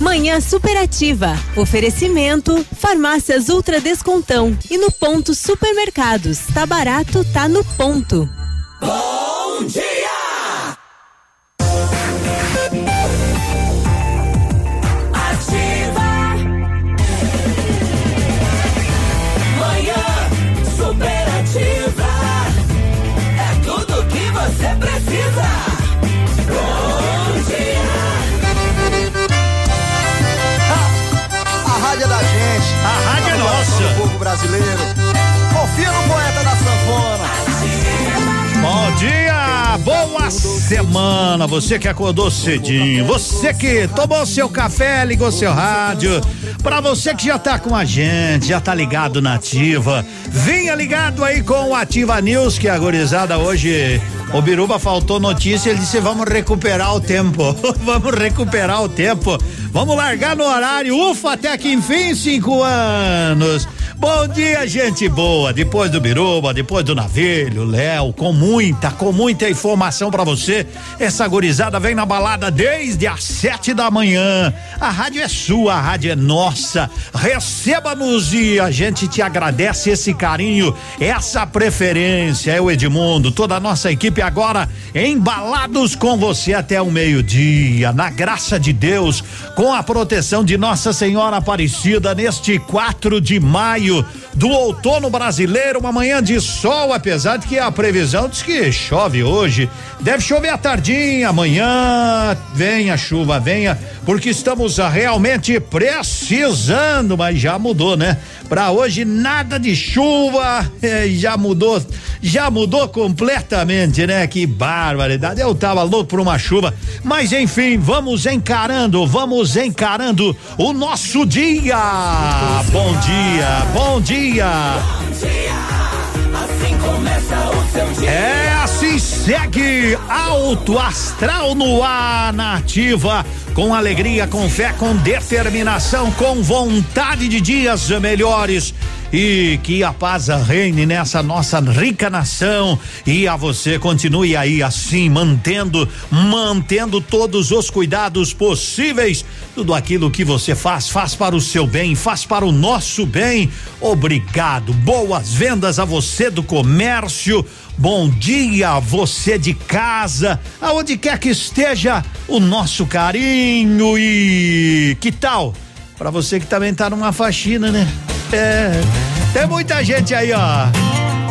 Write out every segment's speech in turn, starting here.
Manhã superativa. Oferecimento: Farmácias Ultra Descontão. E no ponto supermercados. Tá barato, tá no ponto. Bom dia! Boa semana. Você que acordou cedinho, você que tomou seu café, ligou seu rádio. Para você que já tá com a gente, já tá ligado na Ativa, vinha ligado aí com o Ativa News, que a gorizada hoje o Biruba faltou notícia, ele disse: vamos recuperar o tempo. vamos recuperar o tempo. Vamos largar no horário. Ufa, até que enfim, cinco anos. Bom dia, gente boa. Depois do Biruba, depois do Navelho, Léo, com muita, com muita informação para você. Essa gurizada vem na balada desde as sete da manhã. A rádio é sua, a rádio é nossa. Receba-nos e a gente te agradece esse carinho, essa preferência. É o Edmundo, toda a nossa equipe agora embalados com você até o meio-dia. Na graça de Deus, com a proteção de Nossa Senhora Aparecida neste 4 de maio maio do outono brasileiro, uma manhã de sol, apesar de que a previsão diz que chove hoje. Deve chover à tardinha, amanhã venha chuva, venha, porque estamos realmente precisando, mas já mudou, né? Para hoje nada de chuva, eh, já mudou, já mudou completamente, né? Que barbaridade. Eu tava louco por uma chuva, mas enfim, vamos encarando, vamos encarando o nosso dia. Bom dia, bom dia. Bom dia. Assim começa o seu dia. É assim segue alto astral no ar na ativa com alegria, com fé, com determinação, com vontade de dias melhores. E que a paz reine nessa nossa rica nação. E a você continue aí assim, mantendo, mantendo todos os cuidados possíveis. Tudo aquilo que você faz, faz para o seu bem, faz para o nosso bem. Obrigado. Boas vendas a você do comércio. Bom dia, você de casa, aonde quer que esteja, o nosso carinho e que tal? Para você que também tá numa faxina, né? É, tem muita gente aí, ó.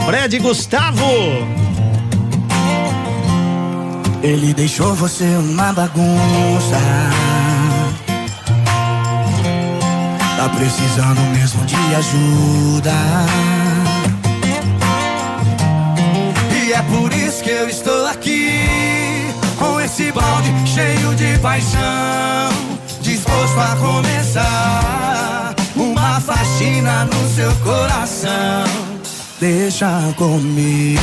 Fred Gustavo. Ele deixou você uma bagunça. Tá precisando mesmo de ajuda. Que eu estou aqui, com esse balde cheio de paixão, disposto a começar uma faxina no seu coração. Deixa comigo,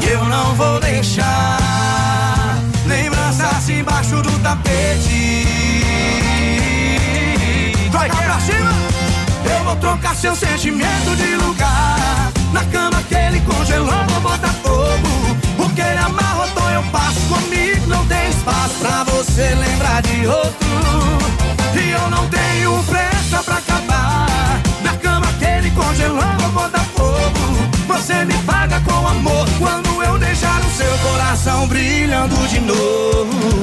que eu não vou deixar lembranças embaixo do tapete. Vai pra cima! Eu vou trocar seu sentimento de lugar. Na cama que ele congelou, vou botar fogo. O que ele amarrotou, eu passo comigo. Não tem espaço pra você lembrar de outro. E eu não tenho pressa pra acabar. Na cama que ele congelou, vou botar fogo. Você me paga com amor quando eu deixar o seu coração brilhando de novo.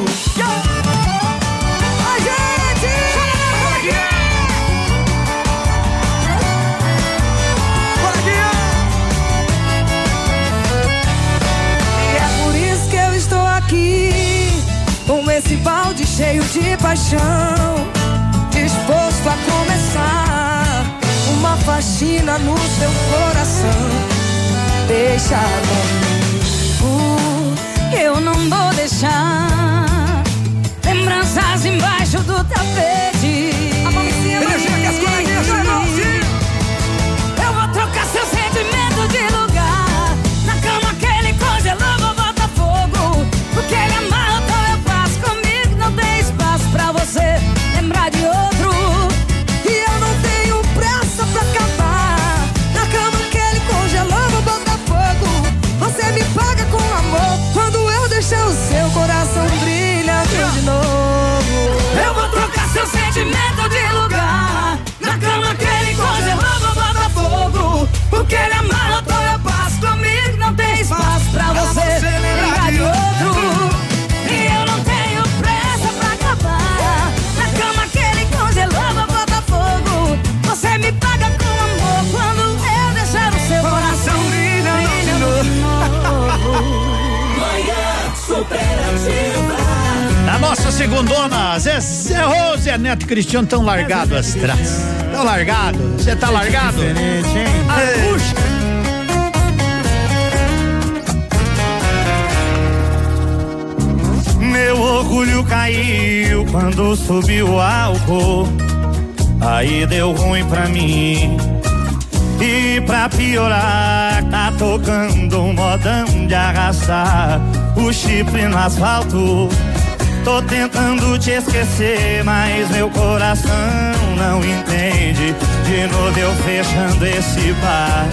Deixa A nossa segundona, Zé, Zé Rose e a Neto Cristiano estão largados atrás. Estão largados. Você tá largado? Puxa. Meu orgulho caiu quando subiu o álcool. Aí deu ruim pra mim. E pra piorar, tá tocando um modão de arrastar o chifre no asfalto. Tô tentando te esquecer, mas meu coração não entende. De novo eu fechando esse bar,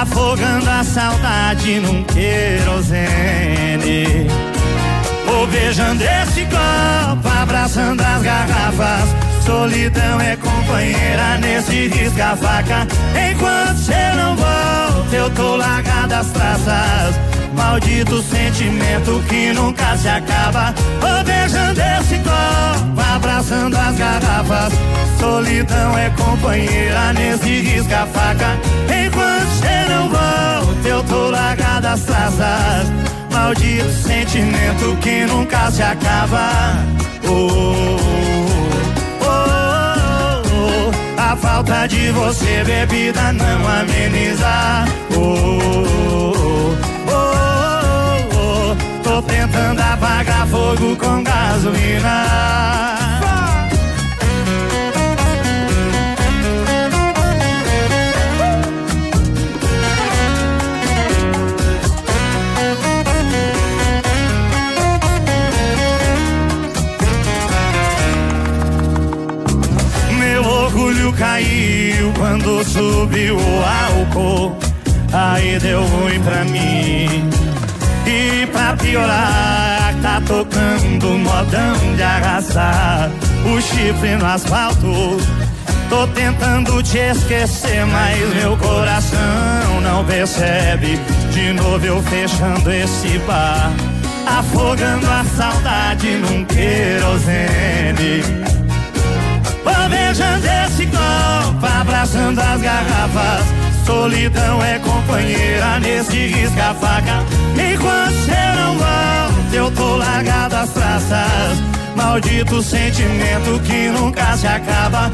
afogando a saudade num querosene. Vou beijando esse copo, abraçando as garrafas. Solidão é companheira nesse risca-faca. Enquanto cê não volta, eu tô largado as traças. Maldito sentimento que nunca se acaba. Beijando esse copo, abraçando as garrafas. Solidão é companheira nesse risca-faca. Enquanto cê não volta, eu tô largado as traças. Maldito sentimento que nunca se acaba. Oh, oh, oh, oh. A falta de você, bebida, não ameniza. Oh, oh, Tentando apagar fogo com gasolina. Meu orgulho caiu quando subiu o álcool. Aí deu ruim pra mim. Pra piorar, tá tocando modão de arrasar o chifre no asfalto. Tô tentando te esquecer, mas meu coração não percebe. De novo eu fechando esse bar, afogando a saudade num querosene. Beijando esse copo, abraçando as garrafas. Solidão é companheira nesse risca-faca. Enquanto cê não volta, eu tô largado às traças. Maldito sentimento que nunca se acaba.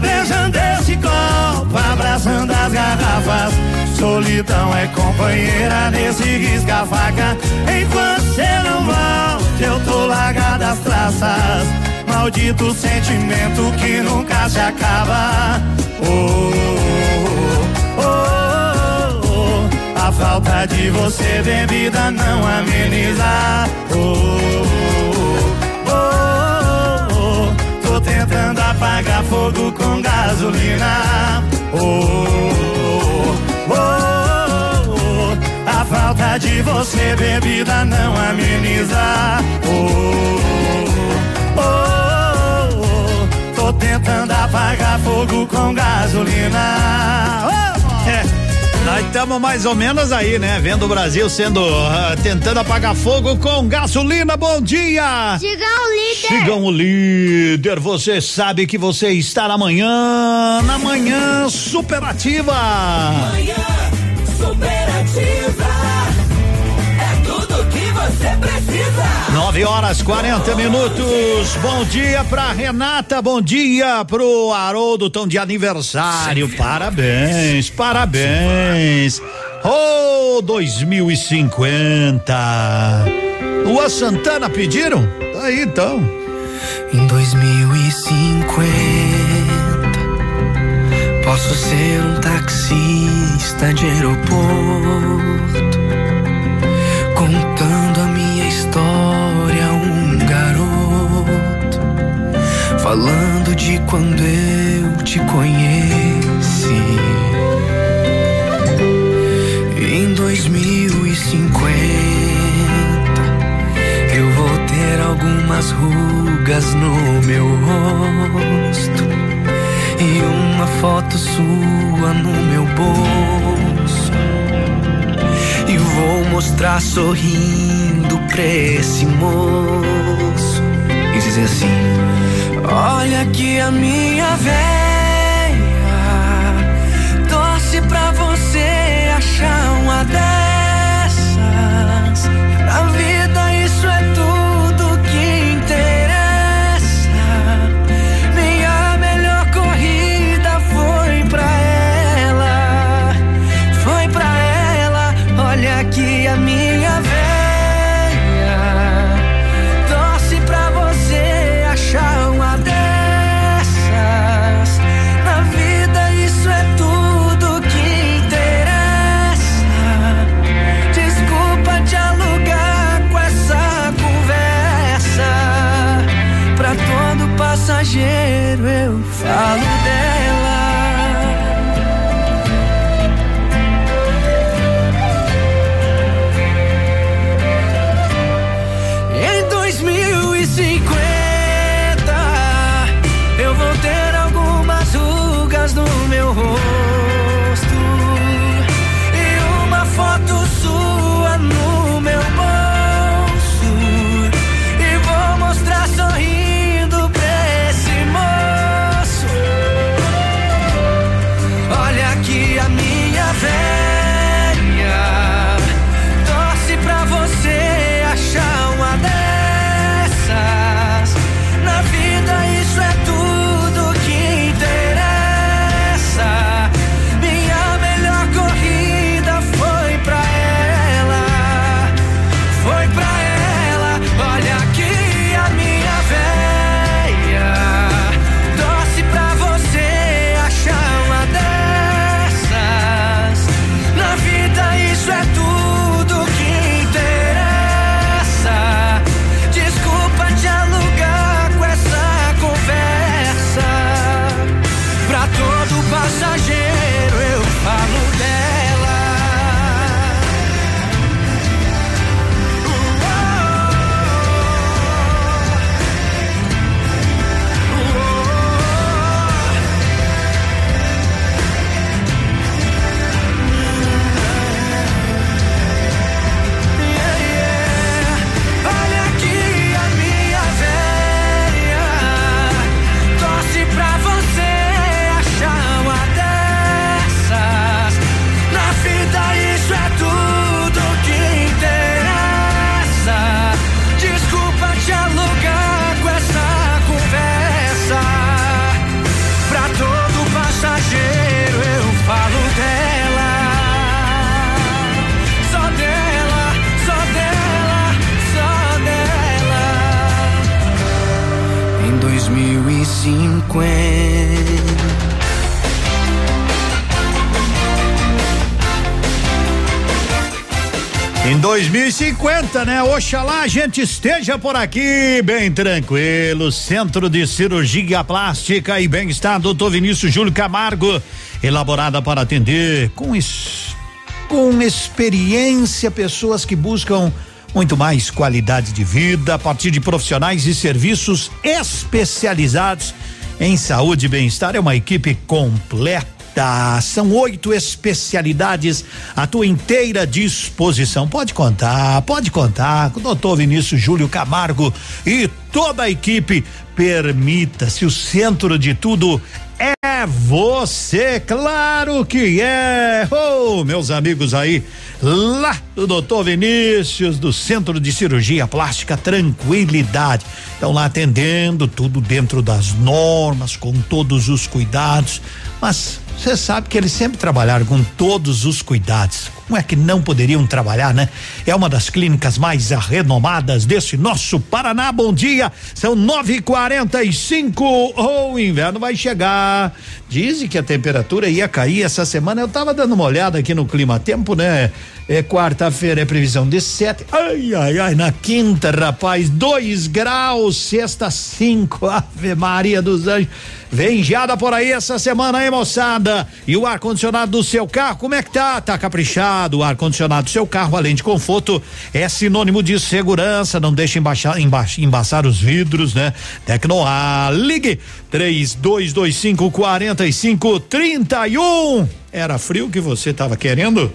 Beijando esse copo, abraçando as garrafas. Solidão é companheira nesse risca-faca. Enquanto cê não volta, eu tô largado às traças. Maldito sentimento que nunca se acaba. Oh, falta de você, bebida, não ameniza. Oh, oh, oh. Tô tentando apagar fogo com gasolina. Oh, oh, oh. A falta de você, bebida, não ameniza. Oh, oh, oh. Tô tentando apagar fogo com gasolina. Oh, É, nós estamos mais ou menos aí, né? Vendo o Brasil sendo ah, tentando apagar fogo com gasolina. Bom dia! Digam líder. Sigam o líder. Você sabe que você está na manhã, na manhã superativa. Manhã superativa. Você precisa. 9 horas 40 minutos. Bom dia pra Renata, bom dia pro Haroldo, tão de aniversário. Parabéns, parabéns. Oh, 2050. Lua Santana pediram? Tá aí então. Em 2050 posso ser um taxista de aeroporto, falando de quando eu te conheci. Em 2050 eu vou ter algumas rugas no meu rosto e uma foto sua no meu bolso. E vou mostrar sorrindo pra esse moço e dizer assim: Olha aqui a minha véia, torce pra você achar uma dessas. Em 2050, né? Oxalá a gente esteja por aqui, bem tranquilo. Centro de Cirurgia Plástica e Bem-Estar, doutor Vinícius Júlio Camargo, elaborada para atender com, es- com experiência pessoas que buscam muito mais qualidade de vida a partir de profissionais e serviços especializados em saúde e bem-estar. É uma equipe completa. São oito especialidades à tua inteira disposição. Pode contar, pode contar com o doutor Vinícius Júlio Camargo e toda a equipe. Permita-se, o centro de tudo é você, claro que é. Oh, meus amigos aí lá do doutor Vinícius, do Centro de Cirurgia Plástica Tranquilidade. Estão lá atendendo tudo dentro das normas, com todos os cuidados. Mas você sabe que eles sempre trabalharam com todos os cuidados. Como é que não poderiam trabalhar, né? É uma das clínicas mais renomadas desse nosso Paraná. Bom dia, são nove e quarenta e cinco. Oh, o inverno vai chegar. Dizem que a temperatura ia cair essa semana. Eu tava dando uma olhada aqui no clima tempo, né? É quarta-feira, é previsão de sete. Ai, ai, ai, na quinta, rapaz, dois graus, sexta, cinco. Ave Maria dos Anjos. Vem geada por aí essa semana, hein, moçada? E o ar-condicionado do seu carro, como é que tá? Tá caprichado? O ar-condicionado do seu carro, além de conforto, é sinônimo de segurança. Não deixe embaixar, embaixar, embaçar os vidros, né? Tecnoar. Ligue 3225 45 31. Era frio que você tava querendo?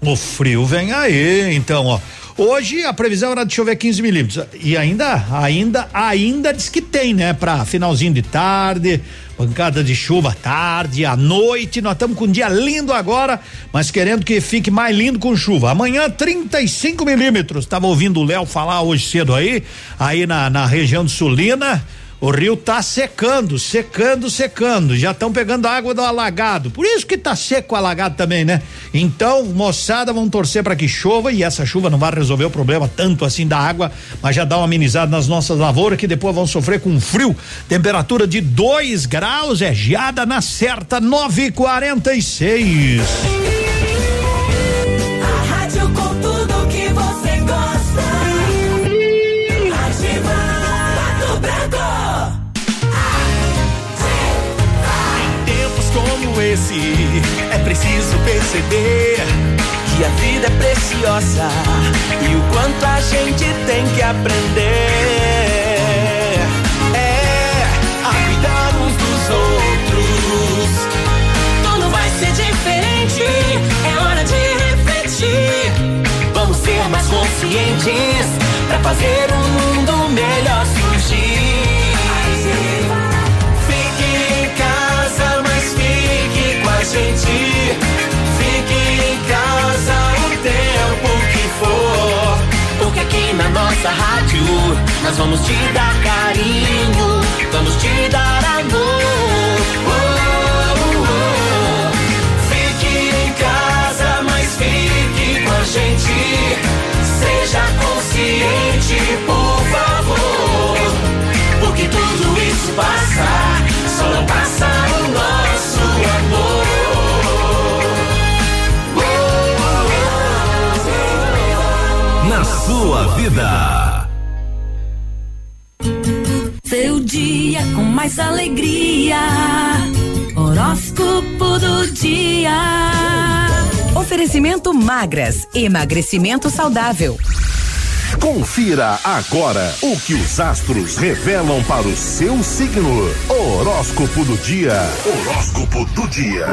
O frio vem aí, então, ó. Hoje a previsão era de chover 15 milímetros. E ainda, ainda, ainda diz que tem, né? Pra finalzinho de tarde, pancada de chuva tarde, à noite. Nós estamos com um dia lindo agora, mas querendo que fique mais lindo com chuva. Amanhã, 35 milímetros. Tava ouvindo o Léo falar hoje cedo aí, aí na, na região de Sulina. O rio tá secando, secando, secando. Já estão pegando água do alagado. Por isso que tá seco o alagado também, né? Então, moçada, vamos torcer para que chova e essa chuva não vai resolver o problema tanto assim da água, mas já dá uma amenizada nas nossas lavouras que depois vão sofrer com frio. Temperatura de 2 graus, é geada na certa 9,46. É preciso perceber que a vida é preciosa e o quanto a gente tem que aprender. É a cuidar uns dos outros. Tudo vai ser diferente, é hora de refletir. Vamos ser mais conscientes pra fazer um mundo melhor Fique em casa o tempo que for. Porque aqui na nossa rádio nós vamos te dar carinho, vamos te dar amor. Oh, oh, oh. Fique em casa, mas fique com a gente. Seja consciente, por favor. Porque tudo isso passa, Seu dia com mais alegria. Horóscopo do dia. Oferecimento magras, emagrecimento saudável. Confira agora o que os astros revelam para o seu signo. Horóscopo do dia. Horóscopo do dia.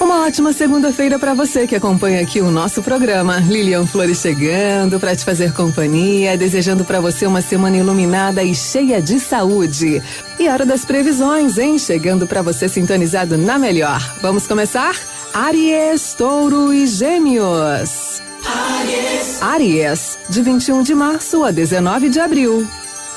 Uma ótima segunda-feira para você que acompanha aqui o nosso programa. Lilian Flores chegando para te fazer companhia, desejando para você uma semana iluminada e cheia de saúde. E hora das previsões, hein? Chegando para você sintonizado na melhor. Vamos começar? Aries, Touro e Gêmeos. Aries. Aries, de 21 de março a 19 de abril.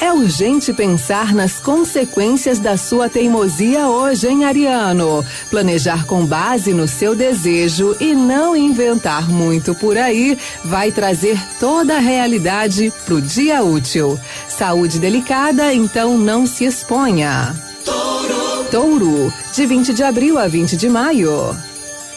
É urgente pensar nas consequências da sua teimosia hoje, hein, Ariano? Planejar com base no seu desejo e não inventar muito por aí vai trazer toda a realidade pro dia útil. Saúde delicada, então não se exponha. Touro. Touro, de 20 de abril a 20 de maio.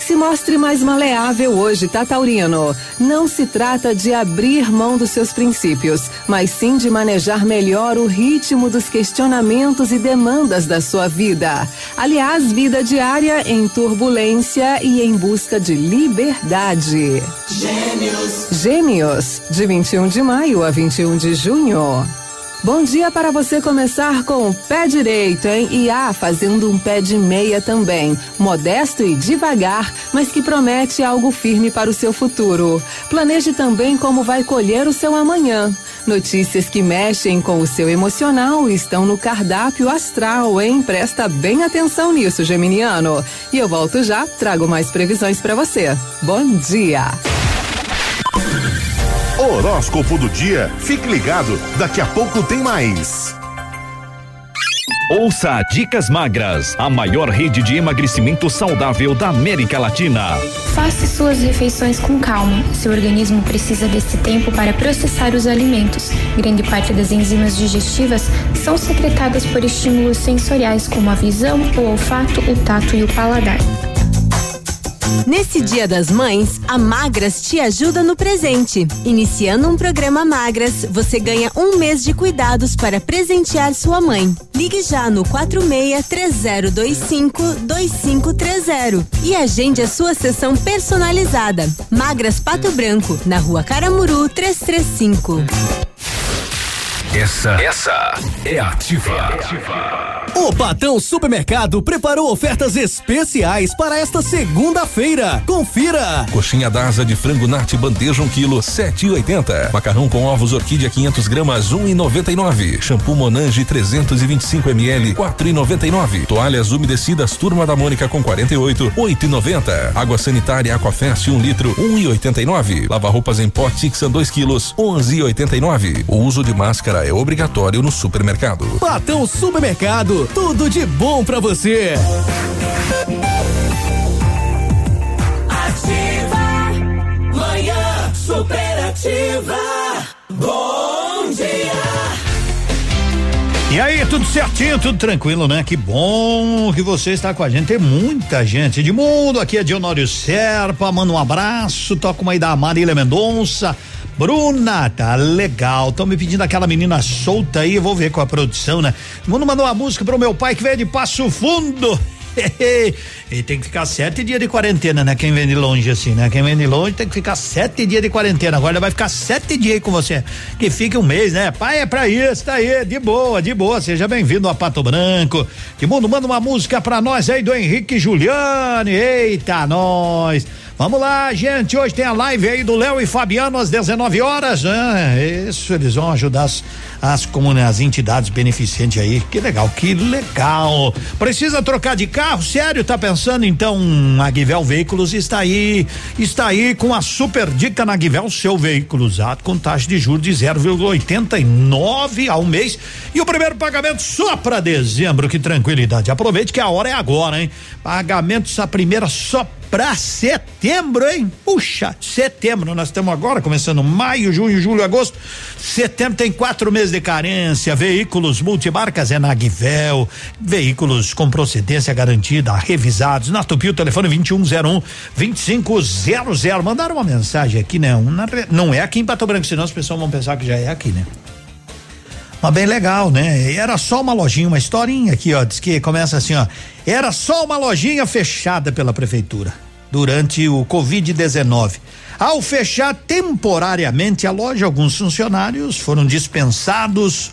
Se mostre mais maleável hoje, tá, Taurino? Não se trata de abrir mão dos seus princípios, mas sim de manejar melhor o ritmo dos questionamentos e demandas da sua vida. Aliás, vida diária em turbulência e em busca de liberdade. Gêmeos. Gêmeos, de 21 de maio a 21 de junho. Bom dia para você começar com o pé direito, hein? E ah, fazendo um pé de meia também. Modesto e devagar, mas que promete algo firme para o seu futuro. Planeje também como vai colher o seu amanhã. Notícias que mexem com o seu emocional estão no cardápio astral, hein? Presta bem atenção nisso, Geminiano. E eu volto já, trago mais previsões para você. Bom dia. Horóscopo do dia. Fique ligado, daqui a pouco tem mais. Ouça Dicas Magras, a maior rede de emagrecimento saudável da América Latina. Faça suas refeições com calma. Seu organismo precisa desse tempo para processar os alimentos. Grande parte das enzimas digestivas são secretadas por estímulos sensoriais como a visão, o olfato, o tato e o paladar. Nesse Dia das Mães, a Magras te ajuda no presente. Iniciando um programa Magras, você ganha um mês de cuidados para presentear sua mãe. Ligue já no 46 3025 2530 e agende a sua sessão personalizada. Magras Pato Branco, na rua Caramuru 335. Essa, essa é ativa. É ativa. O Patão Supermercado preparou ofertas especiais para esta segunda-feira. Confira! Coxinha d'asa de frango nati bandeja 1 kg 7,80. Macarrão com ovos orquídea 500 gramas 1,99. Shampoo Monange 325 ml 4,99. Toalhas umedecidas Turma da Mônica com 48 8,90. Água sanitária Aquafest 1 um litro 1,89. Lava roupas em pó Tixan 2 quilos 11,89. O uso de máscara é obrigatório no supermercado. Patão Supermercado, tudo de bom para você. Ativa, manhã superativa. Bom dia. E aí, tudo certinho, tudo tranquilo, né? Que bom que você está com a gente. Tem muita gente de mundo. Aqui é Dionório Serpa. Manda um abraço. Toca uma aí da Marília Mendonça. Bruna, tá legal. Estão me pedindo aquela menina solta aí, vou ver com a produção, né? Vamos mandar uma música pro meu pai que veio de Passo Fundo. e tem que ficar sete dias de quarentena, né? Quem vem de longe assim, né? Quem vem de longe tem que ficar sete dias de quarentena. Agora vai ficar sete dias com você. Que fique um mês, né? Pai é pra isso, tá aí, de boa, de boa. Seja bem-vindo a Pato Branco. Que mundo, manda uma música pra nós aí do Henrique Juliane. Eita, nós. Vamos lá, gente. Hoje tem a live aí do Léo e Fabiano às 19 horas. Né? Isso, eles vão ajudar as, as, as entidades beneficentes aí. Que legal, que legal. Precisa trocar de carro? Sério, tá pensando? Então, a Guivel Veículos está aí, está aí com a super dica na Guivel, seu veículo usado com taxa de juros de 0,89 ao mês. E o primeiro pagamento só para dezembro. Que tranquilidade. Aproveite que a hora é agora, hein? Pagamentos a primeira só para setembro, hein? Puxa, setembro, nós estamos agora começando maio, junho, julho, agosto. Setembro tem quatro meses de carência. Veículos multimarcas é na Guivel. Veículos com procedência garantida, revisados. Na Tupi, o telefone 2101 2500. Mandaram uma mensagem aqui, né? não é aqui em Pato Branco, senão as pessoas vão pensar que já é aqui, né? Mas bem legal, né? Era só uma lojinha, uma historinha aqui, ó. Diz que começa assim, ó. Era só uma lojinha fechada pela prefeitura durante o Covid-19. Ao fechar temporariamente a loja, alguns funcionários foram dispensados,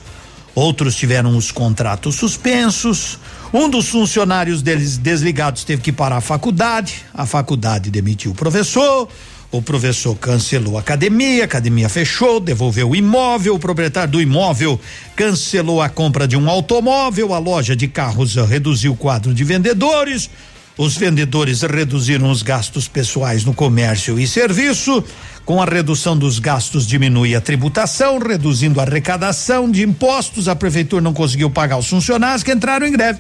outros tiveram os contratos suspensos. Um dos funcionários deles desligados teve que parar a faculdade, a faculdade demitiu o professor, o professor cancelou a academia, a academia fechou, devolveu o imóvel, o proprietário do imóvel cancelou a compra de um automóvel, a loja de carros reduziu o quadro de vendedores, os vendedores reduziram os gastos pessoais no comércio e serviço. Com a redução dos gastos, diminui a tributação, reduzindo a arrecadação de impostos. A prefeitura não conseguiu pagar os funcionários que entraram em greve.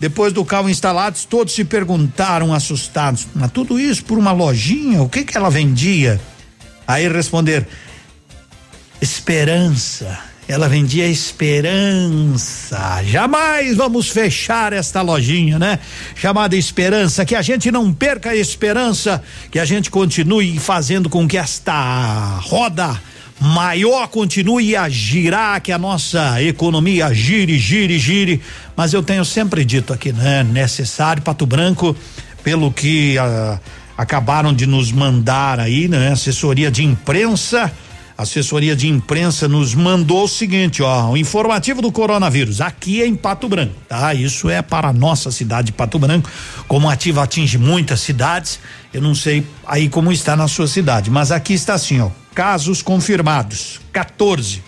Depois do carro instalado, todos se perguntaram assustados: mas tudo isso por uma lojinha? O que que ela vendia? Aí responder: esperança. Ela vendia esperança. Jamais vamos fechar esta lojinha, né? Chamada esperança, que a gente não perca a esperança, que a gente continue fazendo com que esta roda maior continue a girar, que a nossa economia gire, gire, gire. Mas eu tenho sempre dito aqui, né? Necessário Pato Branco, pelo que uh, acabaram de nos mandar aí, né? Assessoria de imprensa. Assessoria de imprensa nos mandou o seguinte, ó, o informativo do coronavírus aqui é em Pato Branco, tá? Isso é para a nossa cidade de Pato Branco, como ativa atinge muitas cidades, eu não sei aí como está na sua cidade, mas aqui está assim, ó, casos confirmados, 14.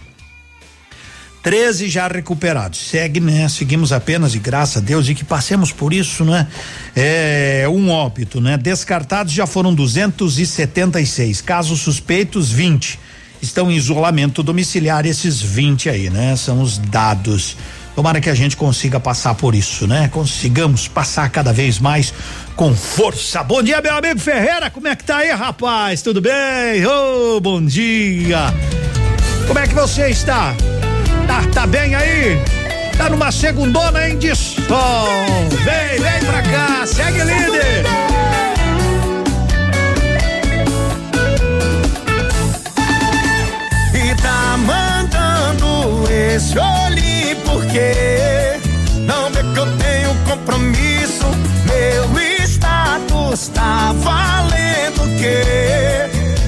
13 já recuperados. Segue, né? Seguimos apenas e graças a Deus e que passemos por isso, né? É um óbito, né? Descartados já foram 276, casos suspeitos 20. Estão em isolamento domiciliar esses 20 aí, né? São os dados. Tomara que a gente consiga passar por isso, né? Consigamos passar cada vez mais com força. Bom dia, meu amigo Ferreira. Como é que tá aí, rapaz? Tudo bem? Ô, oh, bom dia. Como é que você está? Tá, tá bem aí? Tá numa segundona, hein, de sol. Vem, vem pra cá, segue líder. E tá mandando esse olhinho porque não vê que eu tenho compromisso. Meu status tá valendo o quê?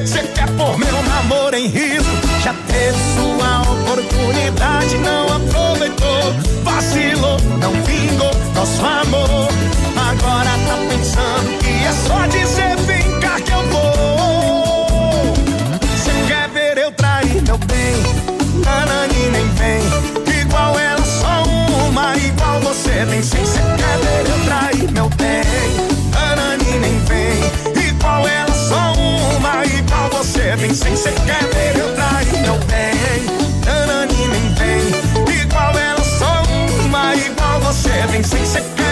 Você quer pôr meu namoro em risco? Já teve sua oportunidade, não aproveitou. Vacilou, não vingou nosso amor. Agora tá pensando que é só dizer vem cá que eu vou. Você quer ver eu trair meu bem? Nanani nem vem. Igual ela, só uma, igual você tem sem. Você quer ver eu trair meu bem? Tem sem. Quer ver eu trair meu bem, Nanani nem vem. Igual ela, só uma, igual você vem sem quer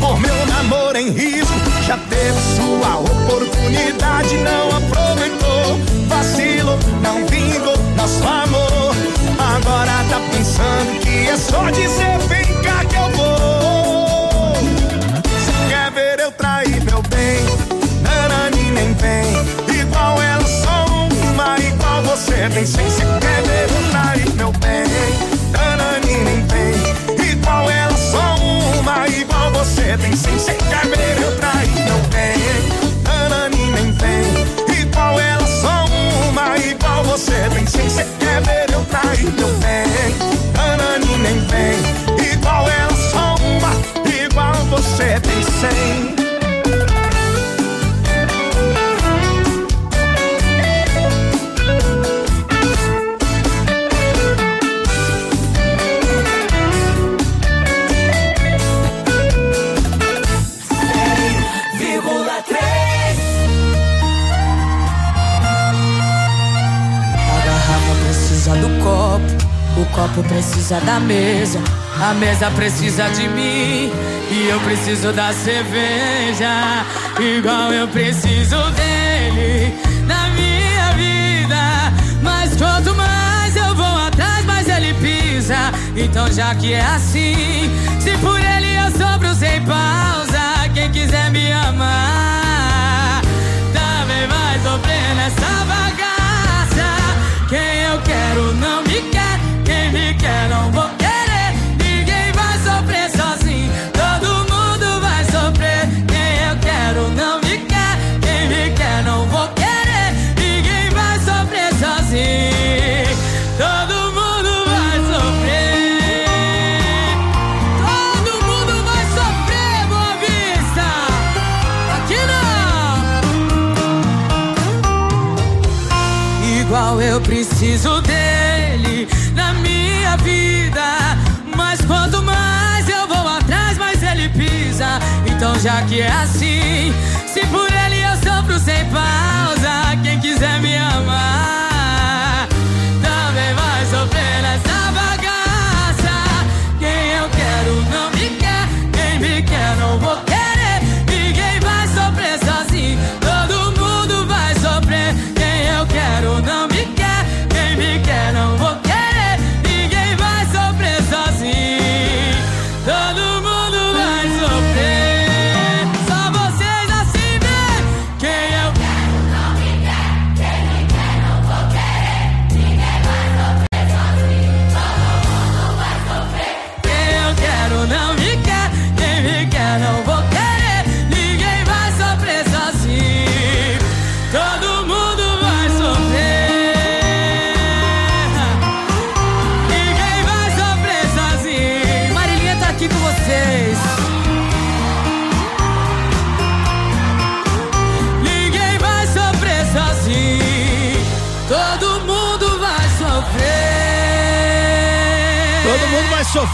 Pôr meu namoro em risco? Já teve sua oportunidade, não aproveitou. Vacilo, não vingou nosso amor. Agora tá pensando que é só dizer vem cá que eu vou. Cê quer ver eu trair meu bem? Nanani nem vem. Igual ela, só uma, igual você tem sem cê quer ver eu trair meu bem? Nanani nem vem. Você tem sem quer ver eu trair meu bem? Nanani nem vem. Igual ela, só uma, igual você tem sem quer ver eu trair meu bem? Nanani nem vem. Igual ela, só uma, igual você tem sem. O copo precisa da mesa, a mesa precisa de mim e eu preciso da cerveja, igual eu preciso dele na minha vida. Mas quanto mais eu vou atrás, mais ele pisa. Então já que é assim, se por ele eu sobro sem pausa, quem quiser me amar também vai sofrer nessa bagaça. Quem eu quero não me quer, quem me quer já que é assim, se por ele eu sofro sem pausa, quem quiser me amar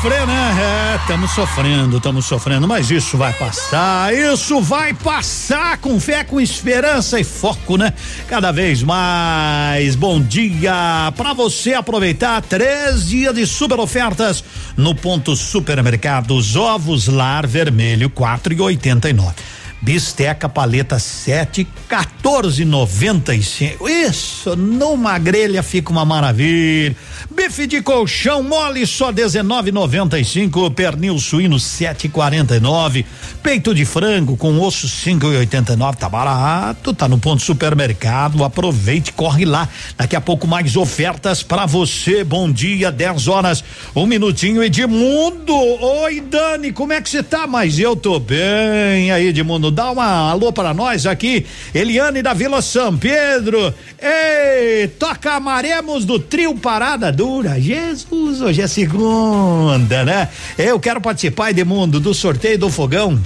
sofrer, né? É, estamos sofrendo, estamos sofrendo, mas isso vai passar, isso vai passar com fé, com esperança e foco, né? Cada vez mais. Bom dia para você aproveitar três dias de super ofertas no ponto supermercados ovos lar vermelho quatro e oitenta e nove. Bisteca paleta 7, 14,95. Isso, numa grelha fica uma maravilha. Bife de colchão mole só 19,95. Pernil suíno 7,49. Peito de frango com osso 5,89. Tá barato, tá no ponto supermercado. Aproveite, corre lá. Daqui a pouco mais ofertas para você. Bom dia, 10 horas, um minutinho. Edmundo, oi Dani, como é que você tá? Mas eu tô bem. Aí, Edmundo, dá uma alô para nós aqui. Eliane da Vila São Pedro. Ei, toca Maremos do trio Parada Dura. Jesus, hoje é segunda, né? Eu quero participar, Edmundo, do sorteio do fogão.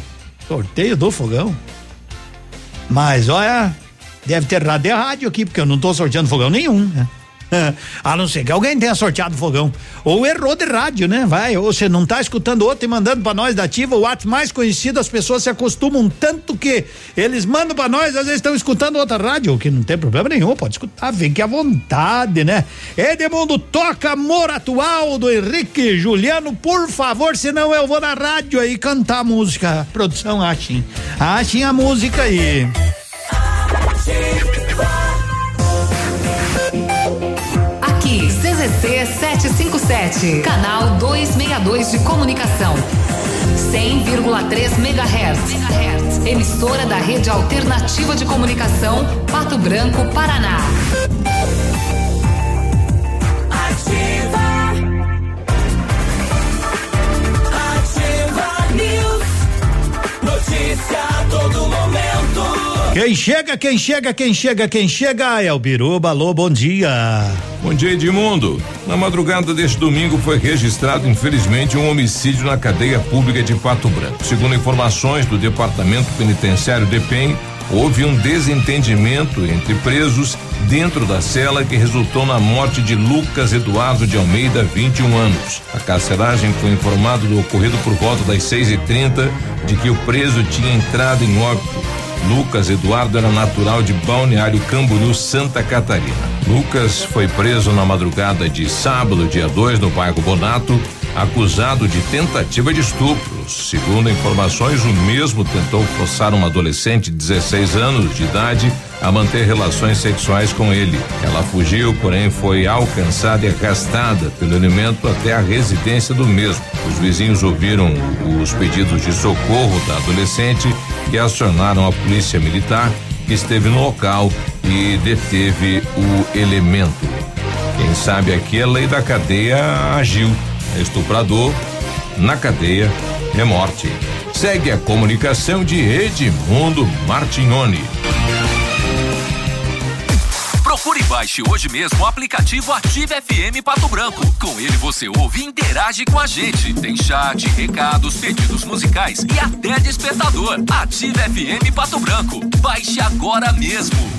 Sorteio do fogão? Mas olha, deve ter rádio aqui, porque eu não tô sorteando fogão nenhum, né? A não ser que alguém tenha sorteado fogão. Ou errou de rádio, né? Vai, ou você não tá escutando outro e mandando para nós da ativa, o ato mais conhecido, as pessoas se acostumam tanto que eles mandam para nós, às vezes estão escutando outra rádio, o que não tem problema nenhum, pode escutar, fique à vontade, né? Edmundo, toca amor atual do Henrique Juliano, por favor, senão eu vou na rádio aí cantar música. Produção, achem. Achem a música aí. Aqui, CZC 757, canal 262 de comunicação. 100,3 MHz. Emissora da Rede Alternativa de Comunicação, Pato Branco, Paraná. Ativa. Ativa News. Notícia a todo momento. Quem chega, quem chega, quem chega, quem chega é o Biruba. Alô, bom dia. Bom dia, Edmundo. Na madrugada deste domingo foi registrado, infelizmente, um homicídio na cadeia pública de Pato Branco. Segundo informações do Departamento Penitenciário DEPEN, houve um desentendimento entre presos dentro da cela que resultou na morte de Lucas Eduardo de Almeida, 21 anos. A carceragem foi informado do ocorrido por volta das 6 e 30 de que o preso tinha entrado em óbito. Lucas Eduardo era natural de Balneário Camboriú, Santa Catarina. Lucas foi preso na madrugada de sábado, dia 2, no bairro Bonato, acusado de tentativa de estupro. Segundo informações, o mesmo tentou forçar uma adolescente de 16 anos de idade a manter relações sexuais com ele. Ela fugiu, porém foi alcançada e arrastada pelo elemento até a residência do mesmo. Os vizinhos ouviram os pedidos de socorro da adolescente e acionaram a polícia militar que esteve no local e deteve o elemento. Quem sabe aqui a lei da cadeia agiu. Estuprador na cadeia é morte. Segue a comunicação de Edmundo Martignoni. Procure e baixe hoje mesmo o aplicativo Ative FM Pato Branco. Com ele você ouve e interage com a gente. Tem chat, recados, pedidos musicais e até despertador. Ative FM Pato Branco. Baixe agora mesmo.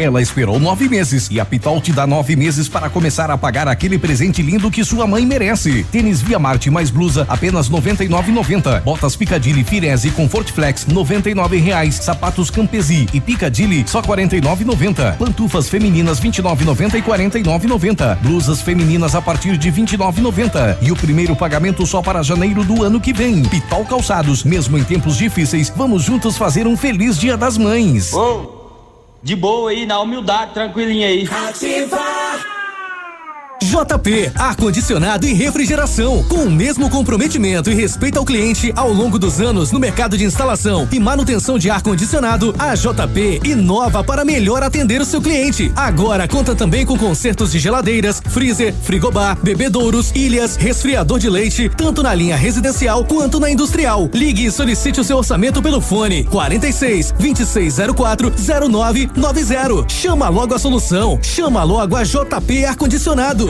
Ela esperou nove meses e a Pitol te dá nove meses para começar a pagar aquele presente lindo que sua mãe merece. Tênis Via Marte mais blusa apenas noventa e nove noventa. Botas Picadilly Firese Comfort Flex noventa e nove reais. Sapatos Campesi e Picadilly só quarenta e nove noventa. Pantufas femininas vinte e nove noventa e quarenta e nove noventa. Blusas femininas a partir de vinte e nove noventa. E o primeiro pagamento só para janeiro do ano que vem. Pitol Calçados, mesmo em tempos difíceis, vamos juntos fazer um feliz Dia das Mães. De boa aí, na humildade, tranquilinha aí. JP, ar-condicionado e refrigeração, com o mesmo comprometimento e respeito ao cliente ao longo dos anos no mercado de instalação e manutenção de ar-condicionado, a JP inova para melhor atender o seu cliente. Agora conta também com consertos de geladeiras, freezer, frigobar, bebedouros, ilhas, resfriador de leite, tanto na linha residencial quanto na industrial. Ligue e solicite o seu orçamento pelo fone 46 2604 0990. Chama logo a solução. Chama logo a JP Ar-condicionado.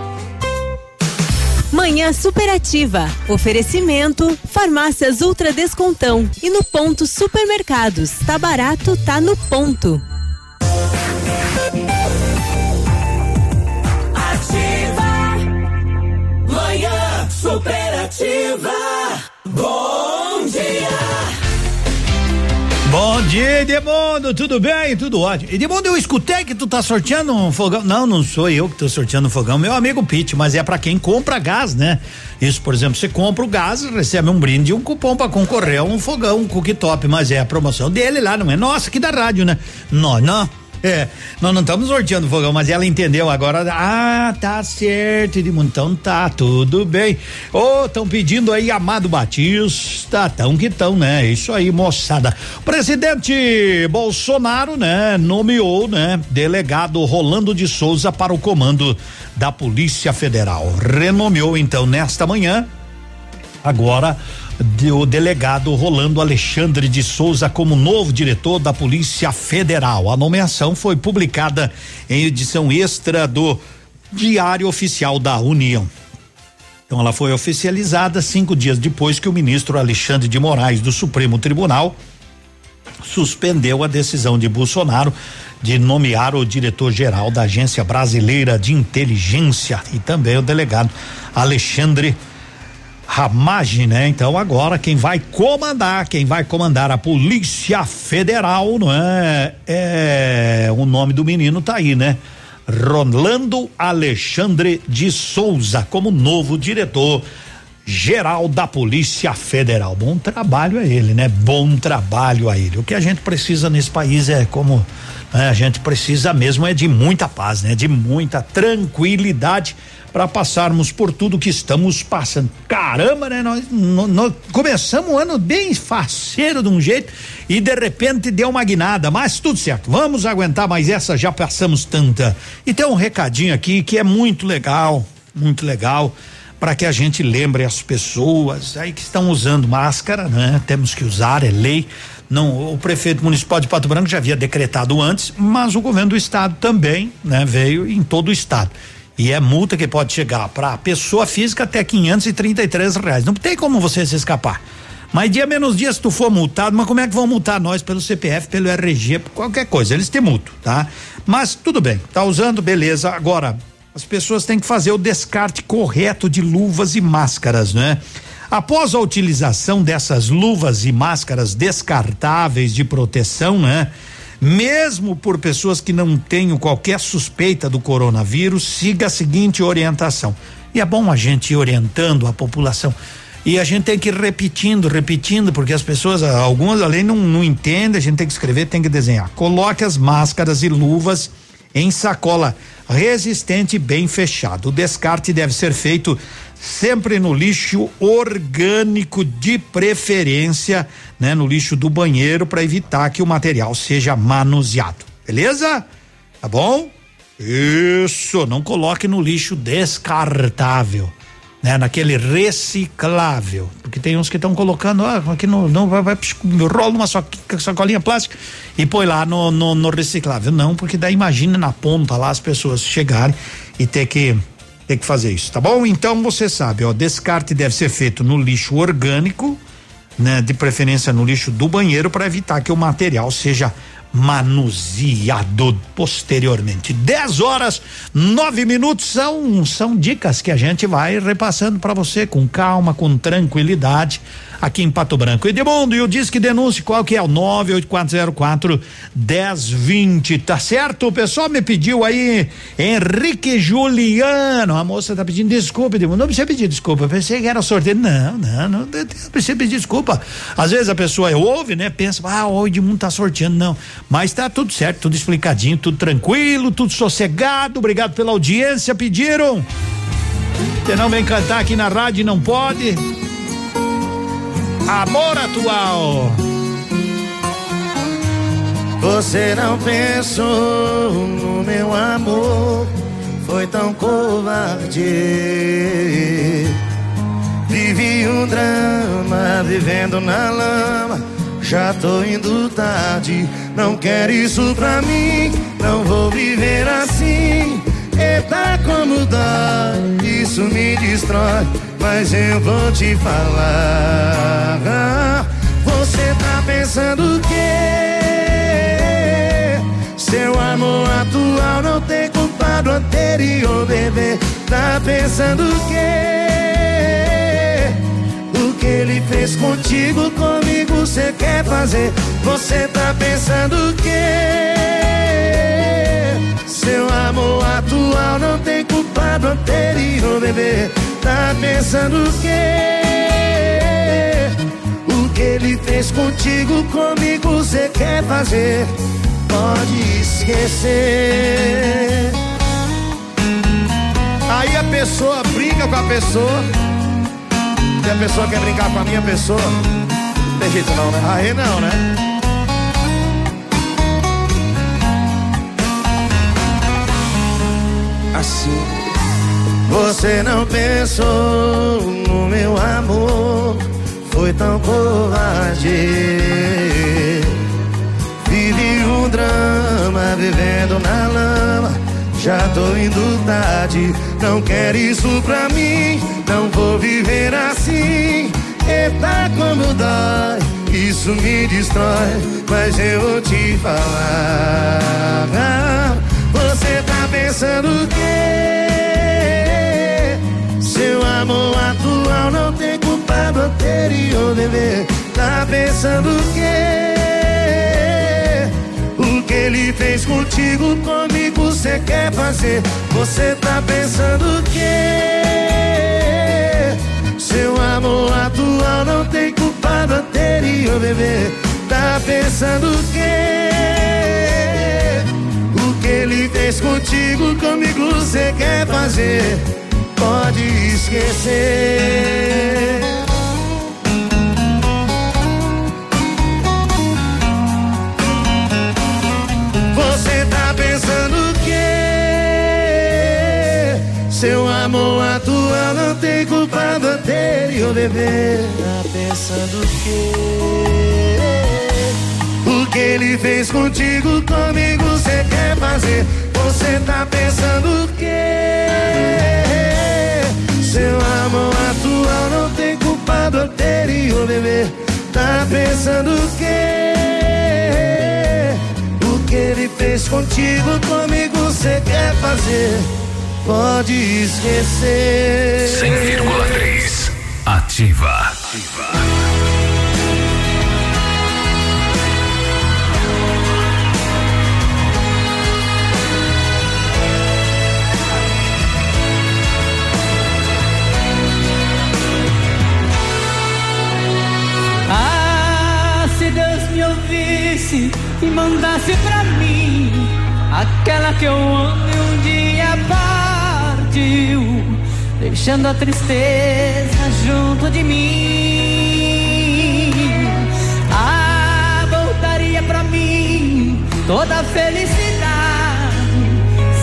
Manhã superativa. Oferecimento: Farmácias Ultra Descontão. E no ponto Supermercados. Tá barato, tá no ponto. Ativa. Manhã superativa. Bom dia, Edmundo, tudo bem? Tudo ótimo. Edmundo, eu escutei que tu tá sorteando um fogão. Não, não sou eu que tô sorteando um fogão, meu amigo Pete, mas é para quem compra gás, né? Isso, por exemplo, você compra o gás, recebe um brinde e um cupom para concorrer a um fogão, um cooktop, mas é a promoção dele lá, não é nossa, aqui da rádio, né? Não, não. É, nós não estamos sorteando fogão, mas ela entendeu agora. Ah, tá certo, Edmundo. Então tá, tudo bem. Ô, oh, estão pedindo aí Amado Batista, tão que tão, né? Isso aí, moçada. Presidente Bolsonaro, né, nomeou, né, delegado Rolando de Souza para o comando da Polícia Federal. Renomeou então nesta manhã, agora o delegado Rolando Alexandre de Souza como novo diretor da Polícia Federal. A nomeação foi publicada em edição extra do Diário Oficial da União. Então ela foi oficializada cinco dias depois que o ministro Alexandre de Moraes do Supremo Tribunal suspendeu a decisão de Bolsonaro de nomear o diretor-geral da Agência Brasileira de Inteligência e também o delegado Alexandre Ramage, né? Então agora quem vai comandar, quem vai comandar a Polícia Federal, não é? É o nome do menino tá aí, né? Rolando Alexandre de Souza como novo diretor geral da Polícia Federal. Bom trabalho a ele, né? Bom trabalho a ele. O que a gente precisa nesse país é como né? a gente precisa mesmo é de muita paz, né? De muita tranquilidade para passarmos por tudo que estamos passando. Caramba, né? Nós, nós começamos o ano bem faceiro de um jeito e de repente deu uma guinada, mas tudo certo. Vamos aguentar, mas essa já passamos tanta. E tem um recadinho aqui que é muito legal, muito legal para que a gente lembre as pessoas aí que estão usando máscara, né? Temos que usar, é lei. Não, o prefeito municipal de Pato Branco já havia decretado antes, mas o governo do estado também, né, veio em todo o estado. E é multa que pode chegar para pessoa física até 533 reais. Não tem como você se escapar. Mas dia menos dia, se tu for multado, mas como é que vão multar nós pelo CPF, pelo RG, por qualquer coisa? Eles têm multa, tá? Mas tudo bem, tá usando, beleza. Agora, as pessoas têm que fazer o descarte correto de luvas e máscaras, né? Após a utilização dessas luvas e máscaras descartáveis de proteção, né? Mesmo por pessoas que não tenham qualquer suspeita do coronavírus, siga a seguinte orientação. E é bom a gente ir orientando a população. E a gente tem que ir repetindo, repetindo, porque as pessoas, algumas além não, não entendem, a gente tem que escrever, tem que desenhar. Coloque as máscaras e luvas em sacola resistente bem fechado. O descarte deve ser feito sempre no lixo orgânico de preferência, né, no lixo do banheiro para evitar que o material seja manuseado. Beleza? Tá bom? Isso, não coloque no lixo descartável. Né, naquele reciclável, porque tem uns que estão colocando, ah, aqui no, não vai, vai rola uma sacolinha plástica e põe lá no, no, no reciclável. Não, porque daí imagina na ponta lá as pessoas chegarem e ter que ter que fazer isso, tá bom? Então você sabe, ó, descarte deve ser feito no lixo orgânico, né? De preferência no lixo do banheiro para evitar que o material seja manuseado posteriormente. 10 horas, nove minutos são são dicas que a gente vai repassando para você com calma, com tranquilidade aqui em Pato Branco. Edmundo, e o Disque Denúncia, qual que é? O 98404 1020, tá certo? O pessoal me pediu aí, Henrique Juliano, a moça tá pedindo desculpa, Edmundo, não precisa pedir desculpa, pensei que era sorteio, não, não, não, não precisa pedir desculpa. Às vezes a pessoa ouve, né, pensa, ah, o Edmundo tá sorteando, não, mas tá tudo certo, tudo explicadinho, tudo tranquilo, tudo sossegado, obrigado pela audiência, pediram Você não vem cantar aqui na rádio, não pode. Amor atual. Você não pensou no meu amor, foi tão covarde. Vivi um drama, vivendo na lama. Já tô indo tarde, não quero isso pra mim. Não vou viver assim. Eita, como dói, isso me destrói. Mas eu vou te falar. Você tá pensando o quê? Seu amor atual não tem culpa do anterior, bebê. Tá pensando o quê? O que ele fez contigo, comigo você quer fazer? Você tá pensando o quê? Seu amor atual não tem culpa do anterior, bebê. Tá pensando o quê? O que ele fez contigo, comigo você quer fazer? Pode esquecer. Aí a pessoa briga com a pessoa. E a pessoa quer brincar com a minha pessoa. Não tem jeito não, né? Aí não, né? Assim. Você não pensou no meu amor, foi tão covarde. Vivi um drama, vivendo na lama. Já tô indo tarde, não quero isso pra mim. Não vou viver assim. Eita, como dói, isso me destrói. Mas eu vou te falar. Pensando o quê? Seu amor atual não tem culpa do anterior, bebê. Tá pensando o quê? O que ele fez contigo, comigo você quer fazer? Você tá pensando o quê? Seu amor atual não tem culpa do anterior, bebê. Tá pensando que ele fez contigo, comigo você quer fazer? Pode esquecer. Você tá pensando o quê? Seu amor atual não tem culpa do anterior, bebê. Tá pensando que ele fez contigo, comigo você quer fazer? Você tá pensando o quê? Seu amor atual não tem culpa do anterior, bebê. Tá pensando o quê? O que ele fez contigo, comigo você quer fazer? Pode esquecer. 100,3 Ativa. Mandasse pra mim aquela que eu amo e um dia partiu, deixando a tristeza junto de mim. Ah, voltaria pra mim toda a felicidade,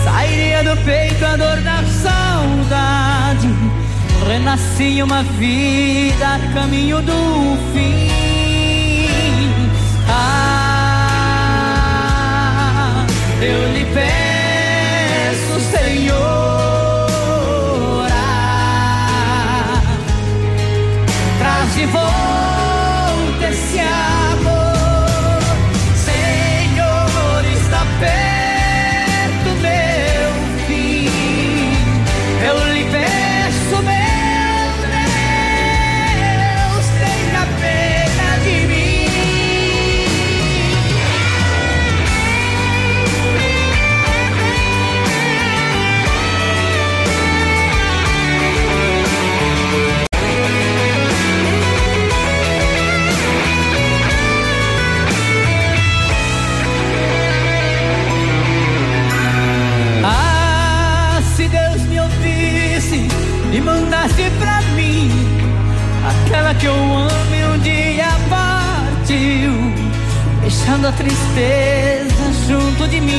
sairia do peito a dor da saudade. Renasci uma vida a caminho do fim. Eu lhe peço, Senhor, ah, traz de volta deixando a tristeza junto de mim.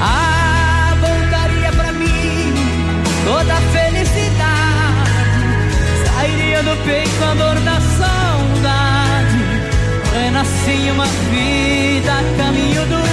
Ah, voltaria pra mim toda a felicidade, sairia do peito a dor da saudade, renascia uma vida a caminho do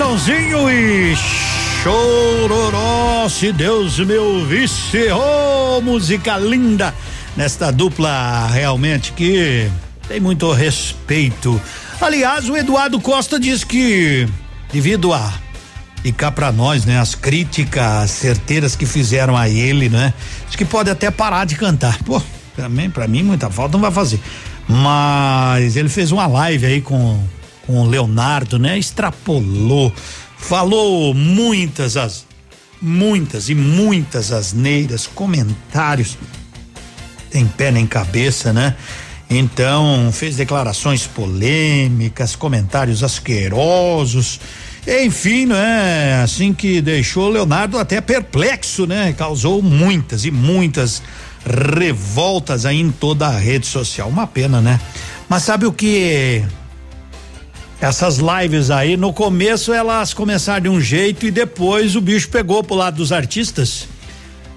Chitãozinho e Chororó, se Deus me ouvisse, oh, música linda nesta dupla realmente que tem muito respeito. Aliás, o Eduardo Costa diz que devido a e cá pra nós, né, as críticas certeiras que fizeram a ele, né? Acho que pode até parar de cantar. Pô, também para mim muita falta não vai fazer. Mas ele fez uma live aí com com o Leonardo, né? Extrapolou, falou muitas as muitas e muitas asneiras, comentários tem pé nem cabeça, né? Então, fez declarações polêmicas, comentários asquerosos, enfim, né? Assim que deixou Leonardo até perplexo, né? Causou muitas e muitas revoltas aí em toda a rede social. Uma pena, né? Mas sabe o que essas lives aí, no começo elas começaram de um jeito e depois o bicho pegou pro lado dos artistas.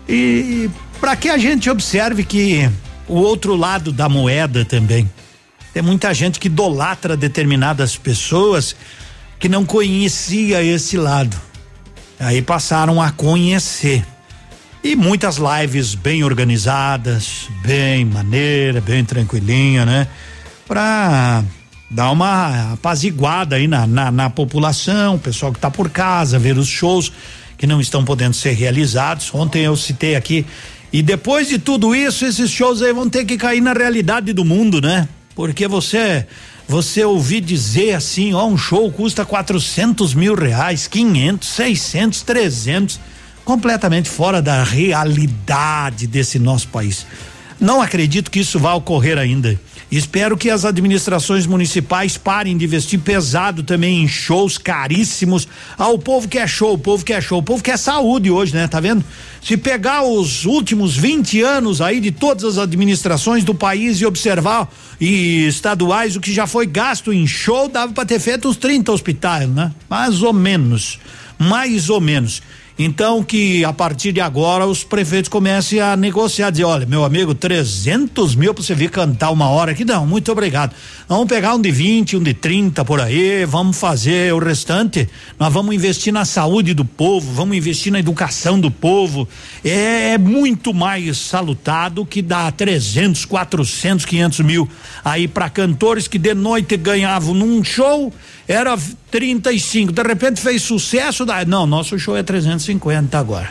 E para que a gente observe que o outro lado da moeda também. Tem muita gente que idolatra determinadas pessoas que não conhecia esse lado. Aí passaram a conhecer. E muitas lives bem organizadas, bem maneira, bem tranquilinha, né? Pra dar uma apaziguada aí na, na, na população, o pessoal que está por casa, ver os shows que não estão podendo ser realizados. Ontem eu citei aqui. E depois de tudo isso, esses shows aí vão ter que cair na realidade do mundo, né? Porque você você ouvir dizer assim, ó, um show custa 400 mil reais, 500, 600, 300, completamente fora da realidade desse nosso país. Não acredito que isso vá ocorrer ainda. Espero que as administrações municipais parem de investir pesado também em shows caríssimos. Ah, o povo quer show, o povo quer show, o povo quer saúde hoje, né? Tá vendo? Se pegar os últimos 20 anos aí de todas as administrações do país e observar e estaduais o que já foi gasto em show, dava para ter feito uns 30 hospitais, né? Mais ou menos. Mais ou menos. Então que a partir de agora os prefeitos comecem a negociar, dizer, olha, meu amigo, 300 mil para você vir cantar uma hora aqui, não, muito obrigado. Vamos pegar um de 20, um de 30 por aí, vamos fazer o restante. Nós vamos investir na saúde do povo, vamos investir na educação do povo. É, é muito mais salutado que dá 300, 400, 500 mil aí para cantores que de noite ganhavam num show era 35, de repente fez sucesso, daí, não, nosso show é 350 agora.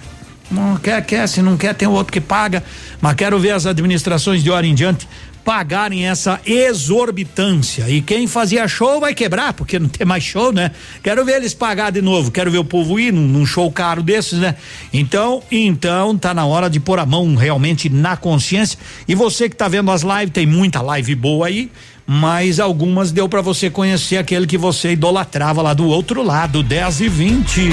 Não quer, quer, se não quer, tem outro que paga, mas quero ver as administrações de hora em diante pagarem essa exorbitância. E quem fazia show vai quebrar, porque não tem mais show, né? Quero ver eles pagar de novo, quero ver o povo ir num, num show caro desses, né? Então, então tá na hora de pôr a mão realmente na consciência. E você que tá vendo as lives, tem muita live boa aí mas algumas deu para você conhecer aquele que você idolatrava lá do outro lado, 10 e 20.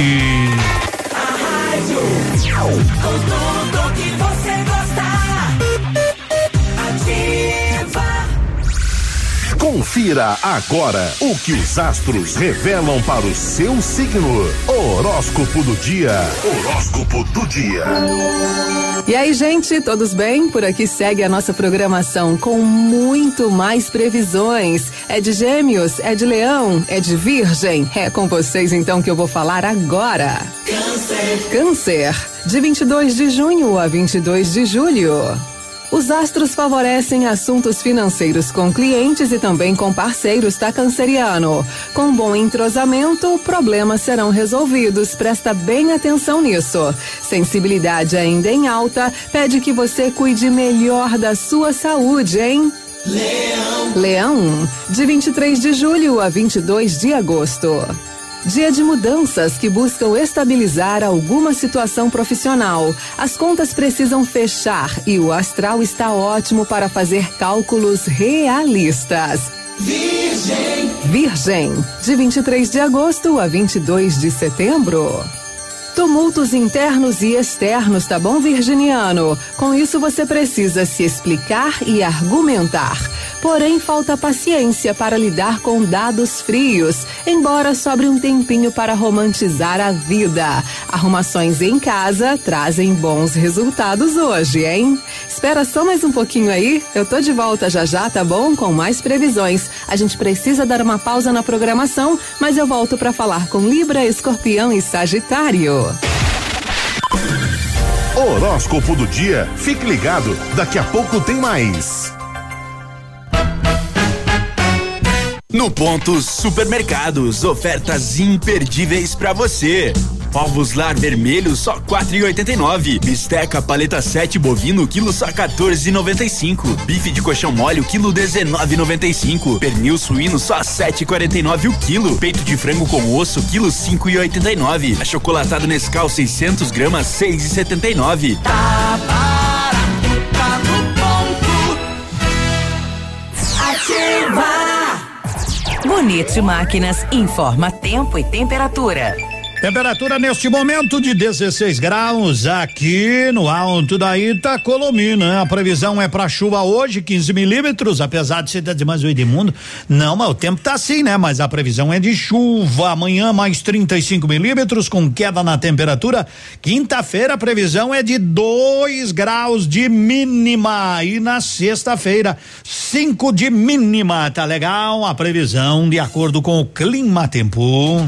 Com tudo Confira agora o que os astros revelam para o seu signo. Horóscopo do dia. Horóscopo do dia. E aí, gente, todos bem? Por aqui segue a nossa programação com muito mais previsões. É de Gêmeos, é de Leão, é de Virgem. É com vocês então que eu vou falar agora. Câncer. Câncer, de 22 de junho a 22 de julho. Os astros favorecem assuntos financeiros com clientes e também com parceiros da Canceriano. Com bom entrosamento, problemas serão resolvidos. Presta bem atenção nisso. Sensibilidade ainda em alta pede que você cuide melhor da sua saúde, hein? Leão. Leão, de 23 de julho a 22 de agosto. Dia de mudanças que buscam estabilizar alguma situação profissional. As contas precisam fechar e o astral está ótimo para fazer cálculos realistas. Virgem. Virgem, de 23 de agosto a 22 de setembro. Tumultos internos e externos, tá bom, Virginiano? Com isso você precisa se explicar e argumentar. Porém, falta paciência para lidar com dados frios, embora sobre um tempinho para romantizar a vida. Arrumações em casa trazem bons resultados hoje, hein? Espera só mais um pouquinho aí, eu tô de volta já já, tá bom? Com mais previsões. A gente precisa dar uma pausa na programação, mas eu volto para falar com Libra, Escorpião e Sagitário. Horóscopo do dia. Fique ligado, daqui a pouco tem mais. No ponto Supermercados, ofertas imperdíveis para você. Ovos lar vermelho só quatro e oitenta e nove. Bisteca paleta 7 bovino quilo só 14,95. Bife de colchão mole quilo 19,95. Pernil suíno só 7,49 o quilo. Peito de frango com osso quilo 5,89. Achocolatado Nescau 600 gramas 6,79. Tá barato, tá no ponto. Ativa. Bonito Máquinas informa tempo e temperatura. Temperatura neste momento de 16 graus aqui no alto da Itacolomina. A previsão é para chuva hoje, 15 milímetros, apesar de ser de mais o Edmundo. Não, mas o tempo tá assim, né? Mas a previsão é de chuva. Amanhã mais 35 milímetros com queda na temperatura. Quinta-feira a previsão é de 2 graus de mínima e na sexta-feira 5 de mínima. Tá legal? A previsão de acordo com o clima tempo.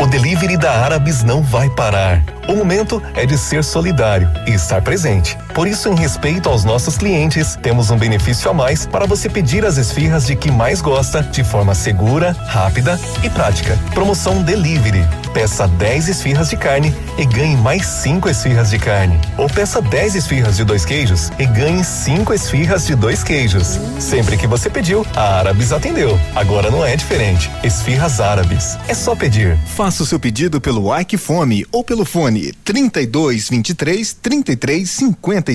O delivery da Árabes não vai parar. O momento é de ser solidário e estar presente. Por isso, em respeito aos nossos clientes, temos um benefício a mais para você pedir as esfirras de que mais gosta de forma segura, rápida e prática. Promoção Delivery. Peça 10 esfirras de carne e ganhe mais 5 esfirras de carne. Ou peça 10 esfirras de dois queijos e ganhe 5 esfirras de dois queijos. Sempre que você pediu, a Árabes atendeu. Agora não é diferente. Esfirras Árabes. É só pedir. Faça o seu pedido pelo Ike Fome ou pelo fone 32 23 33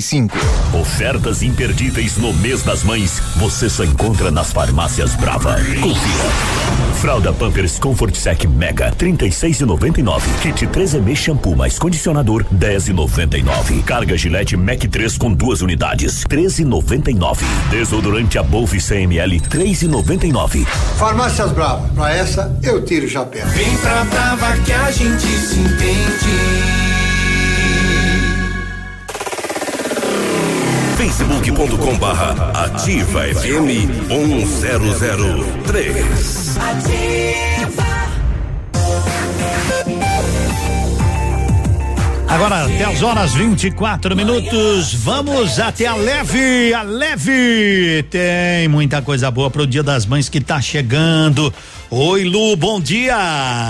55. Ofertas imperdíveis no mês das mães você só encontra nas farmácias Brava. Confira. Fralda Pampers Comfort Sec Mega 36,99. Kit 3M shampoo mais condicionador 10,99. Carga Gillette Mac 3 com duas unidades 13,99. Desodorante Above 100 ml 3,99. Farmácias Brava, pra essa eu tiro o chapéu. Vem pra Brava que a gente se entende. facebook.com barra ativa FM 1003. Agora até as horas 24 minutos, vamos até a Leve, a Leve tem muita coisa boa pro Dia das Mães que tá chegando. Oi, Lu, bom dia.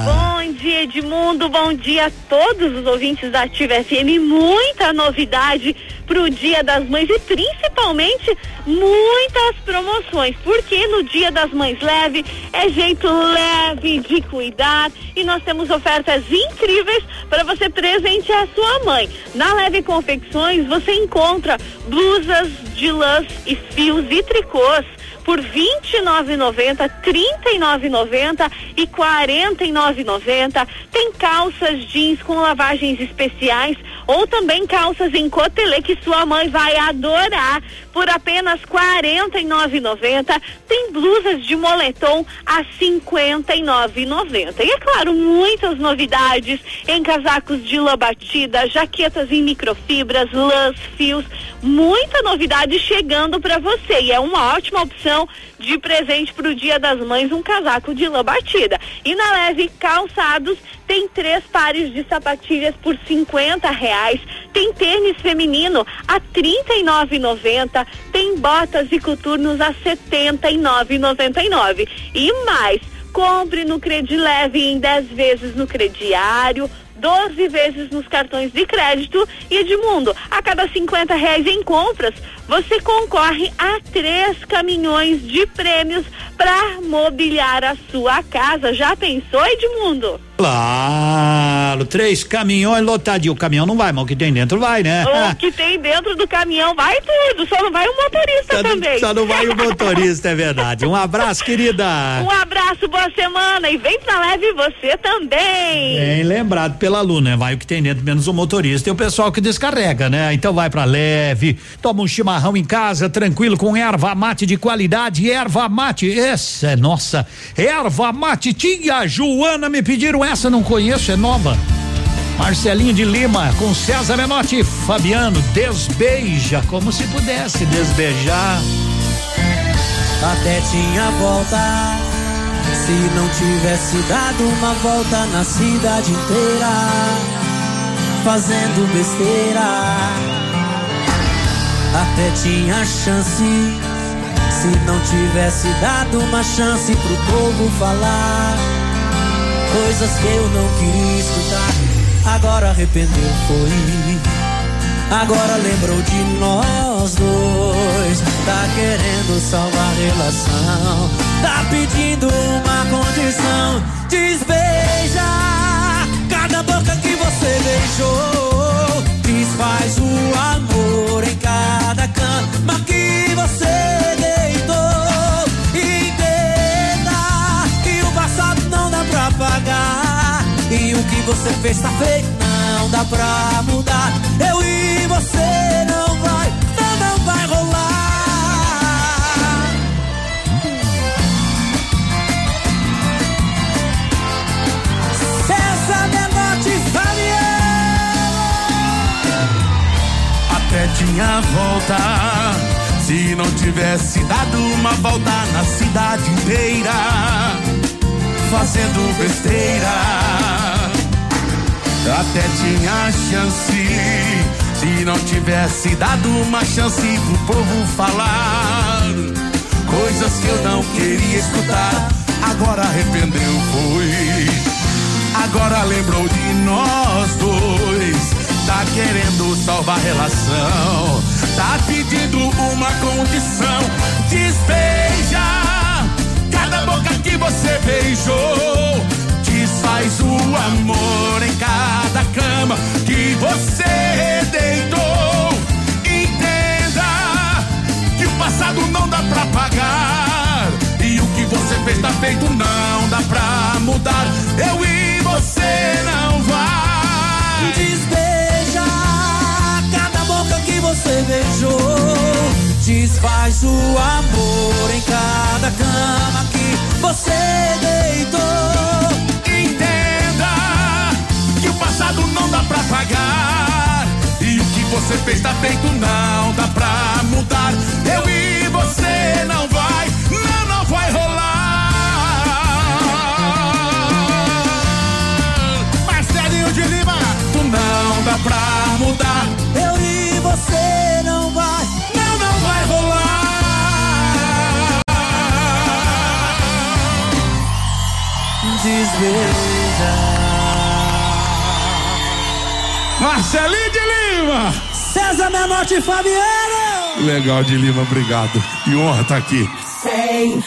Bom dia, Edmundo. Bom dia a todos os ouvintes da Ativa FM. Muita novidade pro Dia das Mães e principalmente muitas promoções. Porque no Dia das Mães leve é jeito leve de cuidar e nós temos ofertas incríveis para você presentear a sua mãe. Na Leve Confecções você encontra blusas de lãs e fios e tricôs por R$ 29,90, R$ 39,90 e R$ 49,90. Tem calças jeans com lavagens especiais ou também calças em cotelê que sua mãe vai adorar por apenas R$ 49,90. Tem blusas de moletom a R$ 59,90. E é claro, muitas novidades em casacos de lã batida, jaquetas em microfibras, lãs, fios, muita novidade chegando para você. E é uma ótima opção de presente para o Dia das Mães um casaco de lã batida. E na Leve Calçados tem três pares de sapatilhas por 50 reais, tem tênis feminino a nove noventa, tem botas e coturnos a nove noventa e nove. E mais, compre no Credileve em 10 vezes no crediário, 12 vezes nos cartões de crédito e Edmundo, a cada 50 reais em compras, você concorre a três caminhões de prêmios para mobiliar a sua casa. Já pensou, Edmundo? Claro, três caminhões lotadinhos. O caminhão não vai, mas o que tem dentro vai, né? O que tem dentro do caminhão vai tudo, só não vai o motorista só também. Não, só não vai o motorista, é verdade. Um abraço, querida. Um abraço, boa semana e vem pra leve você também. Bem lembrado pela Lu, né? Vai o que tem dentro, menos o motorista e o pessoal que descarrega, né? Então vai pra leve, toma um chimarrão em casa, tranquilo, com erva mate de qualidade, erva mate, essa é nossa, erva mate, tia Joana me pediram essa, não conheço, é nova. Marcelinho de Lima, com César Menotti, Fabiano, desbeija, como se pudesse desbeijar. Até tinha volta, se não tivesse dado uma volta na cidade inteira, fazendo besteira. Até tinha chance, se não tivesse dado uma chance pro povo falar coisas que eu não queria escutar. Agora arrependeu, foi. Agora lembrou de nós dois. Tá querendo salvar a relação. Tá pedindo uma condição. Desbeija cada boca que você beijou. Desfaz o amor em cada cama que você você fez tá feito, não dá pra mudar. Eu e você não vai, não, não vai rolar. César Menotti Até tinha volta. Se não tivesse dado uma volta na cidade inteira, fazendo besteira. Até tinha chance. Se não tivesse dado uma chance pro povo falar coisas que eu não queria escutar. Agora arrependeu, foi. Agora lembrou de nós dois. Tá querendo salvar a relação. Tá pedindo uma condição. Desbeija cada boca que você beijou. Desfaz o amor em cada cama que você deitou. Entenda que o passado não dá pra pagar. E o que você fez tá feito, não dá pra mudar. Eu e você não vai. Desbeija cada boca que você beijou. Desfaz o amor em cada cama que você deitou. Passado não dá pra pagar. E o que você fez tá feito, não dá pra mudar. Eu e você não vai, não, não vai rolar. Marcelinho de Lima, tu não dá pra mudar. Eu e você não vai, não, não vai rolar. desbeijar. Marcelinho de Lima! César Menotti e Fabiano! Legal de Lima, obrigado. Que honra estar aqui. 100,3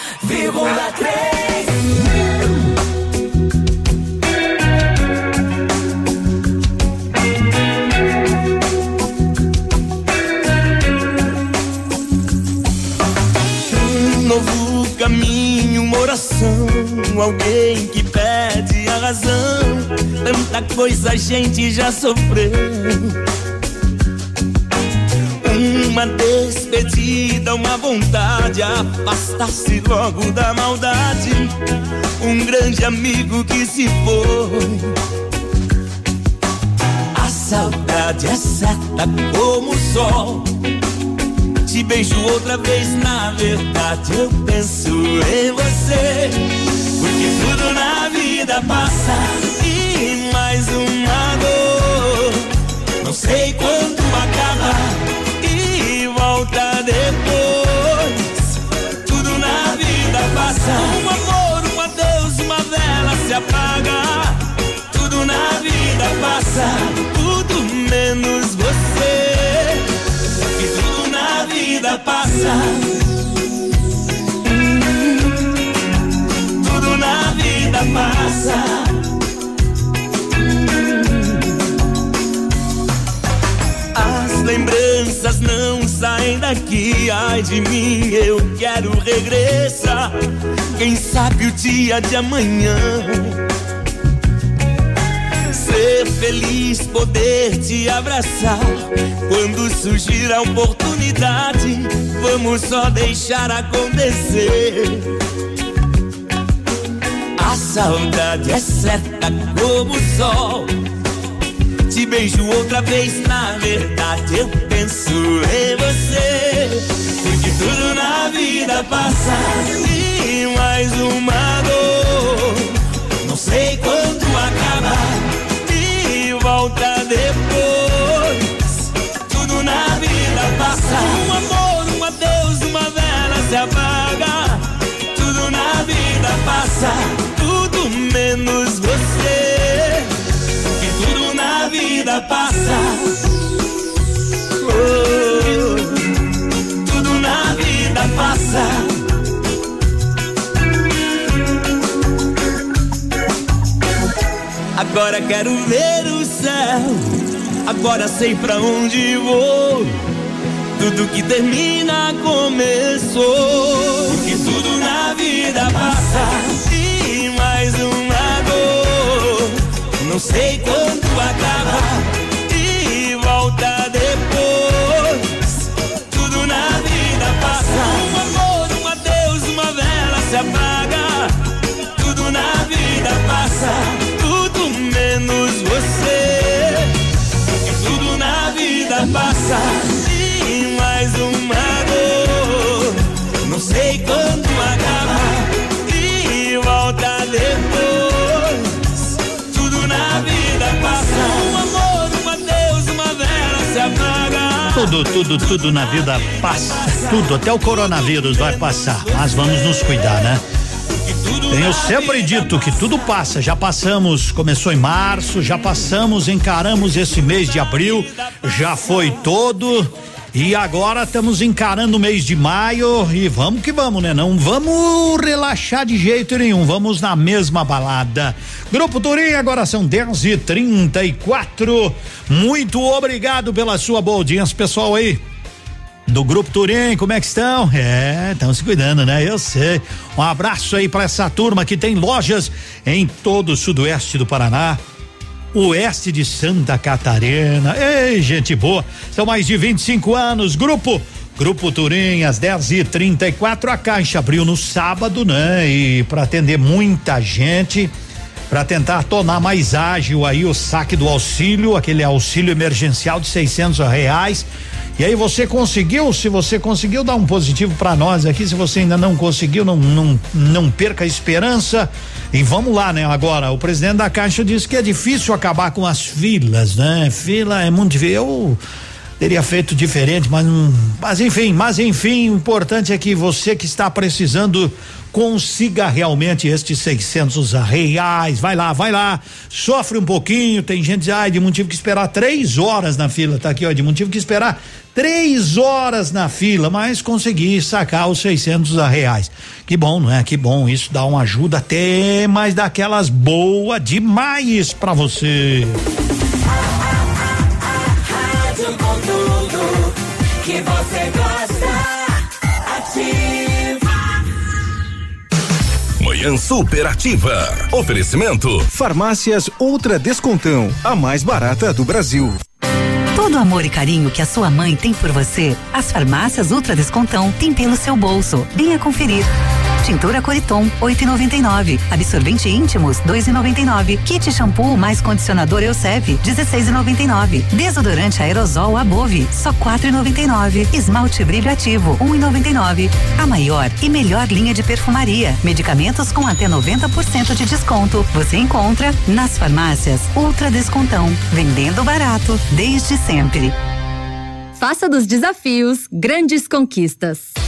Um novo caminho, uma oração. Alguém que pede a razão. Tanta coisa a gente já sofreu. Uma despedida, uma vontade. Afastar-se logo da maldade. Um grande amigo que se foi. A saudade é certa como o sol. Te beijo outra vez, na verdade eu penso em você. Porque tudo na vida passa mais uma dor. Não sei quando acaba e volta depois. Tudo na vida passa. Um amor, um adeus, uma vela se apaga. Tudo na vida passa, tudo menos você. Que tudo na vida passa. Tudo na vida passa. Lembranças não saem daqui. Ai de mim, eu quero regressar. Quem sabe o dia de amanhã. Ser feliz, poder te abraçar. Quando surgir a oportunidade, vamos só deixar acontecer. A saudade é certa como o sol. Te beijo outra vez, na verdade eu penso em você. Porque tudo na vida passa e mais uma dor. Não sei quando acaba e volta depois. Tudo na vida passa. Um amor, um adeus, uma vela se apaga. Tudo na vida passa, tudo menos você. Que tudo na vida passa. Passa. Agora quero ver o céu. Agora sei pra onde vou. Tudo que termina começou. Porque tudo na vida passa. E mais uma dor. Não sei quando acaba. Passa. Tudo menos você. Porque tudo na vida passa. E mais uma dor. Não sei quando acaba. E volta depois. Tudo na vida passa. Um amor, um adeus, uma vela se apaga. Tudo, tudo, tudo na vida passa. Tudo, até o coronavírus vai passar. Mas vamos nos cuidar, né? Tenho sempre dito que tudo passa. Já passamos, começou em março, já passamos, encaramos esse mês de abril, já foi todo. E agora estamos encarando o mês de maio e vamos que vamos, né? Não vamos relaxar de jeito nenhum, vamos na mesma balada. Grupo Turim, agora são 10 e 34 Muito obrigado pela sua boa audiência, pessoal aí do Grupo Turim, como é que estão? É, estão se cuidando, né? Eu sei. Um abraço aí para essa turma que tem lojas em todo o sudoeste do Paraná. Oeste de Santa Catarina. Ei, gente boa. São mais de 25 anos. Grupo Grupo Turim, às 10 e 34 A Caixa abriu no sábado, né? E para atender muita gente, para tentar tornar mais ágil aí o saque do auxílio, aquele auxílio emergencial de 600 reais. E aí você conseguiu? Se você conseguiu, dá um positivo para nós aqui. Se você ainda não conseguiu, não, não, não perca a esperança. E vamos lá, né? Agora, o presidente da Caixa disse que é difícil acabar com as filas, né? Fila é muito. Eu teria feito diferente, mas mas enfim, mas enfim, o importante é que você que está precisando consiga realmente estes 600 reais. Vai lá, vai lá, sofre um pouquinho. Tem gente, ai, de tive que esperar três horas na fila. Tá aqui, ó, de tive que esperar três horas na fila, mas consegui sacar os 600 reais. Que bom, não é? Que bom. Isso dá uma ajuda até mais daquelas boa demais para você. que você gosta. Manhã Superativa. Oferecimento. Farmácias Ultra Descontão, a mais barata do Brasil. Todo o amor e carinho que a sua mãe tem por você, as farmácias Ultra Descontão têm pelo seu bolso. Venha conferir. Tintura Coriton, 8,99. Absorvente íntimos, 2,99. Kit shampoo mais condicionador Elseve, 16,99. Desodorante aerosol Above, só 4,99. Esmalte brilho ativo, 1,99. A maior e melhor linha de perfumaria. Medicamentos com até 90% de desconto. Você encontra nas farmácias Ultra Descontão. Vendendo barato desde sempre. Faça dos desafios grandes conquistas.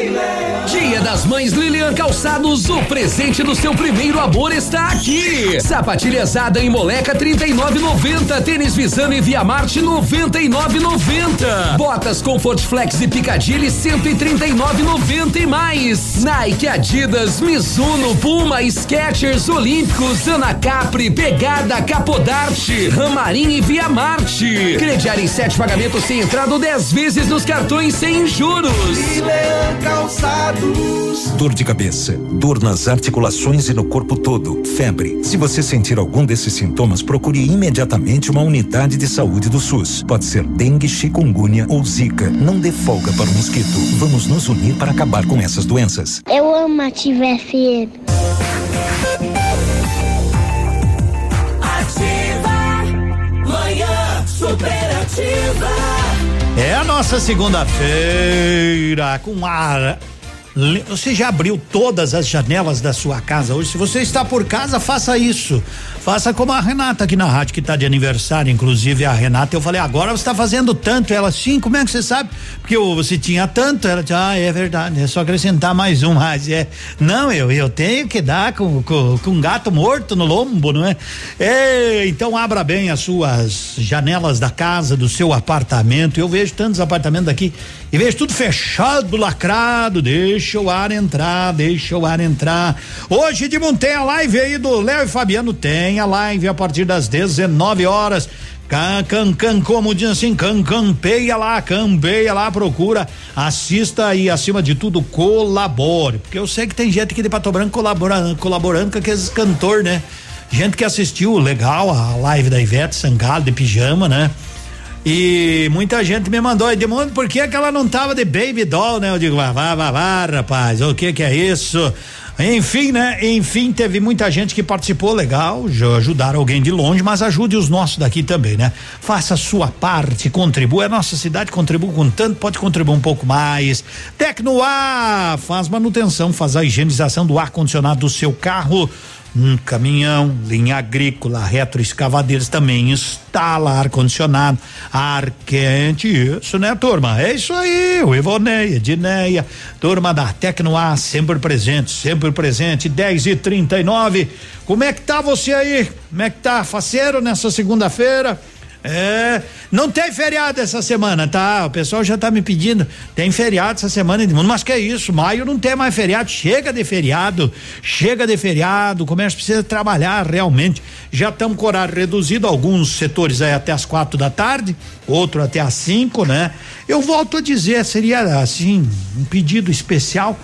Dia das Mães Lilian Calçados, o presente do seu primeiro amor está aqui. Sapatilha Zada em Moleca 39,90, tênis Visano e Via Marte 99,90. Botas Comfort Flex e Picadilly 139,90 e mais. Nike, Adidas, Mizuno, Puma, Skechers, Olímpicos, Ana Capri, Pegada, Capodarte, Ramarim e Via Marte. Crediário em sete pagamentos sem entrada ou 10 vezes nos cartões sem juros. Lilian Calçados. Dor de cabeça, dor nas articulações e no corpo todo, febre. Se você sentir algum desses sintomas, procure imediatamente uma unidade de saúde do SUS. Pode ser dengue, chikungunya ou zika. Não dê folga para o mosquito. Vamos nos unir para acabar com essas doenças. Eu amo a Ativa FM. Ativa. Manhã superativa. É a nossa segunda-feira com ar. Você já abriu todas as janelas da sua casa hoje? Se você está por casa, faça isso. Faça como a Renata aqui na rádio, que está de aniversário, inclusive a Renata. Eu falei, agora você está fazendo tanto. Ela, sim, como é que você sabe? Porque eu- você tinha tanto. Ela disse, ah, é verdade, é só acrescentar mais um. Mas é. Não, eu, eu tenho que dar com, com, com um gato morto no lombo, não é? é? Então abra bem as suas janelas da casa, do seu apartamento. Eu vejo tantos apartamentos aqui e vejo tudo fechado, lacrado. Deixa o ar entrar, deixa o ar entrar. Hoje de manhã tem a live aí do Léo e Fabiano. Tem a live a partir das 19 horas. Can, can, can, como diz assim, can, campeia lá, campeia lá, procura, assista e acima de tudo colabore, porque eu sei que tem gente aqui de Pato Branco colaborando, colaborando com aqueles cantor, né? Gente que assistiu legal a live da Ivete Sangalo de pijama, né? E muita gente me mandou aí, Demundo, por que que ela não tava de baby doll, né? Eu digo, vá, vá, vá, vá, rapaz, o que que é isso? Enfim, né? Enfim, teve muita gente que participou, legal, já ajudaram alguém de longe, mas ajude os nossos daqui também, né? Faça a sua parte, contribua, a nossa cidade contribui com tanto, pode contribuir um pouco mais. Tecnoar faz manutenção, faz a higienização do ar-condicionado do seu carro. Um caminhão, linha agrícola, retroescavadeiras também instala ar-condicionado, ar quente, isso né, turma? É isso aí, o Ivoneia, Dineia, turma da Tecnoar, sempre presente, sempre presente, 10 e 39 Como é que tá você aí? Como é que tá? Faceiro nessa segunda-feira? É, não tem feriado essa semana, tá? O pessoal já tá me pedindo. Tem feriado essa semana, mas que é isso? Maio não tem mais feriado. Chega de feriado, chega de feriado. O comércio precisa trabalhar realmente. Já estamos com horário reduzido, alguns setores aí até as quatro da tarde, outro até as cinco, né? Eu volto a dizer, seria assim, um pedido especial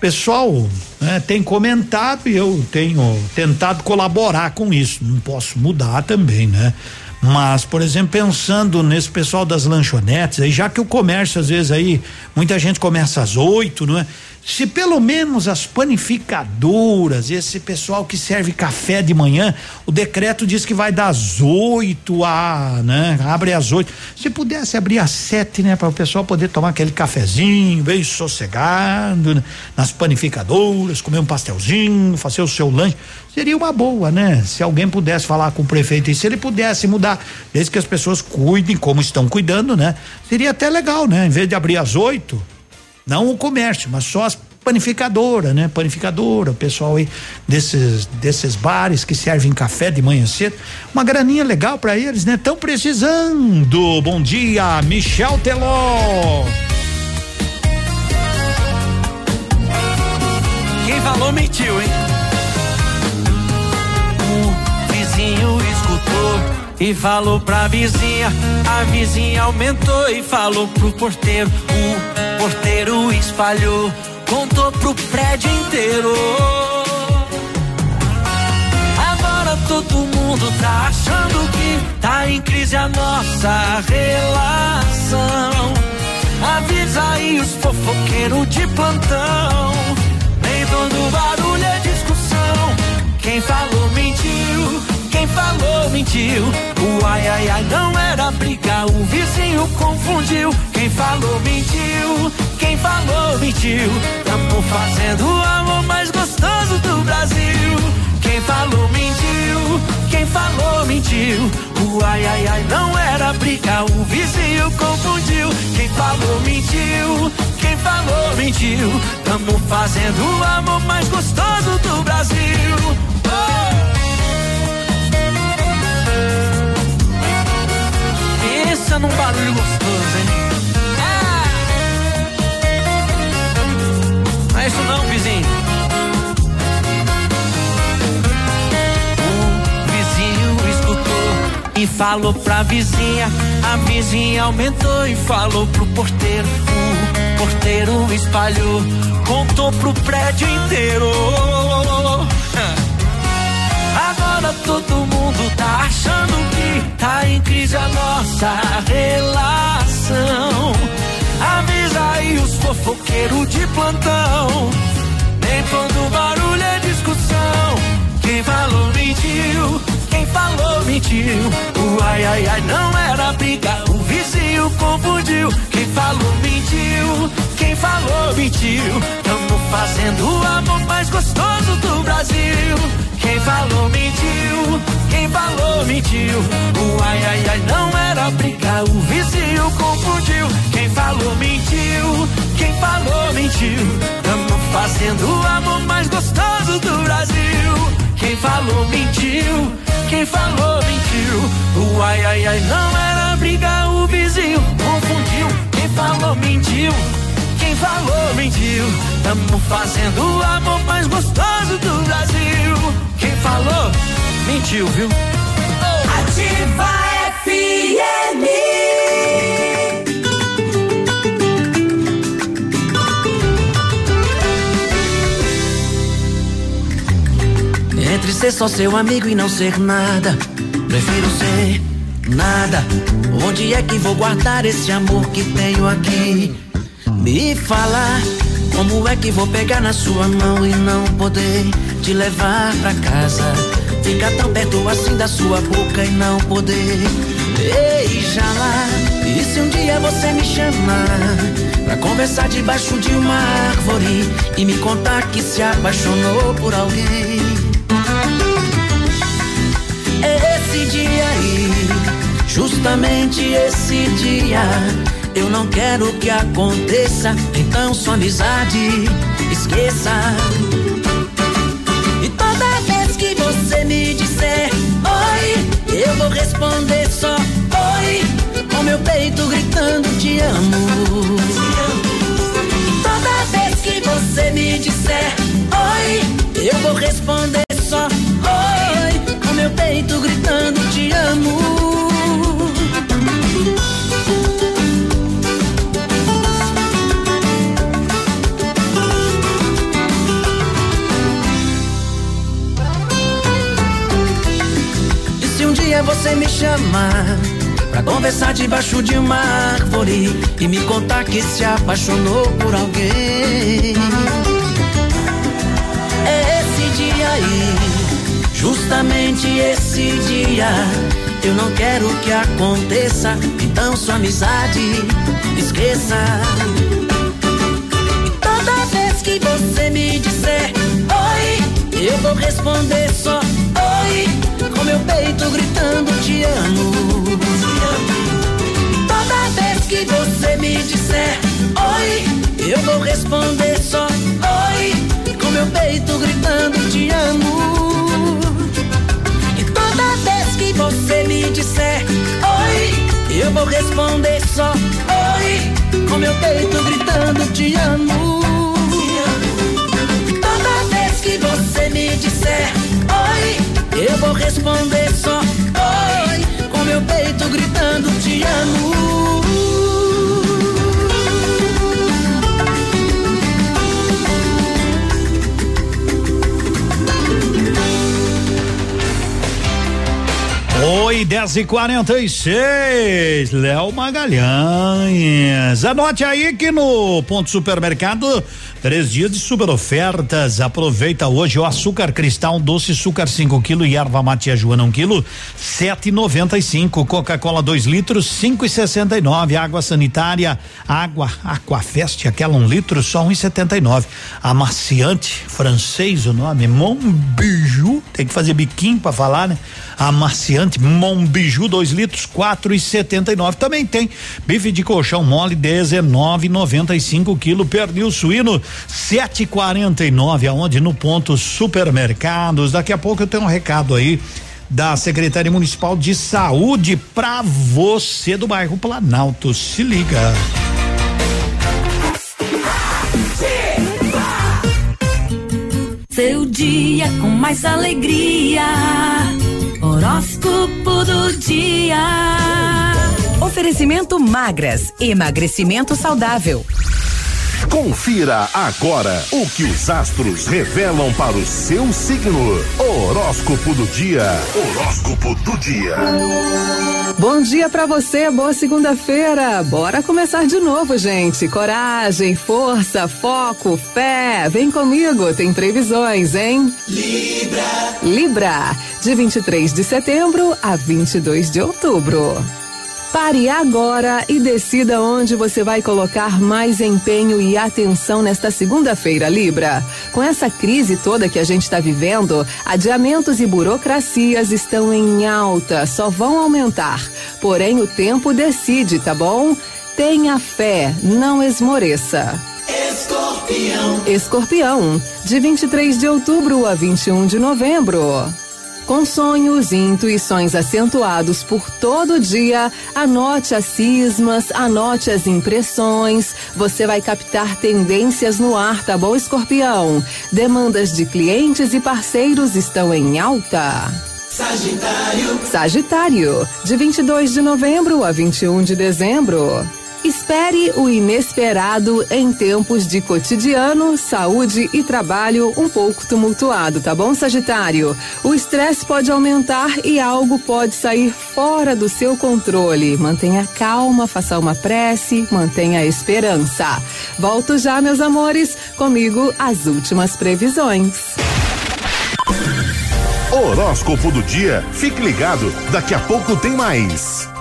pessoal né, tem comentado e eu tenho tentado colaborar com isso. Não posso mudar também, né? Mas, por exemplo, pensando nesse pessoal das lanchonetes, aí já que o comércio às vezes aí muita gente começa às oito, não é? Se pelo menos as panificadoras, esse pessoal que serve café de manhã, o decreto diz que vai das 8 a, né? Abre às 8. Se pudesse abrir às sete, né? Para o pessoal poder tomar aquele cafezinho, bem sossegado, né? nas panificadoras, comer um pastelzinho, fazer o seu lanche. Seria uma boa, né? Se alguém pudesse falar com o prefeito e se ele pudesse mudar, desde que as pessoas cuidem como estão cuidando, né? Seria até legal, né? Em vez de abrir às 8, não o comércio, mas só as panificadora, né? Panificadora, o pessoal aí desses desses bares que servem café de manhã cedo, uma graninha legal para eles, né? Tão precisando. Bom dia, Michel Teló. Quem falou mentiu, hein? O vizinho escutou e falou pra vizinha. A vizinha aumentou e falou pro porteiro. O porteiro espalhou, contou pro prédio inteiro. Agora todo mundo tá achando que tá em crise a nossa relação. Avisa aí os fofoqueiros de plantão. Nem todo barulho é discussão. Quem falou mentiu quem falou mentiu. O ai ai ai não era briga, o vizinho confundiu. Quem falou mentiu. Quem falou mentiu. Tamo fazendo o amor mais gostoso do Brasil. Quem falou mentiu. Quem falou mentiu. O ai ai ai não era briga, o vizinho confundiu. Quem falou mentiu. Quem falou mentiu. Tamo fazendo o amor mais gostoso do Brasil. Oh! Pensa num barulho gostoso, hein? Não é isso não, vizinho. O vizinho escutou e falou pra vizinha. A vizinha aumentou e falou pro porteiro. O porteiro espalhou, contou pro prédio inteiro. Agora todo mundo tá achando tá em crise a nossa relação. Avisa aí os fofoqueiros de plantão. Nem todo barulho é discussão. Quem falou mentiu, quem falou mentiu. O ai ai ai não era briga, o vizinho confundiu. Quem falou mentiu, quem falou mentiu. Tamo fazendo o amor mais gostoso do Brasil. Quem falou mentiu, quem falou mentiu. O ai ai ai não era briga, o vizinho confundiu. Quem falou mentiu, quem falou mentiu. Tamo fazendo o amor mais gostoso do Brasil. Quem falou mentiu, quem falou mentiu. O ai ai ai não era briga, o vizinho confundiu. Quem falou mentiu. Quem falou mentiu, tamo fazendo o amor mais gostoso do Brasil. Quem falou mentiu, viu? Ativa FM. Entre ser só seu amigo e não ser nada, prefiro ser nada. Onde é que vou guardar esse amor que tenho aqui? Me fala, como é que vou pegar na sua mão e não poder te levar pra casa? Ficar tão perto assim da sua boca e não poder beijá-la. E se um dia você me chamar pra conversar debaixo de uma árvore e me contar que se apaixonou por alguém? esse dia aí, justamente esse dia. Eu não quero que aconteça, então sua amizade esqueça. E toda vez que você me disser oi, eu vou responder só oi, com meu peito gritando te amo. E toda vez que você me disser oi, eu vou responder só oi meu peito gritando te amo. E se um dia você me chamar Pra conversar debaixo de uma árvore E me contar que se apaixonou por alguém É esse dia aí Justamente esse dia Eu não quero que aconteça Então sua amizade esqueça toda vez que você me disser Oi, eu vou responder só Oi, com meu peito gritando te amo Toda vez que você me disser oi, eu vou responder só oi, com meu peito gritando te amo. E que você me disser oi, eu vou responder só oi, com meu peito gritando te amo. Toda vez que você me disser oi, eu vou responder só oi, com meu peito gritando te amo. Oi, 10 e 46 Léo Magalhães. Anote aí que no Ponto Supermercado, três dias de super ofertas. Aproveita hoje o açúcar cristal, doce açúcar 5 kg e erva mate a Joana 1 um quilo, 7,95. Coca-Cola 2 litros, 5,69. Água sanitária, água Aquafest, aquela um litro, só 1,79. Amaciante, francês o nome, Monbiju, tem que fazer biquinho pra falar, né? Amaciante Monbiju 2 litros, 4,79. Também tem bife de colchão mole 19,95 quilo, pernil suíno 7,49. Aonde? No ponto supermercados. Daqui a pouco eu tenho um recado aí da Secretaria Municipal de Saúde para você do bairro Planalto. Se liga. Seu dia com mais alegria. Horóscopo do dia. Oferecimento magras, emagrecimento saudável. Confira agora o que os astros revelam para o seu signo. Horóscopo do dia. Horóscopo do dia. Bom dia pra você, boa segunda-feira. Bora começar de novo, gente. Coragem, força, foco, fé. Vem comigo, tem previsões, hein? Libra. Libra, de 23 de setembro a 22 de outubro. Pare agora e decida onde você vai colocar mais empenho e atenção nesta segunda-feira, Libra. Com essa crise toda que a gente está vivendo, adiamentos e burocracias estão em alta, só vão aumentar. Porém, o tempo decide, tá bom? Tenha fé, não esmoreça. Escorpião. Escorpião, de 23 de outubro a 21 de novembro. Com sonhos e intuições acentuados por todo dia, anote as cismas, anote as impressões. Você vai captar tendências no ar, tá bom, escorpião? Demandas de clientes e parceiros estão em alta. Sagitário. Sagitário, de 22 de novembro a 21 de dezembro. Espere o inesperado em tempos de cotidiano, saúde e trabalho um pouco tumultuado, tá bom, Sagitário? O estresse pode aumentar e algo pode sair fora do seu controle. Mantenha calma, faça uma prece, mantenha a esperança. Volto já, meus amores, comigo as últimas previsões. Horóscopo do dia. Fique ligado, daqui a pouco tem mais.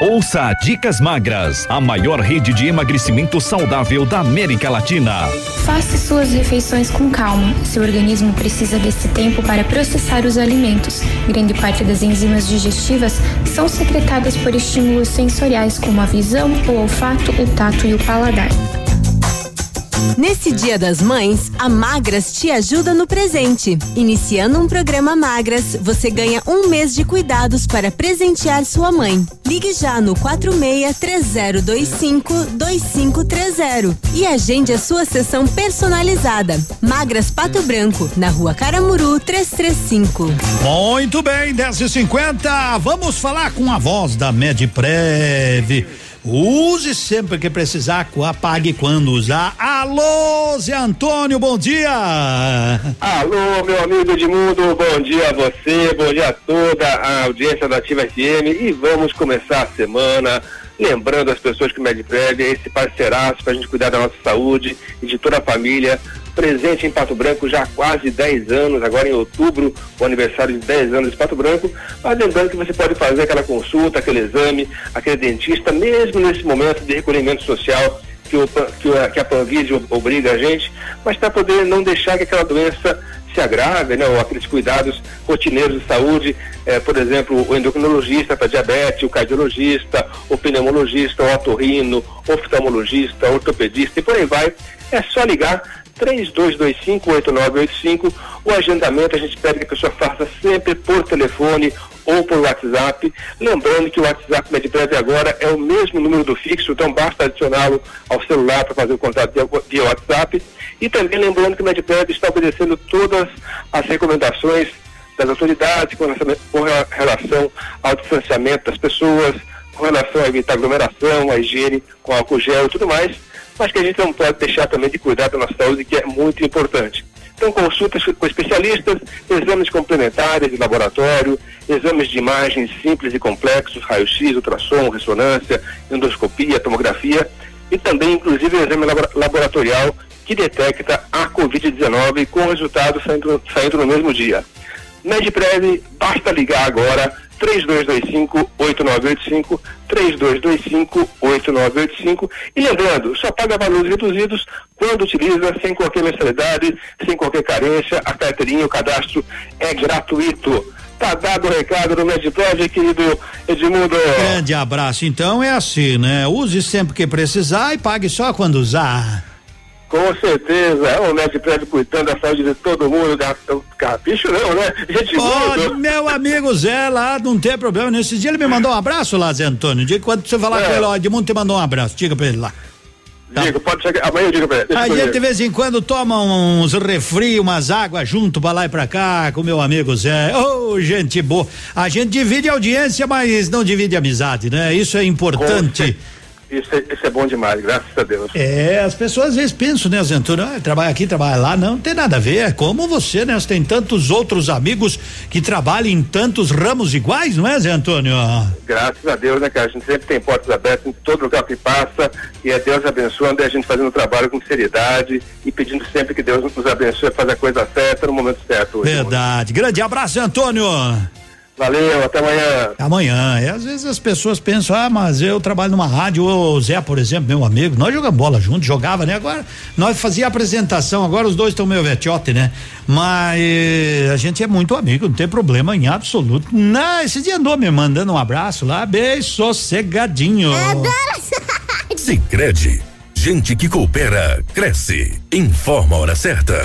Ouça Dicas Magras, a maior rede de emagrecimento saudável da América Latina. Faça suas refeições com calma. Seu organismo precisa desse tempo para processar os alimentos. Grande parte das enzimas digestivas são secretadas por estímulos sensoriais como a visão, o olfato, o tato e o paladar. Nesse Dia das Mães, a Magras te ajuda no presente. Iniciando um programa Magras, você ganha um mês de cuidados para presentear sua mãe. Ligue já no 46 3025 2530 e agende a sua sessão personalizada. Magras Pato Branco, na rua Caramuru 335. Muito bem, 10 e 50 Vamos falar com a voz da Medprev. Use sempre que precisar, apague quando usar. Alô, Zé Antônio, bom dia! Alô, meu amigo Edmundo, bom dia a você, bom dia a toda a audiência da Ativa FM e vamos começar a semana lembrando as pessoas que o Medprev é esse parceiraço para a gente cuidar da nossa saúde e de toda a família presente em Pato Branco já há quase 10 anos, agora em outubro, o aniversário de 10 anos de Pato Branco, mas lembrando que você pode fazer aquela consulta, aquele exame, aquele dentista, mesmo nesse momento de recolhimento social que, o, que, a, que a obriga a gente, mas para poder não deixar que aquela doença se agrave, né, ou aqueles cuidados rotineiros de saúde, eh, por exemplo, o endocrinologista para diabetes, o cardiologista, o pneumologista, o otorrino, oftalmologista, ortopedista e por aí vai, é só ligar 3225-8985. O agendamento a gente pede que a pessoa faça sempre por telefone ou por WhatsApp. Lembrando que o WhatsApp Medprev agora é o mesmo número do fixo, então basta adicioná-lo ao celular para fazer o contato via WhatsApp. E também lembrando que o Medprev está obedecendo todas as recomendações das autoridades com relação ao distanciamento das pessoas, com relação a evitar aglomeração, a higiene com álcool gel e tudo mais mas que a gente não pode deixar também de cuidar da nossa saúde, que é muito importante. Então, consultas com especialistas, exames complementares de laboratório, exames de imagens simples e complexos, raio-x, ultrassom, ressonância, endoscopia, tomografia e também, inclusive, exame laboratorial que detecta a Covid-19 com resultados saindo, saindo no mesmo dia. Medprev, basta ligar agora 3225-8985, 3225-8985. E lembrando, só paga valores reduzidos quando utiliza sem qualquer mensalidade, sem qualquer carência. A carteirinha, o cadastro é gratuito. Tá dado o recado do Medprev, querido Edmundo. Grande abraço. Então é assim, né? Use sempre que precisar e pague só quando usar. Com certeza, é o médico prédio cuidando da saúde de todo mundo, capricho não, né? Gente Pode, meu amigo Zé lá, não tem problema. Nesse dia ele me mandou um abraço lá, Zé Antônio. Diga quando você falar é. com ele, ó, Edmundo te mandou um abraço, diga pra ele lá. Tá. Digo, pode chegar, amanhã eu digo pra ele. A gente de vez em quando toma uns refri, umas águas junto pra lá e pra cá com meu amigo Zé. Ô, oh, gente boa. A gente divide audiência, mas não divide amizade, né? Isso é importante. Isso é, isso é bom demais, graças a Deus. É, as pessoas às vezes pensam, né, Zé Antônio, ah, trabalha aqui, trabalha lá, não, não tem nada a ver, é como você, né, você tem tantos outros amigos que trabalham em tantos ramos iguais, não é, Zé Antônio? Graças a Deus, né, cara, a gente sempre tem portas abertas em todo lugar que passa e é Deus abençoando e a gente fazendo o trabalho com seriedade e pedindo sempre que Deus nos abençoe a fazer a coisa certa no momento certo. Hoje, Verdade, grande abraço, Zé Antônio. Valeu, até amanhã. Amanhã. E às vezes as pessoas pensam, ah, mas eu trabalho numa rádio, o Zé, por exemplo, meu amigo, nós jogamos bola juntos, jogava, né? Agora, nós fazia apresentação, agora os dois estão meio vetiote, né? Mas a gente é muito amigo, não tem problema em absoluto. Não, esse dia andou me mandando um abraço lá, bem sossegadinho. Se crede, gente que coopera, cresce. Informa a hora certa.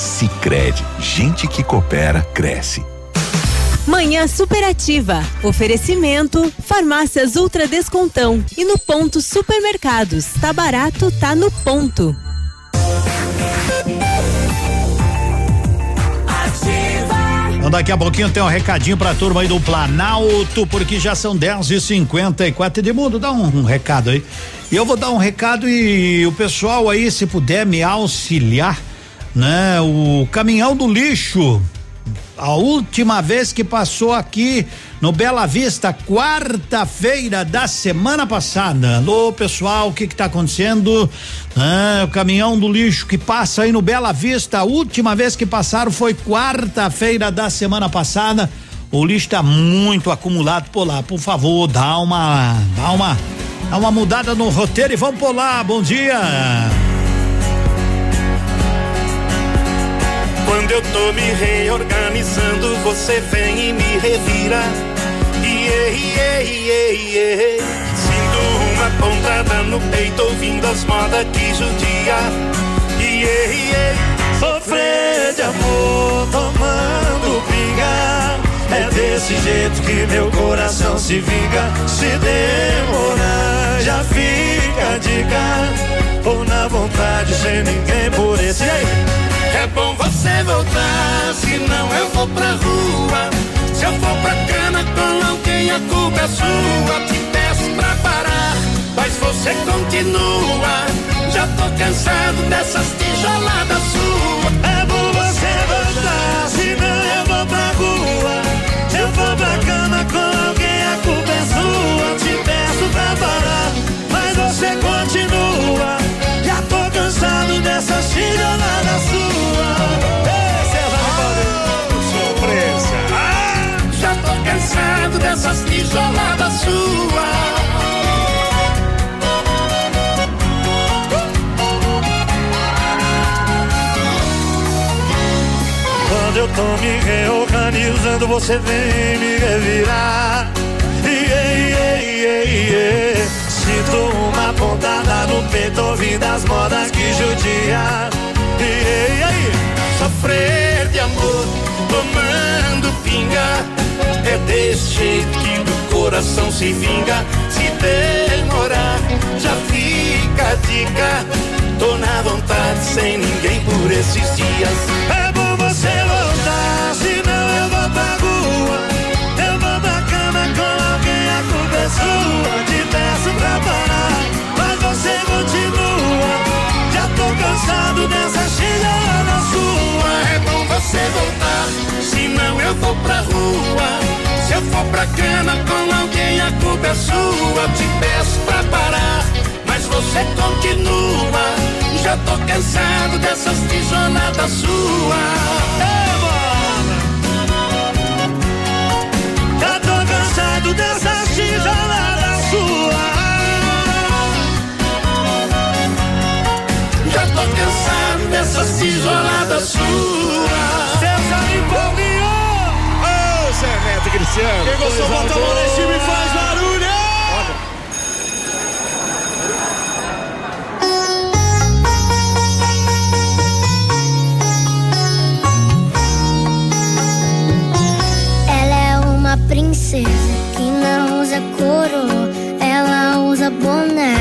Sicredi, gente que coopera cresce. Manhã superativa. Oferecimento: Farmácias Ultra Descontão e no ponto Supermercados. Tá barato, tá no ponto. Então daqui a pouquinho tem um recadinho pra turma aí do Planalto, porque já são 10 e 54 de mundo. Dá um, um recado aí. E eu vou dar um recado e o pessoal aí, se puder me auxiliar né? O caminhão do lixo A última vez que passou aqui no Bela Vista, quarta-feira da semana passada. Alô, pessoal, o que que tá acontecendo? Ah, o caminhão do lixo que passa aí no Bela Vista, a última vez que passaram foi quarta-feira da semana passada. O lixo está muito acumulado por lá. Por favor, dá uma, dá uma, dá uma mudada no roteiro e vamos por lá. Bom dia. Quando eu tô me reorganizando, você vem e me revira. Iê, iê, iê, iê. Sinto uma pontada no peito, ouvindo as modas que judia. Iê, iê. Sofrer de amor, tomando pinga. É desse jeito que meu coração se vinga. Se demorar, já fica a dica. Ou na vontade, sem ninguém por esse aí. Bom você voltar, senão eu vou pra rua. Se eu for pra cana com alguém, a culpa é sua. Te peço pra parar, mas você continua. Já tô cansado dessas tijoladas suas. É bom você voltar, senão eu vou pra rua. Se eu for pra cama com alguém, a culpa é sua. Te peço pra parar, mas você continua. Já tô cansado dessas tijoladas suas. Surpresa! Ah, já tô cansado dessas tijoladas suas. Quando eu tô me reorganizando, você vem me revirar. Iê, iê, iê, iê. Sinto uma pontada no peito, ouvindo as modas que judia. Iê, iê, Sofrer de amor, tomando pinga. É desse jeito que o coração se vinga. Se demorar, já fica a dica. Tô na vontade, sem ninguém por esses dias. É bom você voltar, senão eu vou pra rua. Com alguém, a culpa é sua. Te peço pra parar, mas você continua. Já tô cansado dessa chega na sua. É bom você voltar, senão eu vou pra rua. Se eu for pra cama com alguém, a culpa é sua. Te peço pra parar, mas você continua. Já tô cansado dessas tijoladas suas. Já tô cansado dessas tijoladas suas. Já tô cansado dessas tijoladas suas. César e Paulinho! Ô, Zé Neto Cristiano. Quem gostou, bota a mão em cima e faz barulho. Ela é uma princesa usa coroa, ela usa boné.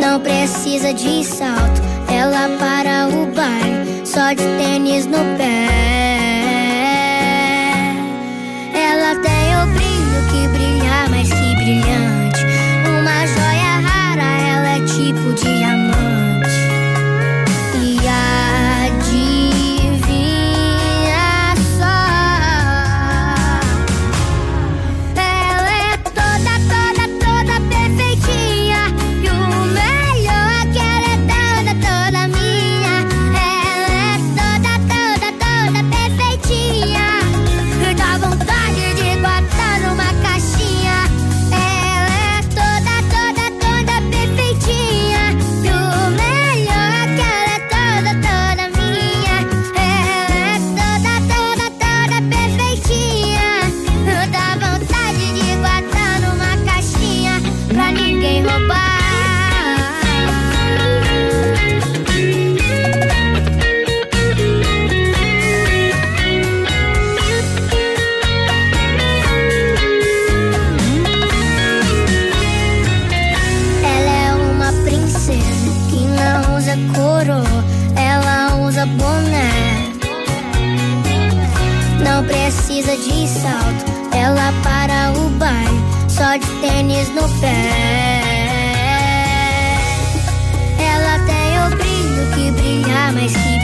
Não precisa de salto, ela para o baile, só de tênis no pé. Ela tem o para o baile, só de tênis no pé. Ela tem o brilho que brilha mais que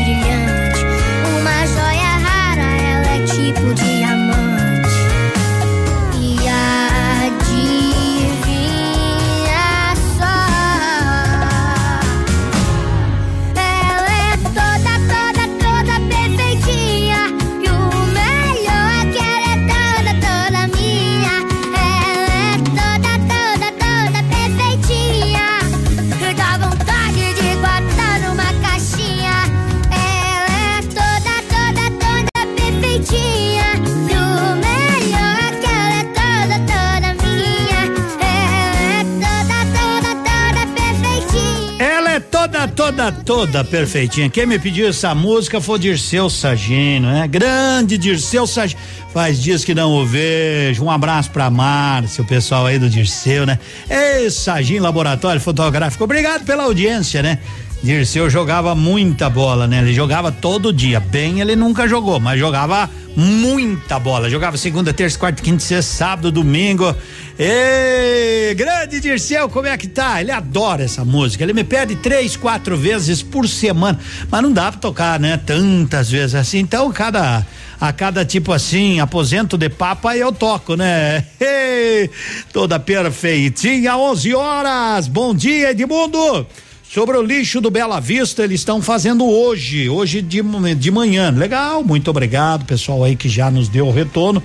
toda, perfeitinha. Quem me pediu essa música foi Dirceu Sagino, né? Grande Dirceu Sagino. Faz dias que não o vejo. Um abraço pra Márcio, o pessoal aí do Dirceu, né? Ei, Sagino Laboratório Fotográfico. Obrigado pela audiência, né? Dirceu jogava muita bola, né? Ele jogava todo dia. Bem, ele nunca jogou, mas jogava muita bola. Jogava segunda, terça, quarta, quinta, sexta, sábado, domingo. Ei, grande Dirceu, como é que tá? Ele adora essa música. Ele me pede três, quatro vezes por semana. Mas não dá pra tocar, né? Tantas vezes assim. Então, cada a cada tipo assim, aposento de papa eu toco, né? Ei, toda perfeitinha, 11 horas. Bom dia, Edmundo. Sobre o lixo do Bela Vista, eles estão fazendo hoje, hoje de, de manhã. Legal, muito obrigado, pessoal aí que já nos deu o retorno.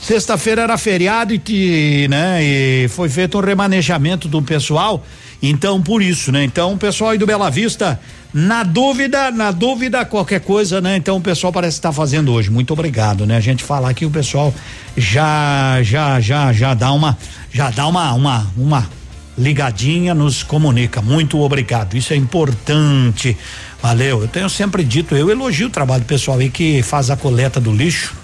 Sexta-feira era feriado e, né, e foi feito um remanejamento do pessoal. Então, por isso, né? Então, o pessoal aí do Bela Vista, na dúvida, na dúvida, qualquer coisa, né? Então, o pessoal parece estar tá fazendo hoje. Muito obrigado, né? A gente falar que o pessoal já, já, já, já dá uma, já dá uma, uma, uma ligadinha, nos comunica. Muito obrigado. Isso é importante. Valeu. Eu tenho sempre dito, eu elogio o trabalho do pessoal aí que faz a coleta do lixo.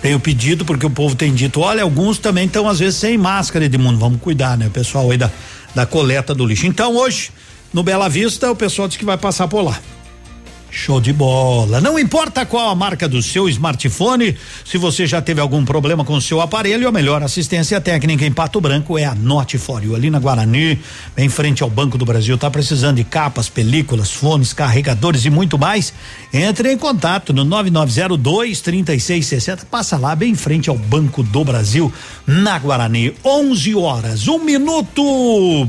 Tenho pedido porque o povo tem dito, olha, alguns também estão às vezes sem máscara, Edmundo, vamos cuidar, né? O pessoal aí da, da coleta do lixo. Então hoje, no Bela Vista, o pessoal diz que vai passar por lá. Show de bola. Não importa qual a marca do seu smartphone, se você já teve algum problema com o seu aparelho, a melhor assistência técnica em Pato Branco é a Notifório, ali na Guarani, em frente ao Banco do Brasil. Tá precisando de capas, películas, fones, carregadores e muito mais? Entre em contato no 9902 3660. Passa lá, bem em frente ao Banco do Brasil, na Guarani. 11 horas, um minuto.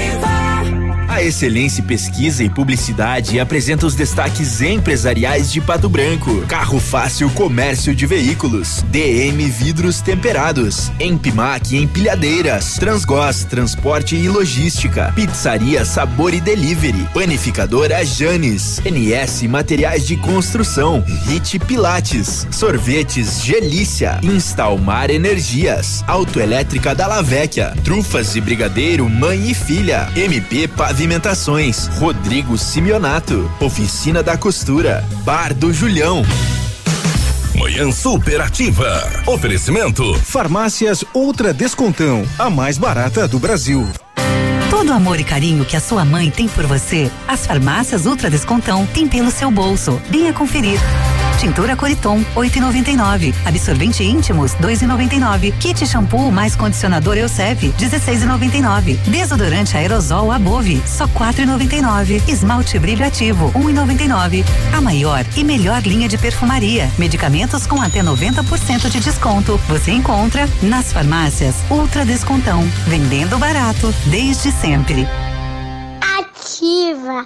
A Excelência Pesquisa e Publicidade apresenta os destaques empresariais de Pato Branco. Carro Fácil Comércio de Veículos, DM Vidros Temperados, Empimac Empilhadeiras, Transgós Transporte e Logística, Pizzaria Sabor e Delivery, Panificadora Janes, NS Materiais de Construção, Hit Pilates, Sorvetes Gelícia, Instalmar Energias, Autoelétrica da Lavecchia, Trufas e Brigadeiro Mãe e Filha, MP Pavimentações, Rodrigo Simeonato, Oficina da Costura, Bar do Julião. Manhã superativa. Oferecimento. Farmácias Ultra Descontão, a mais barata do Brasil. Todo o amor e carinho que a sua mãe tem por você, as farmácias Ultra Descontão têm pelo seu bolso. Venha conferir. Tintura Coriton, 8,99. Absorvente íntimos, 2,99. Kit shampoo mais condicionador Eusep, 16,99. Desodorante aerosol Above, só 4,99. Esmalte brilho ativo, 1,99. A maior e melhor linha de perfumaria. Medicamentos com até 90% de desconto. Você encontra nas farmácias Ultra Descontão. Vendendo barato desde sempre. Ativa.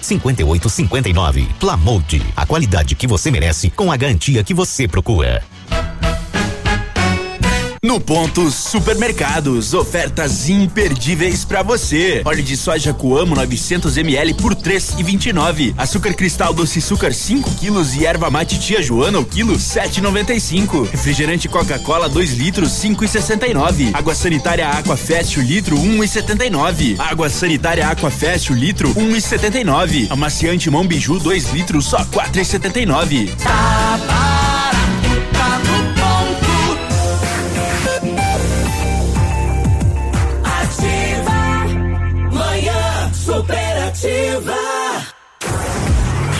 5859. Plamold, a qualidade que você merece com a garantia que você procura. No ponto Supermercados, ofertas imperdíveis pra você. Óleo de soja Coamo 900 ml por 3,29. Açúcar cristal doce açúcar 5 quilos e erva mate tia Joana o quilo 7,95. Refrigerante Coca-Cola 2 litros 5,69. Água sanitária Aqua Fest o litro 1,79. Água sanitária Aqua Fest o litro 1,79. Amaciante Mão Biju 2 litros só 4,79. Tá barato,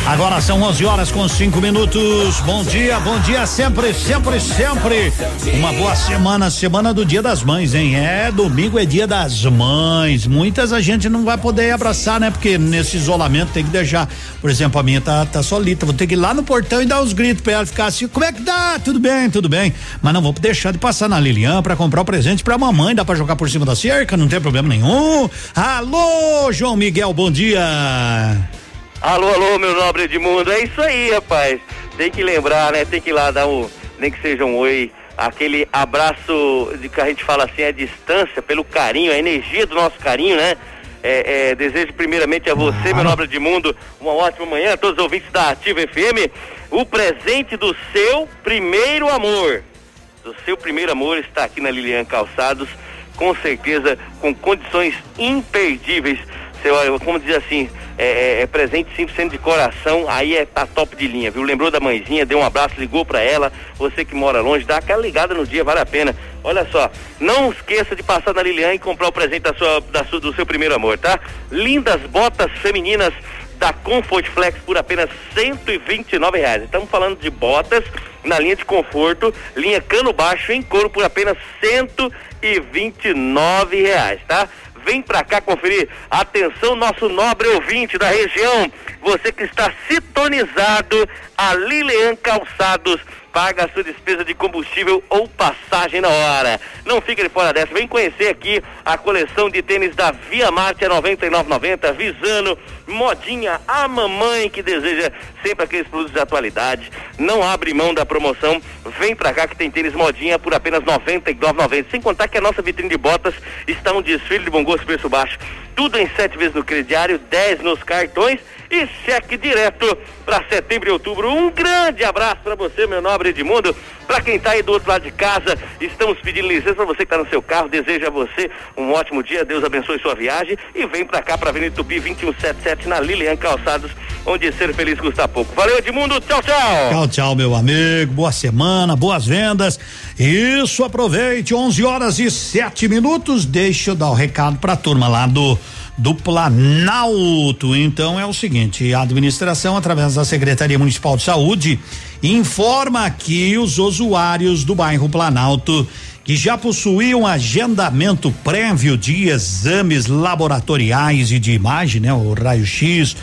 Agora são 11 horas com cinco minutos. Bom dia, bom dia sempre, sempre, sempre. Uma boa semana, semana do Dia das Mães, hein? É, domingo é Dia das Mães. Muitas a gente não vai poder abraçar, né? Porque nesse isolamento tem que deixar. Por exemplo, a minha tá, tá solita. Vou ter que ir lá no portão e dar uns gritos pra ela ficar assim. Como é que dá? Tudo bem, tudo bem. Mas não vou deixar de passar na Lilian pra comprar o presente pra mamãe. Dá pra jogar por cima da cerca, não tem problema nenhum. Alô, João Miguel, bom dia. Alô, alô, meu nobre Edmundo. É isso aí, rapaz. Tem que lembrar, né? Tem que ir lá dar um, nem que seja um oi, aquele abraço de que a gente fala assim, a distância, pelo carinho, a energia do nosso carinho, né? É, é, desejo primeiramente a você, meu nobre Edmundo, uma ótima manhã, a todos os ouvintes da Ativa FM, o presente do seu primeiro amor. Do seu primeiro amor está aqui na Lilian Calçados, com certeza, com condições imperdíveis. Olha, como diz assim, é, é, é presente 100% de coração, aí é tá top de linha, viu? Lembrou da mãezinha, deu um abraço, ligou para ela. Você que mora longe, dá aquela ligada no dia, vale a pena. Olha só, não esqueça de passar na Lilian e comprar o presente da sua, da sua, do seu primeiro amor, tá? Lindas botas femininas da Comfort Flex por apenas 129 reais. Estamos falando de botas na linha de conforto, linha cano baixo em couro por apenas 129 reais, tá? Vem pra cá conferir. Atenção, nosso nobre ouvinte da região. Você que está sintonizado a Lilian Calçados paga a sua despesa de combustível ou passagem na hora. Não fica de fora dessa. Vem conhecer aqui a coleção de tênis da Via Marte a 99,90, Visano, Modinha, a mamãe que deseja sempre aqueles produtos de atualidade. Não abre mão da promoção. Vem pra cá que tem tênis Modinha por apenas 99,90. Sem contar que a nossa vitrine de botas está um desfile de bom gosto preço baixo. Tudo em sete vezes no crediário, 10 nos cartões e cheque direto para setembro e outubro. Um grande abraço para você, meu nobre Edmundo. Para quem está aí do outro lado de casa, estamos pedindo licença para você que está no seu carro. Desejo a você um ótimo dia. Deus abençoe sua viagem e vem para cá para Avenida Tupi 2177 na Lilian Calçados, onde ser feliz custa pouco. Valeu, Edmundo. Tchau, tchau. Tchau, tchau, meu amigo. Boa semana, boas vendas. Isso, aproveite. 11 horas e 7 minutos. Deixa eu dar o recado para a turma lá do do Planalto. Então é o seguinte, a administração através da Secretaria Municipal de Saúde informa que os usuários do bairro Planalto que já possuíam agendamento prévio de exames laboratoriais e de imagem, né, o raio-x,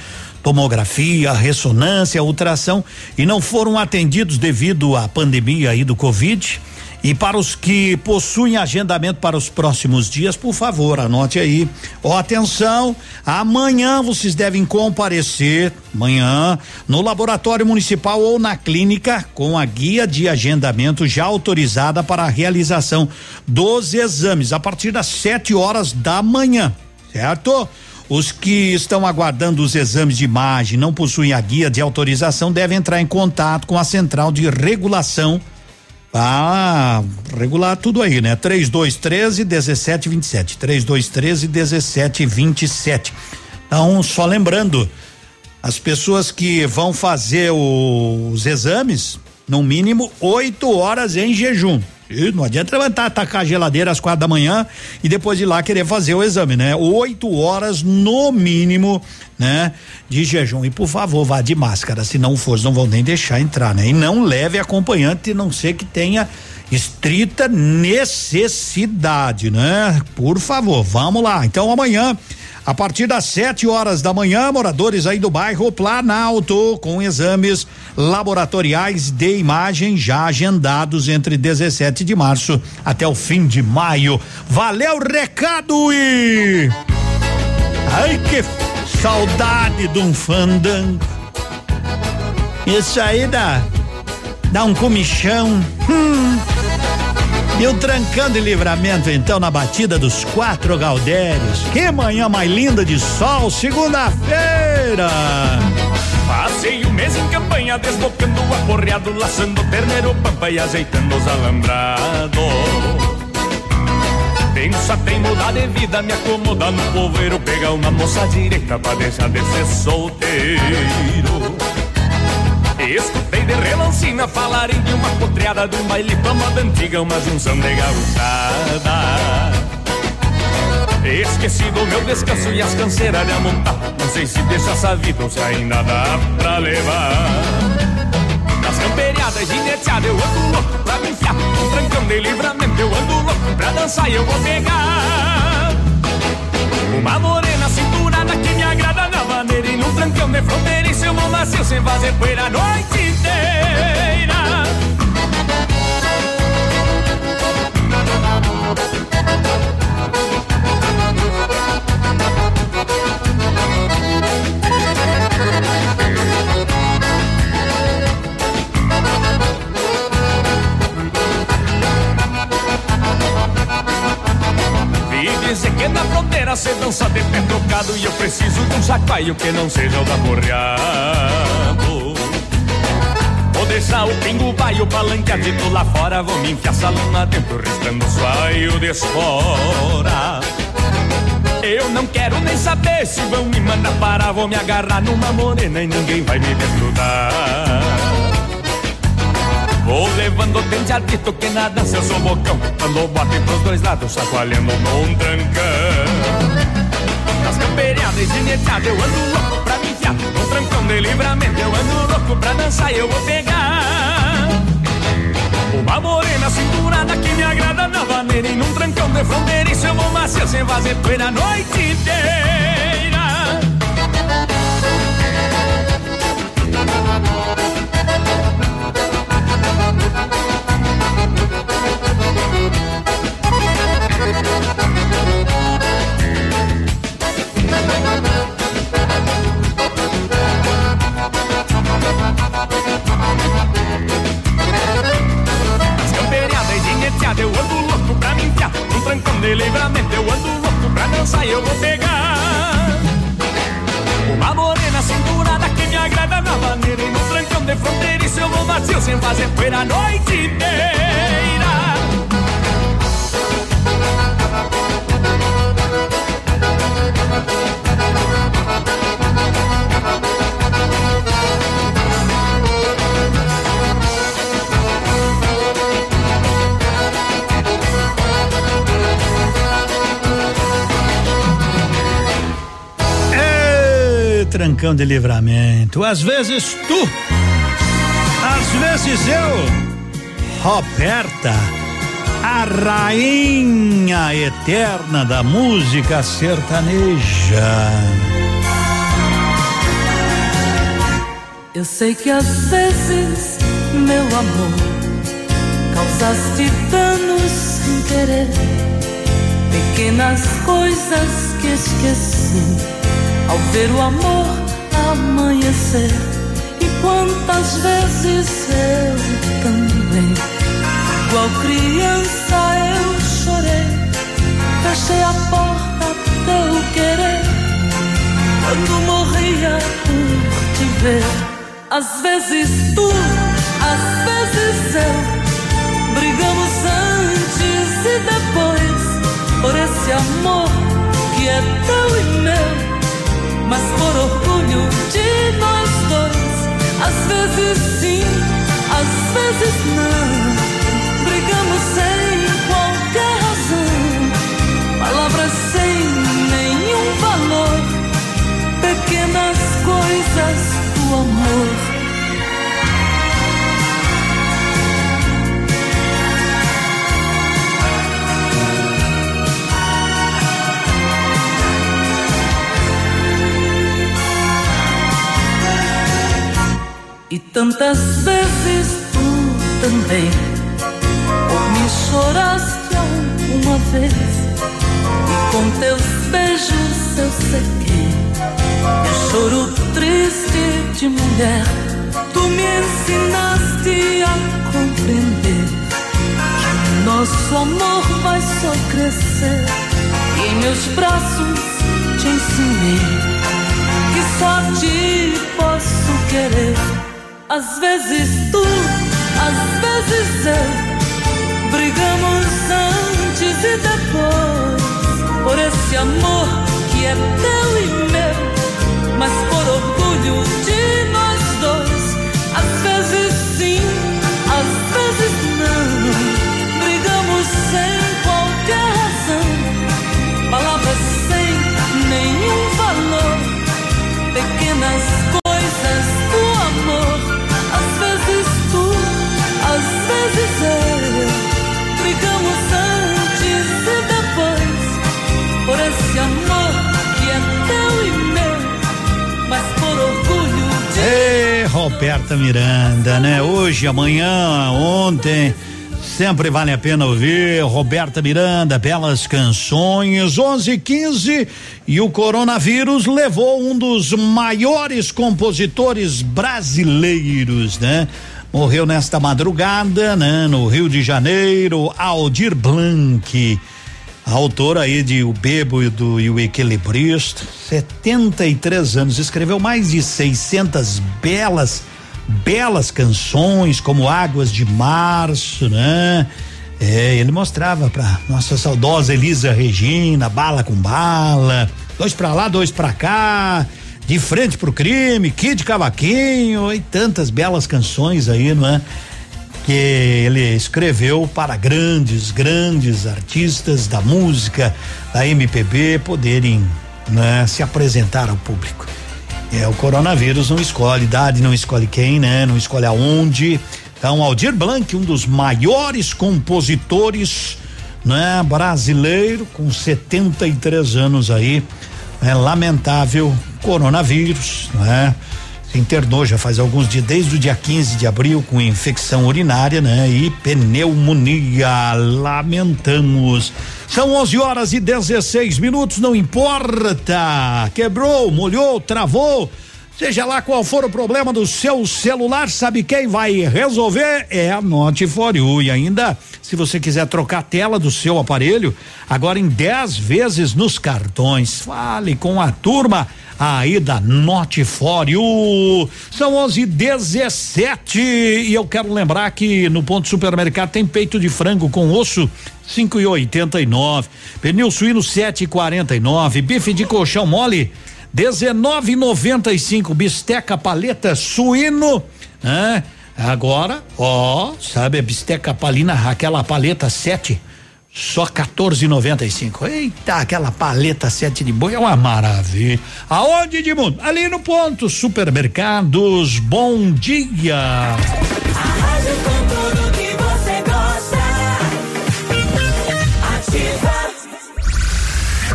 tomografia, ressonância, ultrassom e não foram atendidos devido à pandemia aí do Covid e para os que possuem agendamento para os próximos dias, por favor, anote aí. Ó, atenção, amanhã vocês devem comparecer, amanhã, no laboratório municipal ou na clínica, com a guia de agendamento já autorizada para a realização dos exames, a partir das 7 horas da manhã, certo? Os que estão aguardando os exames de imagem não possuem a guia de autorização devem entrar em contato com a central de regulação ah, regular tudo aí, né? 3213 1727. 3213 1727. Então, só lembrando, as pessoas que vão fazer os exames, no mínimo oito horas em jejum. Não adianta levantar, atacar a geladeira às quatro da manhã e depois ir lá querer fazer o exame, né? Oito horas no mínimo, né? De jejum. E por favor, vá de máscara. Se não for, não vão nem deixar entrar, né? E não leve acompanhante, não ser que tenha estrita necessidade, né? Por favor, vamos lá. Então amanhã a partir das 7 horas da manhã, moradores aí do bairro Planalto, com exames laboratoriais de imagem já agendados entre 17 de março até o fim de maio. Valeu, recado e. Ai, que saudade de um fandango. Isso aí dá. dá um comichão. Hum. E o trancando e livramento, então, na batida dos quatro Gaudérios. Que manhã mais linda de sol, segunda-feira. Passei o mês em campanha, desbocando o aporreado, laçando terneiro, pampa e ajeitando os alambrados. Pensa tem mudar de vida, me acomodar no poveiro, pegar uma moça direita pra deixar de ser solteiro. Escutei de relancina falarem de uma potreada de um baile pra moda antiga, uma junção de gauchada. Esqueci do meu descanso e as canseiras de amontar. Não sei se deixa essa vida ou se ainda dá pra levar. Nas camperiadas gineteadas eu ando louco pra me enfiar. Um trancão de livramento eu ando louco pra dançar e eu vou pegar. Uma morena E no trancão de fronteiriço eu vou macio sem fazer poeira a noite inteira dizer que na fronteira cê dança de pé trocado E eu preciso de um chacoalho que não seja o da porreado Vou deixar o pingo vai o palanqueadito lá fora Vou me enfiar salão dentro riscando suaio de espora eu não quero nem saber se vão me mandar parar. Vou me agarrar numa morena e ninguém vai me desgrudar. Vou levando o dente ardito que na dança eu sou bocão. Dando bote pros dois lados, chacoalhando num trancão. Nas camperiadas gineteadas eu ando louco pra me enfiar. Num trancão de livramento eu ando louco pra dançar eu vou pegar. Uma morena cinturada que me agrada na vaneira E num trancão de fronteiriço eu vou macio sem fazer poeira a noite inteira de eu ando louco pra dançar e eu vou pegar. Uma morena cinturada que me agrada na maneira E no trancão de fronteiriço eu vou macio sem fazer poeira a noite inteira trancão de livramento. Às vezes tu, às vezes eu. Roberta, a rainha eterna da música sertaneja. Eu sei que às vezes, meu amor, causaste danos sem querer. Pequenas coisas que esqueci ao ver o amor amanhecer. E quantas vezes eu também, igual criança, eu chorei. Fechei a porta teu querer quando morria por te ver. Às vezes tu, às vezes eu, brigamos antes e depois por esse amor que é teu e meu, mas por orgulho de nós dois. Às vezes sim, às vezes não, brigamos sem qualquer razão, palavras sem nenhum valor, pequenas coisas do amor. E tantas vezes tu também. Por me choraste alguma vez. E com teus beijos eu sequei Eu choro triste de mulher Tu me ensinaste a compreender Que nosso amor vai só crescer E em meus braços te ensinei Que só ti posso querer às vezes tu, às vezes eu. Brigamos antes e depois Por esse amor que é teu e meu. Mas por orgulho de Miranda, né? Hoje, amanhã, ontem. Sempre vale a pena ouvir Roberta Miranda, belas canções, 11 15 e o coronavírus levou um dos maiores compositores brasileiros, né? Morreu nesta madrugada, né? No Rio de Janeiro, Aldir Blanc, autor aí de O Bebo e, do, e o Equilibrista, 73 anos, escreveu mais de 600 belas belas canções como Águas de Março, né? É, ele mostrava para nossa saudosa Elisa Regina, bala com bala, dois para lá, dois para cá, de frente pro crime, Kid Cavaquinho e tantas belas canções aí, não é? Que ele escreveu para grandes, grandes artistas da música, da MPB poderem né, se apresentar ao público. É, o coronavírus não escolhe idade, não escolhe quem, né? Não escolhe aonde. Então, Aldir Blanc, um dos maiores compositores, né? Brasileiro, com 73 anos aí. É lamentável coronavírus, né? Internou já faz alguns dias, desde o dia 15 de abril, com infecção urinária, né? E pneumonia. Lamentamos. São 11 horas e 16 minutos, não importa. Quebrou, molhou, travou. Seja lá qual for o problema do seu celular, sabe quem vai resolver? É a you. E ainda, se você quiser trocar a tela do seu aparelho, agora em 10 vezes nos cartões. Fale com a turma aí da you. São 11 17 e eu quero lembrar que no ponto supermercado tem peito de frango com osso cinco e oitenta e nove, pneu suíno sete e quarenta e nove, bife de colchão mole dezenove e noventa e cinco, bisteca paleta suíno, né? Agora, ó, sabe a bisteca palina, aquela paleta sete, só 14,95. Eita, aquela paleta sete de boi é uma maravilha. Aonde de mundo? Ali no ponto supermercados. Bom dia.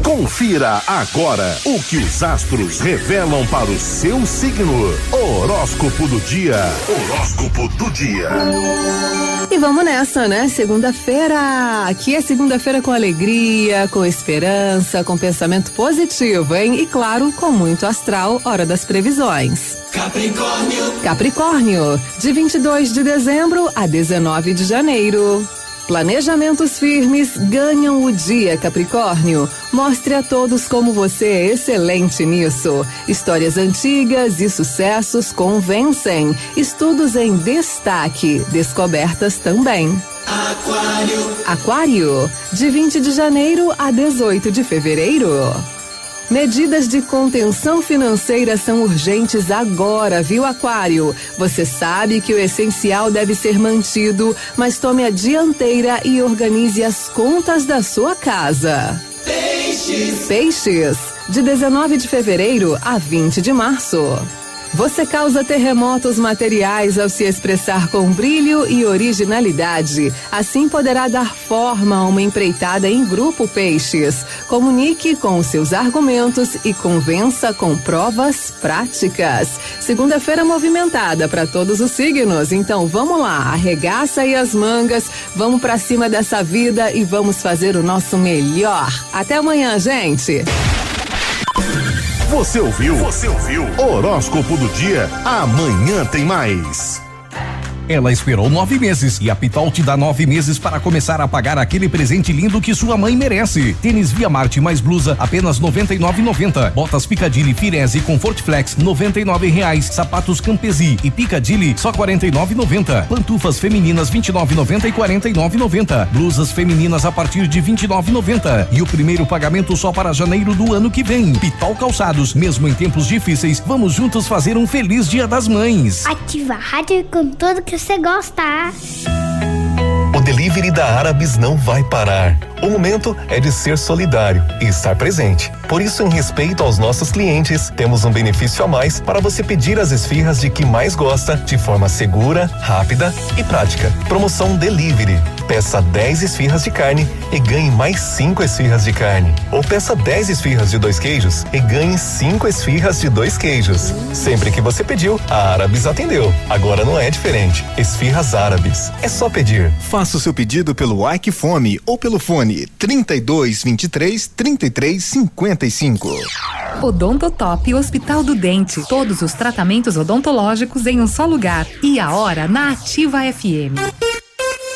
Confira agora o que os astros revelam para o seu signo. Horóscopo do dia. Horóscopo do dia. E vamos nessa, né? Segunda-feira. Aqui é segunda-feira com alegria, com esperança, com pensamento positivo, hein? E claro, com muito astral, hora das previsões. Capricórnio. Capricórnio, de 22 de dezembro a 19 de janeiro. Planejamentos firmes ganham o dia, Capricórnio. Mostre a todos como você é excelente nisso. Histórias antigas e sucessos convencem. Estudos em destaque, descobertas também. Aquário. Aquário, de 20 de janeiro a 18 de fevereiro. Medidas de contenção financeira são urgentes agora, viu, Aquário? Você sabe que o essencial deve ser mantido, mas tome a dianteira e organize as contas da sua casa. Peixes. Peixes, de 19 de fevereiro a 20 de março. Você causa terremotos materiais ao se expressar com brilho e originalidade. Assim poderá dar forma a uma empreitada em grupo Peixes. Comunique com seus argumentos e convença com provas práticas. Segunda-feira movimentada para todos os signos. Então vamos lá, arregaça aí as mangas, vamos para cima dessa vida e vamos fazer o nosso melhor. Até amanhã, gente. Você ouviu? Você ouviu? Horóscopo do dia. Amanhã tem mais. Ela esperou nove meses e a Pitol te dá nove meses para começar a pagar aquele presente lindo que sua mãe merece. Tênis Via Marte mais blusa apenas noventa e nove noventa. Botas Picadilly Firese Comfort Flex noventa e nove reais. Sapatos Campesi e Picadilly só quarenta e nove noventa. Pantufas femininas vinte e nove noventa e quarenta e nove noventa. Blusas femininas a partir de vinte e nove noventa. E o primeiro pagamento só para janeiro do ano que vem. Pitol Calçados, mesmo em tempos difíceis, vamos juntos fazer um feliz Dia das Mães. Ativa a rádio com tudo que você gosta. Delivery da Árabes não vai parar. O momento é de ser solidário e estar presente. Por isso, em respeito aos nossos clientes, temos um benefício a mais para você pedir as esfirras de que mais gosta de forma segura, rápida e prática. Promoção Delivery. Peça 10 esfirras de carne e ganhe mais 5 esfirras de carne. Ou peça 10 esfirras de dois queijos e ganhe 5 esfirras de dois queijos. Sempre que você pediu, a Árabes atendeu. Agora não é diferente. Esfirras Árabes. É só pedir. Faça o seu pedido pelo Ike Fome ou pelo fone 32 23 33 55. Odontotop Hospital do Dente. Todos os tratamentos odontológicos em um só lugar. E a hora na Ativa FM.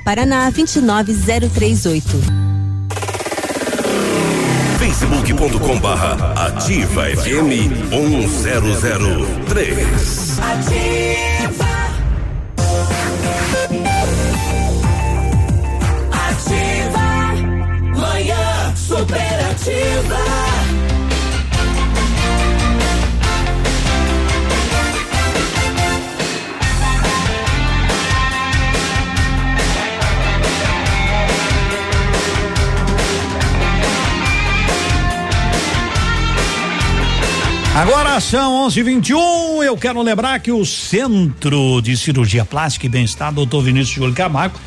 Paraná 29038. facebook.com barra ativa FM 1003. Ativa. Ativa. Manhã superativa. Agora são 11:21. Eu quero lembrar que o Centro de Cirurgia Plástica e Bem-Estar, Dr. Vinícius Júlio Camargo,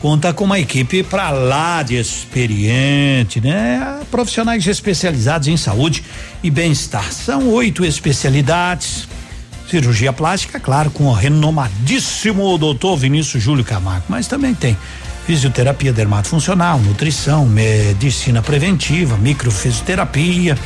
conta com uma equipe para lá de experiente, né? Profissionais especializados em saúde e bem-estar. São oito especialidades. Cirurgia plástica, claro, com o renomadíssimo doutor Vinícius Júlio Camargo, mas também tem fisioterapia dermatofuncional, nutrição, medicina preventiva, microfisioterapia,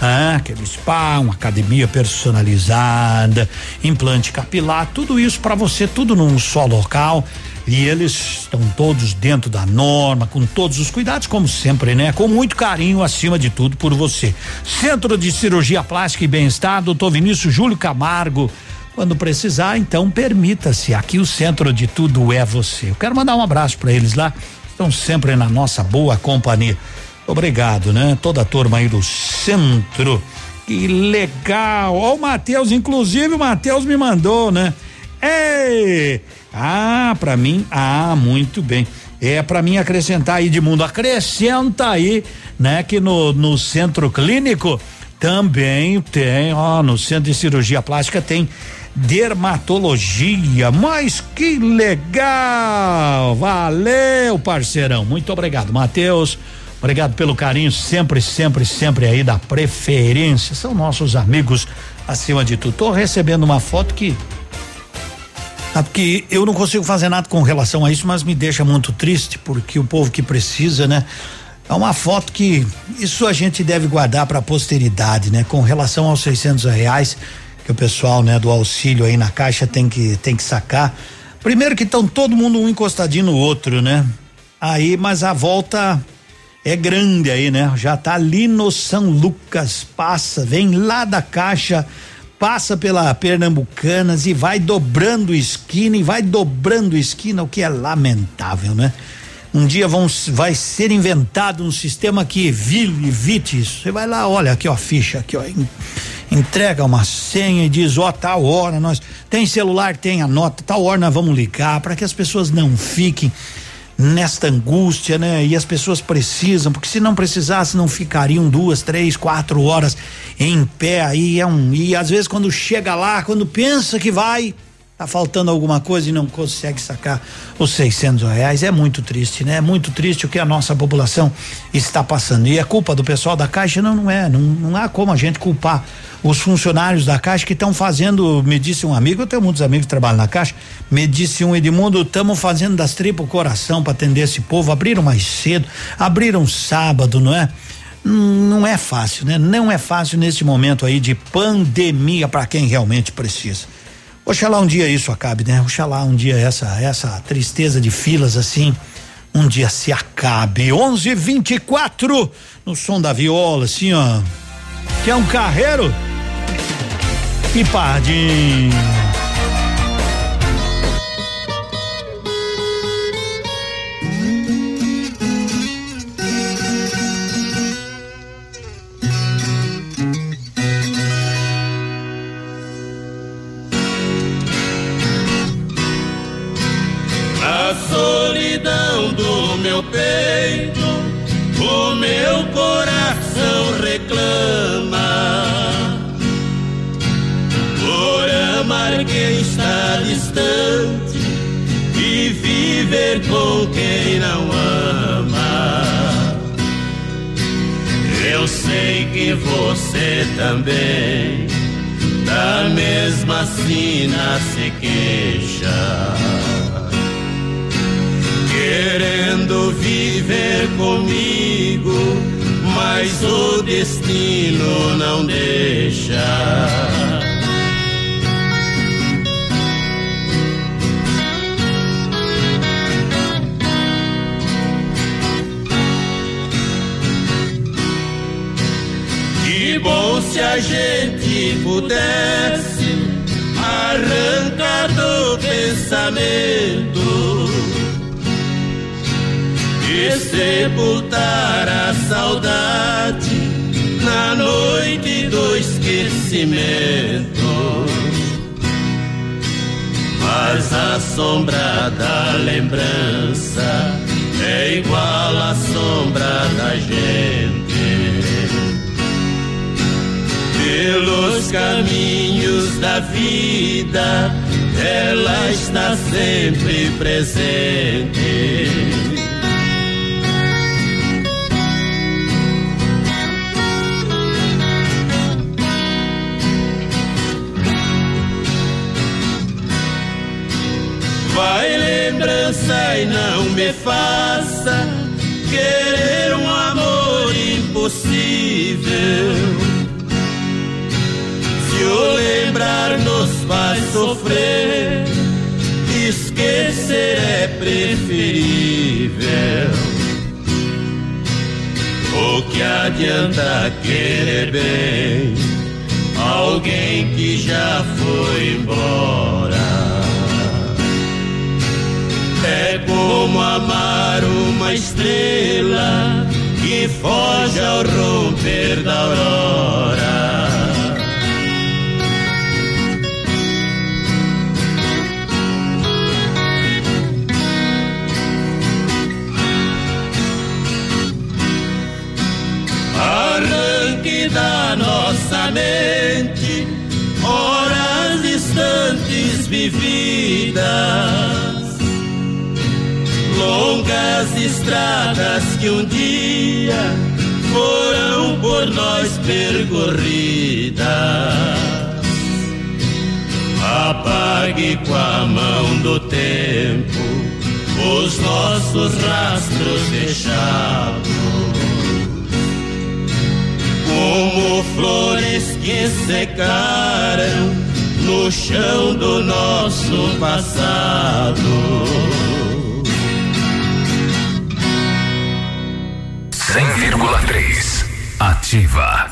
ah, aquele spa, uma academia personalizada, implante capilar, tudo isso para você, tudo num só local. E eles estão todos dentro da norma, com todos os cuidados, como sempre, né? Com muito carinho, acima de tudo, por você. Centro de Cirurgia Plástica e Bem-Estar, doutor Vinícius Júlio Camargo. Quando precisar, então permita-se. Aqui o centro de tudo é você. Eu quero mandar um abraço para eles lá. Estão sempre na nossa boa companhia. Obrigado, né? Toda a turma aí do centro. Que legal. Ó, o Matheus, inclusive o Matheus me mandou, né? Ei! Ah, pra mim, ah, muito bem. É para mim acrescentar aí de mundo, acrescenta aí, né, que no, no centro clínico também tem, ó, no centro de cirurgia plástica tem dermatologia. Mas que legal! Valeu, parceirão. Muito obrigado, Matheus. Obrigado pelo carinho, sempre, sempre, sempre aí da preferência. São nossos amigos acima de tudo. Tô recebendo uma foto que porque eu não consigo fazer nada com relação a isso, mas me deixa muito triste porque o povo que precisa, né? É uma foto que isso a gente deve guardar para a posteridade, né? Com relação aos 600 reais que o pessoal, né, do auxílio aí na caixa tem que tem que sacar. Primeiro que estão todo mundo um encostadinho no outro, né? Aí, mas a volta é grande aí, né? Já tá ali no São Lucas, passa, vem lá da caixa, passa pela Pernambucanas e vai dobrando esquina e vai dobrando esquina, o que é lamentável, né? Um dia vão, vai ser inventado um sistema que evite isso. Você vai lá, olha aqui, ó, ficha, aqui, ó, entrega uma senha e diz, ó, tal hora nós tem celular, tem a nota, tal hora nós vamos ligar para que as pessoas não fiquem nesta angústia, né? E as pessoas precisam, porque se não precisasse, não ficariam duas, três, quatro horas em pé aí. É um, e às vezes, quando chega lá, quando pensa que vai, tá faltando alguma coisa e não consegue sacar os 600 reais. É muito triste, né? É muito triste o que a nossa população está passando. E é culpa do pessoal da Caixa? Não, não é. Não, não há como a gente culpar os funcionários da Caixa que estão fazendo, me disse um amigo, eu tenho muitos amigos que trabalham na Caixa, me disse um Edmundo, estamos fazendo das tripas o coração para atender esse povo, abriram mais cedo, abriram sábado, não é? Não é fácil, né? Não é fácil nesse momento aí de pandemia para quem realmente precisa. Oxalá um dia isso acabe, né? Oxalá um dia essa essa tristeza de filas assim, um dia se acabe. 11:24 no som da viola, assim, ó. Que é um carreiro e pardinho. Solidão do meu peito, o meu coração reclama. Por amar quem está distante e viver com quem não ama. Eu sei que você também da mesma sina se queixa. Querendo viver comigo, mas o destino não deixa. Que bom se a gente pudesse arrancar do pensamento e sepultar a saudade na noite do esquecimento. Mas a sombra da lembrança é igual à sombra da gente pelos caminhos da vida, ela está sempre presente. Vai lembrança e não me faça querer um amor impossível. Se o lembrar nos faz sofrer, esquecer é preferível. O que adianta querer bem alguém que já foi embora? Como amar uma estrela que foge ao romper da aurora. Arranque da nossa mente horas distantes vividas longas estradas que um dia foram por nós percorridas. Apague com a mão do tempo os nossos rastros deixados. Como flores que secaram no chão do nosso passado. 100,3 Ativa.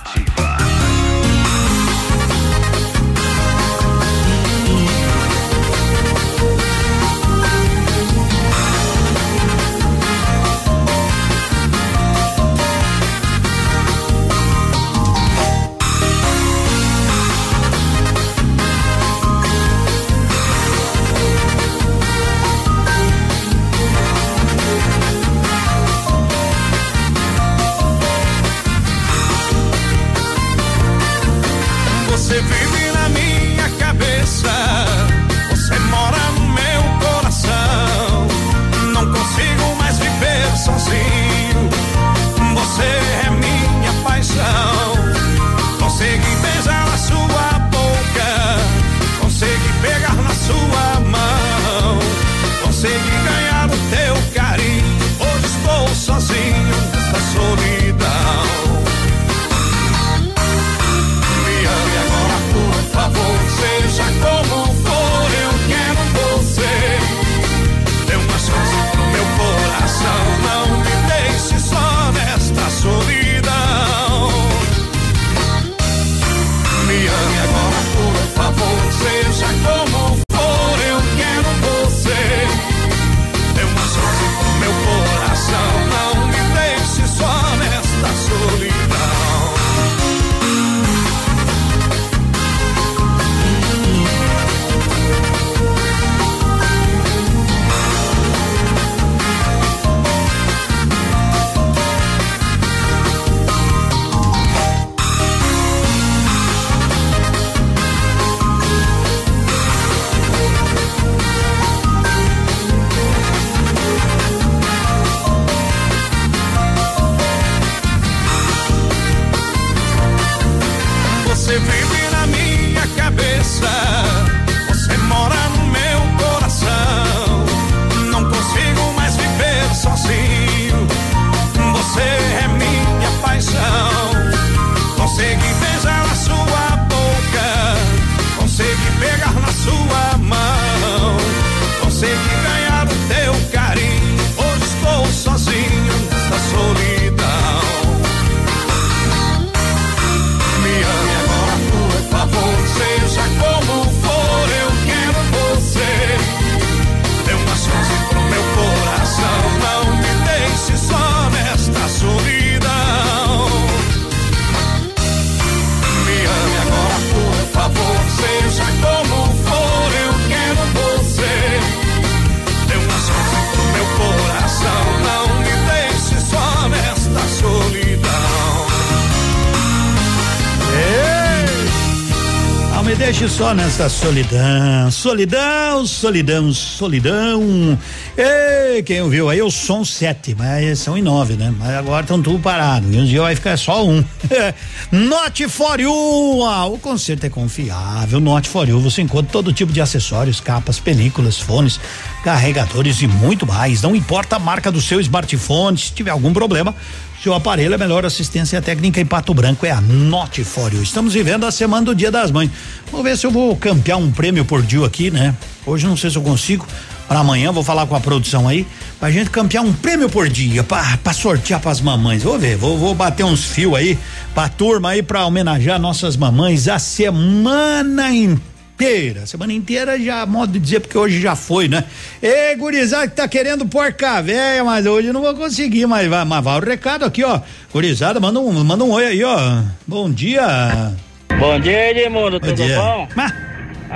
Nessa solidão, solidão, solidão, solidão. Ei, quem ouviu aí, o som sete, mas são em nove, né? Mas agora estão tudo parado. E um dia vai ficar só um. Note for you, ah, o concerto é confiável. Note for you, você encontra todo tipo de acessórios, capas, películas, fones, carregadores e muito mais. Não importa a marca do seu smartphone, se tiver algum problema, seu aparelho é melhor assistência técnica em Pato Branco é a Note for you. Estamos vivendo a semana do Dia das Mães. Vamos ver se eu vou campear um prêmio por dia aqui, né? Hoje não sei se eu consigo. Para amanhã vou falar com a produção aí, pra gente campear um prêmio por dia, pra, pra sortear pras mamães. Vou ver, vou, vou bater uns fios aí pra turma aí pra homenagear nossas mamães a semana inteira. Semana inteira já, modo de dizer, porque hoje já foi, né? Ei, gurizada que tá querendo porca véia, mas hoje não vou conseguir, mas vai, mas vai o recado aqui, ó. Gurizada, manda um, manda um oi aí, ó. Bom dia. Bom dia, Edmundo, tudo dia. bom?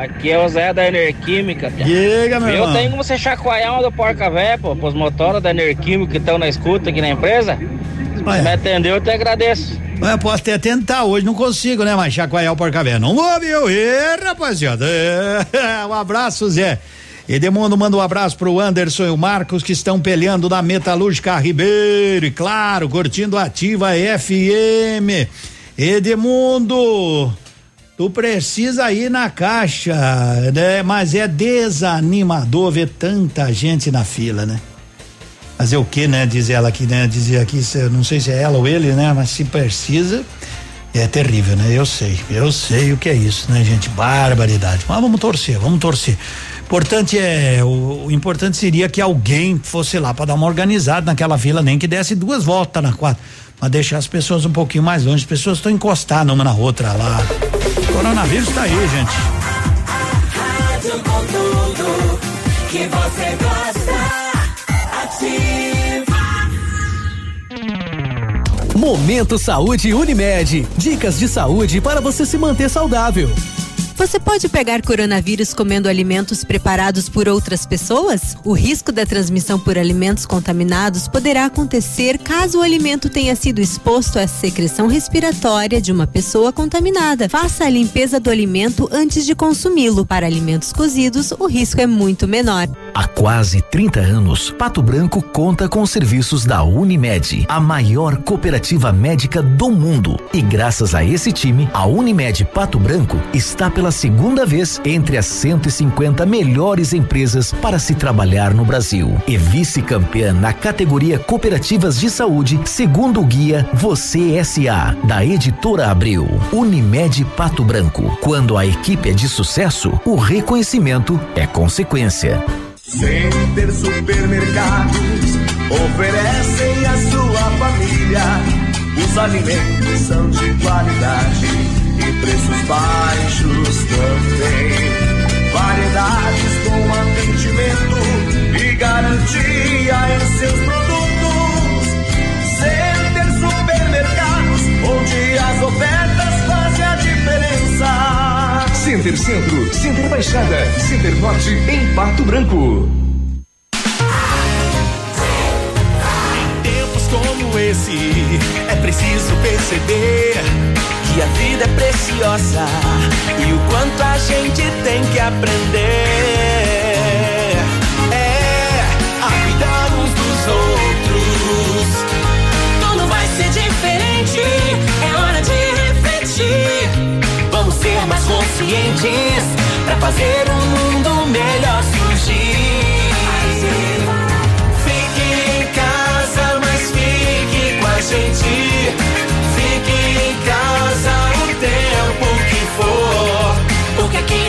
Aqui é o Zé da Enerquímica. Diga, meu Eu irmão. tenho como você chacoalhar uma do porca véia, pô, pros motores da Enerquímica que estão na escuta aqui na empresa. Se Ué. me atendeu, eu te agradeço. Eu posso até tentar, hoje não consigo, né? Mas chacoalhar o porca véia. Não vou, viu? Ê, rapaziada. Um abraço, Zé. Edemundo manda um abraço pro Anderson e o Marcos que estão peleando na Metalúrgica Ribeiro. E claro, curtindo a ativa FM. Edemundo, tu precisa ir na caixa, né? Mas é desanimador ver tanta gente na fila, né? Fazer o que, né? Diz ela aqui, né? Dizia aqui, não sei se é ela ou ele, né? Mas se precisa, é terrível, né? Eu sei, eu sei o que é isso, né, gente? Barbaridade. Mas vamos torcer, vamos torcer. Importante é, o, o importante seria que alguém fosse lá para dar uma organizada naquela fila, nem que desse duas voltas na quadra, mas deixar as pessoas um pouquinho mais longe. As pessoas estão encostadas uma na outra lá. Coronavírus tá aí, gente. Momento Saúde Unimed. Dicas de saúde para você se manter saudável. Você pode pegar coronavírus comendo alimentos preparados por outras pessoas? O risco da transmissão por alimentos contaminados poderá acontecer caso o alimento tenha sido exposto à secreção respiratória de uma pessoa contaminada. Faça a limpeza do alimento antes de consumi-lo. Para alimentos cozidos, o risco é muito menor. Há quase 30 anos, Pato Branco conta com os serviços da Unimed, a maior cooperativa médica do mundo. E graças a esse time, a Unimed Pato Branco está pela segunda vez entre as 150 melhores empresas para se trabalhar no Brasil. E vice-campeã na categoria Cooperativas de Saúde, segundo o guia Você SA, da editora Abril. Unimed Pato Branco. Quando a equipe é de sucesso, o reconhecimento é consequência. Center Supermercados oferecem à sua família. Os alimentos são de qualidade e preços baixos também. Variedades com atendimento e garantia em seus produtos. Center Supermercados, onde as ofertas fazem a diferença. Center Centro, Center Baixada, Center Norte em Pato Branco. tempos como esse, é preciso perceber que a vida é preciosa e o quanto a gente tem que aprender. É a cuidar uns dos outros. Tudo vai ser diferente, é hora de refletir. Vamos ser mais conscientes pra fazer um mundo melhor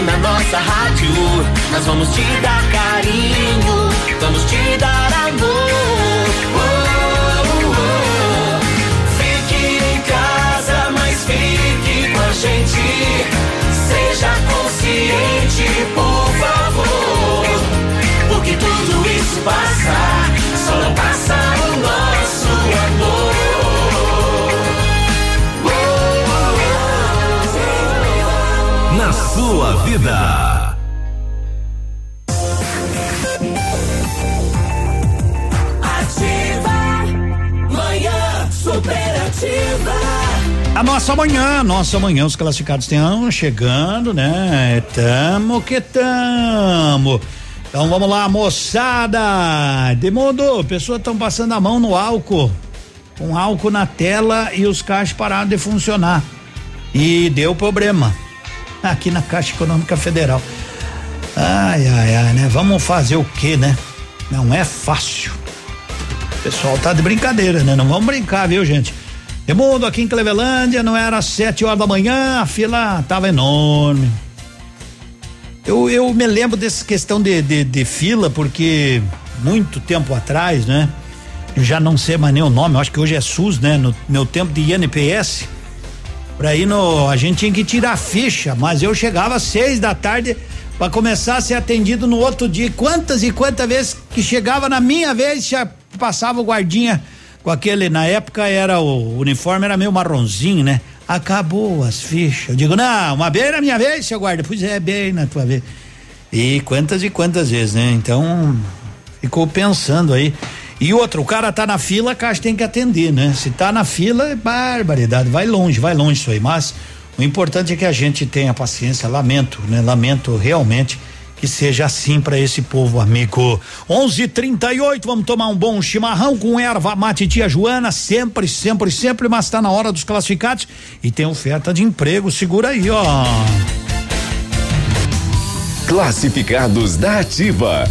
na nossa rádio nós vamos te dar carinho, vamos te dar amor. Oh, oh, oh. Fique em casa, mas fique com a gente. Seja consciente, por favor. Porque tudo isso passa, superativa. A nossa manhã, nossa manhã, os classificados estão chegando, né? Tamo que tamo. Então vamos lá, moçada. Demundo, pessoas estão passando a mão no álcool. Com álcool na tela e os caixas pararam de funcionar. E deu problema. Aqui na Caixa Econômica Federal. Ai, ai, ai, né? Vamos fazer o quê, né? Não é fácil. Pessoal tá de brincadeira, né? Não vamos brincar, viu, gente? Remundo aqui em Clevelândia, não era sete horas da manhã, a fila tava enorme. Eu, eu me lembro dessa questão de, de, de fila, porque muito tempo atrás, né? Eu já não sei mais nem o nome, acho que hoje é SUS, né? No meu tempo de INPS, por aí no, a gente tinha que tirar ficha, mas eu chegava às seis da tarde para começar a ser atendido no outro dia. Quantas e quantas vezes que chegava na minha vez, já passava o guardinha com aquele, na época era o uniforme era meio marronzinho, né? Acabou as fichas. Eu digo, não, uma vez na minha vez, seu guarda. Pois é, bem na tua vez. E quantas e quantas vezes, né? Então, ficou pensando aí. E outro, o cara tá na fila, a caixa tem que atender, né? Se tá na fila, é barbaridade. Vai longe, vai longe isso aí. Mas o importante é que a gente tenha paciência. Lamento, né? Lamento realmente que seja assim para esse povo amigo. 11:38, vamos tomar um bom chimarrão com erva mate tia Joana, sempre, sempre, sempre, mas está na hora dos classificados e tem oferta de emprego, segura aí, ó. Classificados da Ativa.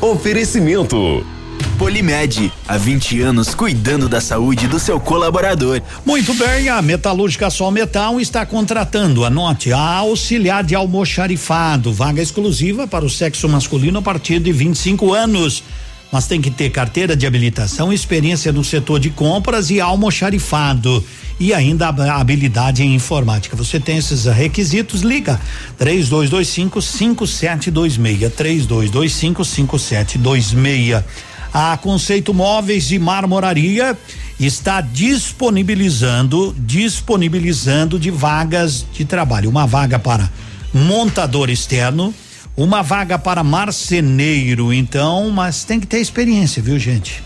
Oferecimento. Polimed, há 20 anos cuidando da saúde do seu colaborador. Muito bem, a Metalúrgica Sol Metal está contratando, anote, a auxiliar de almoxarifado, vaga exclusiva para o sexo masculino a partir de 25 anos. Mas tem que ter carteira de habilitação, experiência no setor de compras e almoxarifado e ainda habilidade em informática. Você tem esses requisitos? Liga 3225 5726 3225 5726. A Conceito Móveis de Marmoraria está disponibilizando, disponibilizando de vagas de trabalho. Uma vaga para montador externo, uma vaga para marceneiro, então, mas tem que ter experiência, viu, gente?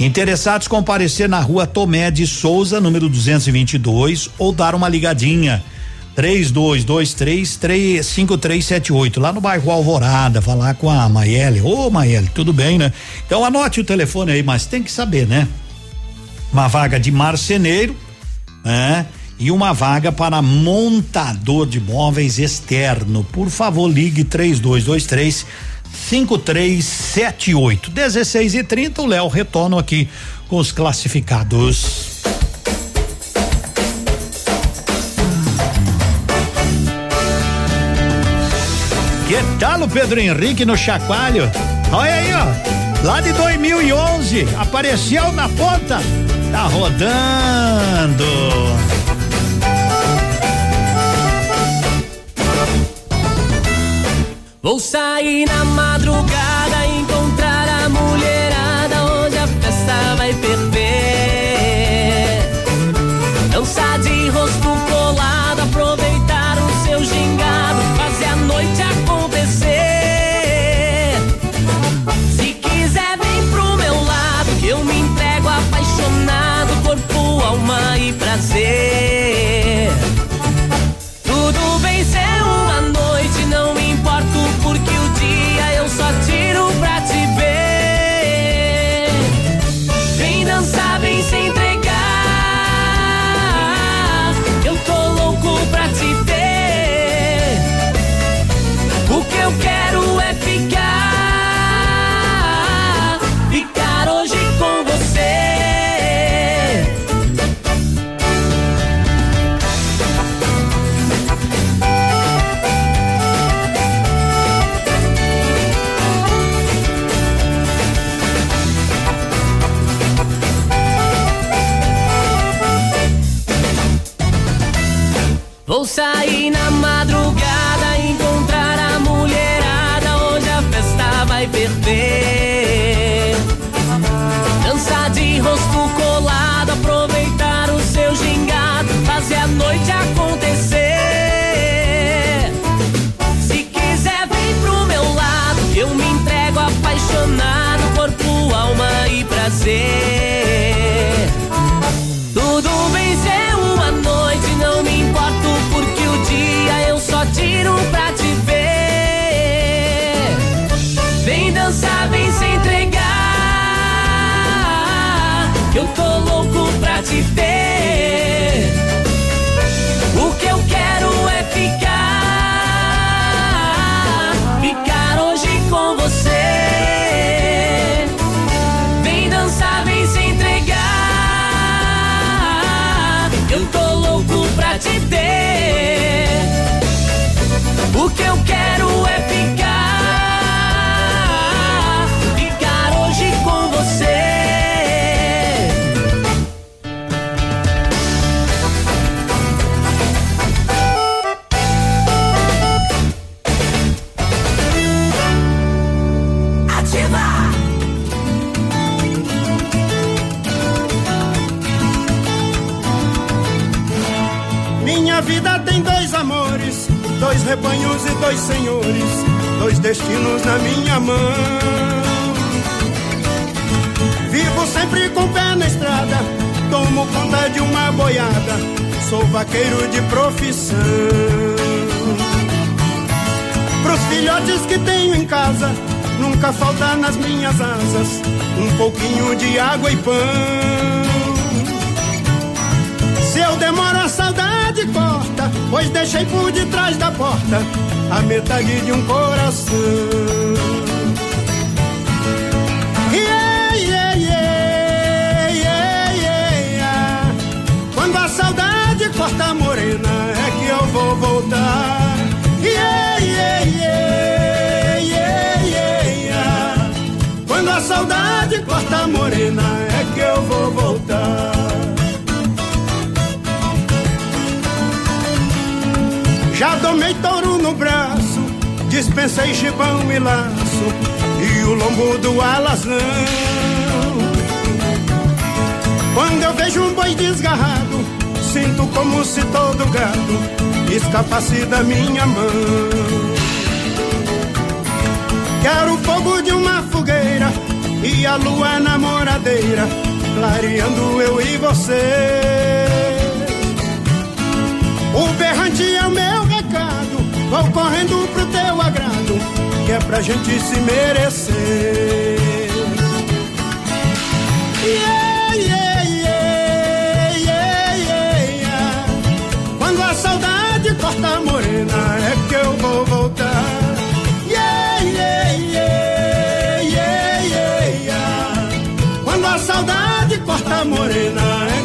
Interessados comparecer na rua Tomé de Souza, número 222, ou dar uma ligadinha. 3223 5378 lá no bairro Alvorada, falar com a Maiele. Ô oh, Maiele, tudo bem, né? Então anote o telefone aí, mas tem que saber, né? Uma vaga de marceneiro, né? E uma vaga para montador de móveis externo. Por favor, ligue 3223 5378. 16 e 30 o Léo retorna aqui com os classificados. Que tal o Pedro Henrique no chacoalho? Olha aí, ó. Lá de 2011, apareceu na ponta. Tá rodando. Vou sair na madrugada, Dançar de rosto colado, aproveitar o seu gingado, fazer a noite acontecer. Se quiser, vem pro meu lado, eu me entrego apaixonado, corpo, alma e prazer. E dois senhores, dois destinos na minha mão. Vivo sempre com pé na estrada, tomo conta de uma boiada, sou vaqueiro de profissão. Pros filhotes que tenho em casa, nunca falta nas minhas asas um pouquinho de água e pão. Se eu demoro a saudade corta, pois deixei por detrás da porta a metade de um coração. Yeah, yeah, yeah, yeah, yeah. Quando a saudade corta morena, é que eu vou voltar. Yeah, yeah, yeah, yeah, yeah, yeah. Quando a saudade corta morena, é que eu vou voltar. Já domei touro no braço, dispensei gibão e laço e o lombo do alazão. Quando eu vejo um boi desgarrado, sinto como se todo gado escapasse da minha mão. Quero o fogo de uma fogueira e a lua namoradeira, clareando eu e você. O berrante é o meu vou correndo pro teu agrado, que é pra gente se merecer. Yeah, yeah, yeah, yeah, yeah, yeah. Quando a saudade corta a morena, é que eu vou voltar. Yeah, yeah, yeah, yeah, yeah, yeah. Quando a saudade corta morena, é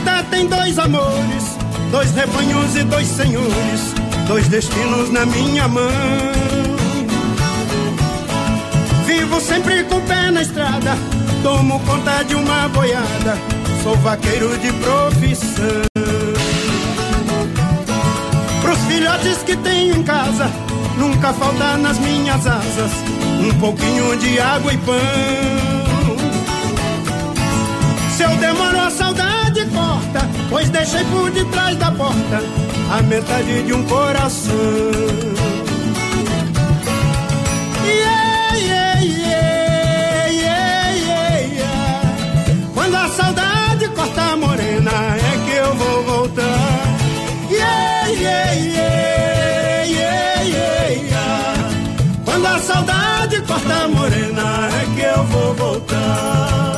vida tem dois amores, dois rebanhos e dois senhores, dois destinos na minha mão. Vivo sempre com pé na estrada, tomo conta de uma boiada, sou vaqueiro de profissão. Pros filhotes que tenho em casa, nunca falta nas minhas asas um pouquinho de água e pão. Se eu demoro a saudade pois deixei por detrás da porta a metade de um coração. Yeah, yeah, yeah, yeah, yeah. Quando a saudade corta morena, é que eu vou voltar. Yeah, yeah, yeah, yeah, yeah. Quando a saudade corta a morena, é que eu vou voltar.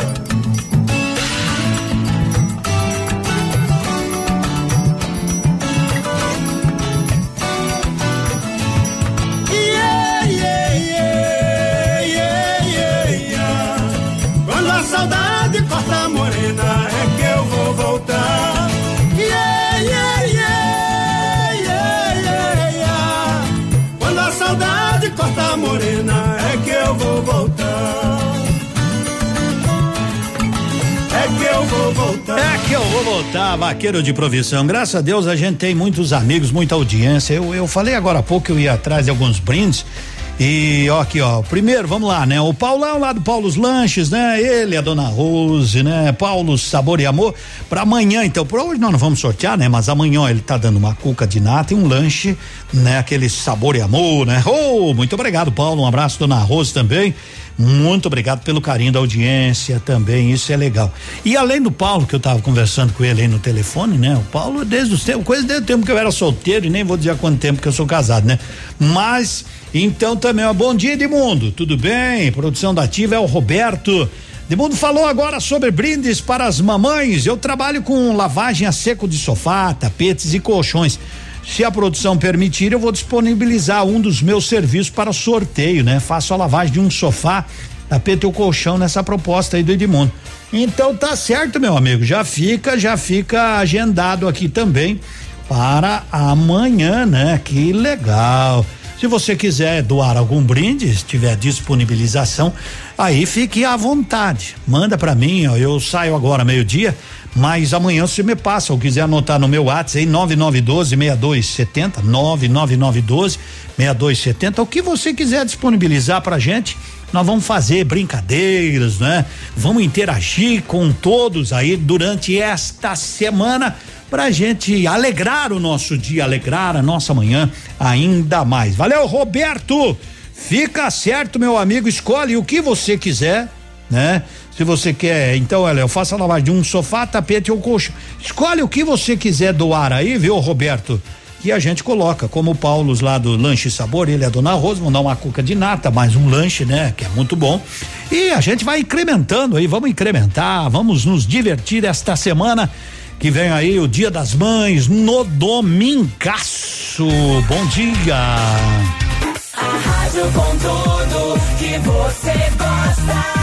Voltar. É que eu vou voltar, vaqueiro de provisão. Graças a Deus a gente tem muitos amigos, muita audiência. Eu, eu falei agora há pouco que eu ia atrás de alguns brindes. E ó, aqui, ó. Primeiro, vamos lá, né? O Paulão lá do Paulos Lanches, né? Ele, a dona Rose, né? Paulo Sabor e Amor. Pra amanhã, então, por hoje nós não vamos sortear, né? Mas amanhã ó, ele tá dando uma cuca de nata e um lanche, né? Aquele sabor e amor, né? Oh, muito obrigado, Paulo. Um abraço, dona Rose também. Muito obrigado pelo carinho da audiência também, isso é legal. E além do Paulo, que eu tava conversando com ele aí no telefone, né? O Paulo, desde os tempos, coisa desde o tempo que eu era solteiro e nem vou dizer há quanto tempo que eu sou casado, né? Mas, então também, ó, bom dia, Edmundo, tudo bem? Produção da Ativa é o Roberto. Edmundo falou agora sobre brindes para as mamães. Eu trabalho com lavagem a seco de sofá, tapetes e colchões. Se a produção permitir, eu vou disponibilizar um dos meus serviços para sorteio, né? Faço a lavagem de um sofá, tapete ou colchão nessa proposta aí do Edmundo. Então tá certo, meu amigo. Já fica, já fica agendado aqui também para amanhã, né? Que legal. Se você quiser doar algum brinde, se tiver disponibilização, aí fique à vontade. Manda para mim, ó, eu saio agora meio-dia, mas amanhã você me passa, ou quiser anotar no meu WhatsApp aí 9912 6270, 99912 6270, o que você quiser disponibilizar pra gente, nós vamos fazer brincadeiras, né? Vamos interagir com todos aí durante esta semana pra gente alegrar o nosso dia, alegrar a nossa manhã ainda mais. Valeu, Roberto! Fica certo, meu amigo, escolhe o que você quiser, né? Se você quer, então, olha, eu faço a lavagem de um sofá, tapete ou colchão. Escolhe o que você quiser doar aí, viu, Roberto? Que a gente coloca, como o Paulo lá do Lanche Sabor, ele é Dona Rosa, vão dar uma cuca de nata, mais um lanche, né? Que é muito bom. E a gente vai incrementando aí, vamos incrementar, vamos nos divertir esta semana que vem aí o Dia das Mães no domingaço. Bom dia. A rádio com tudo que você gosta.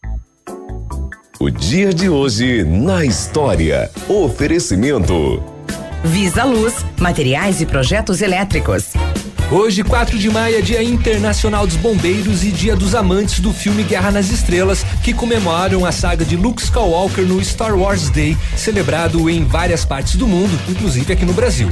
O dia de hoje na história. Oferecimento. Visa Luz, materiais e projetos elétricos. Hoje, 4 de maio, é Dia Internacional dos Bombeiros e Dia dos Amantes do filme Guerra nas Estrelas, que comemoram a saga de Luke Skywalker no Star Wars Day, celebrado em várias partes do mundo, inclusive aqui no Brasil.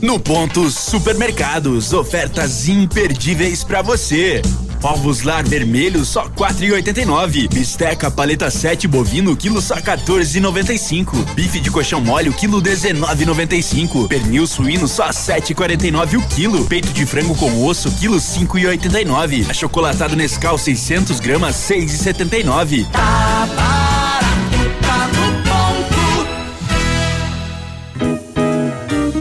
No Ponto Supermercados, ofertas imperdíveis pra você. Ovos lar vermelho só 4,89. Bisteca paleta 7 bovino quilo só 14,95. Bife de colchão mole quilo 19,95. Pernil suíno só 7,49 o quilo. Peito de frango com osso quilo 5,89. Achocolatado Nescau 600 gramas 6,79. Tá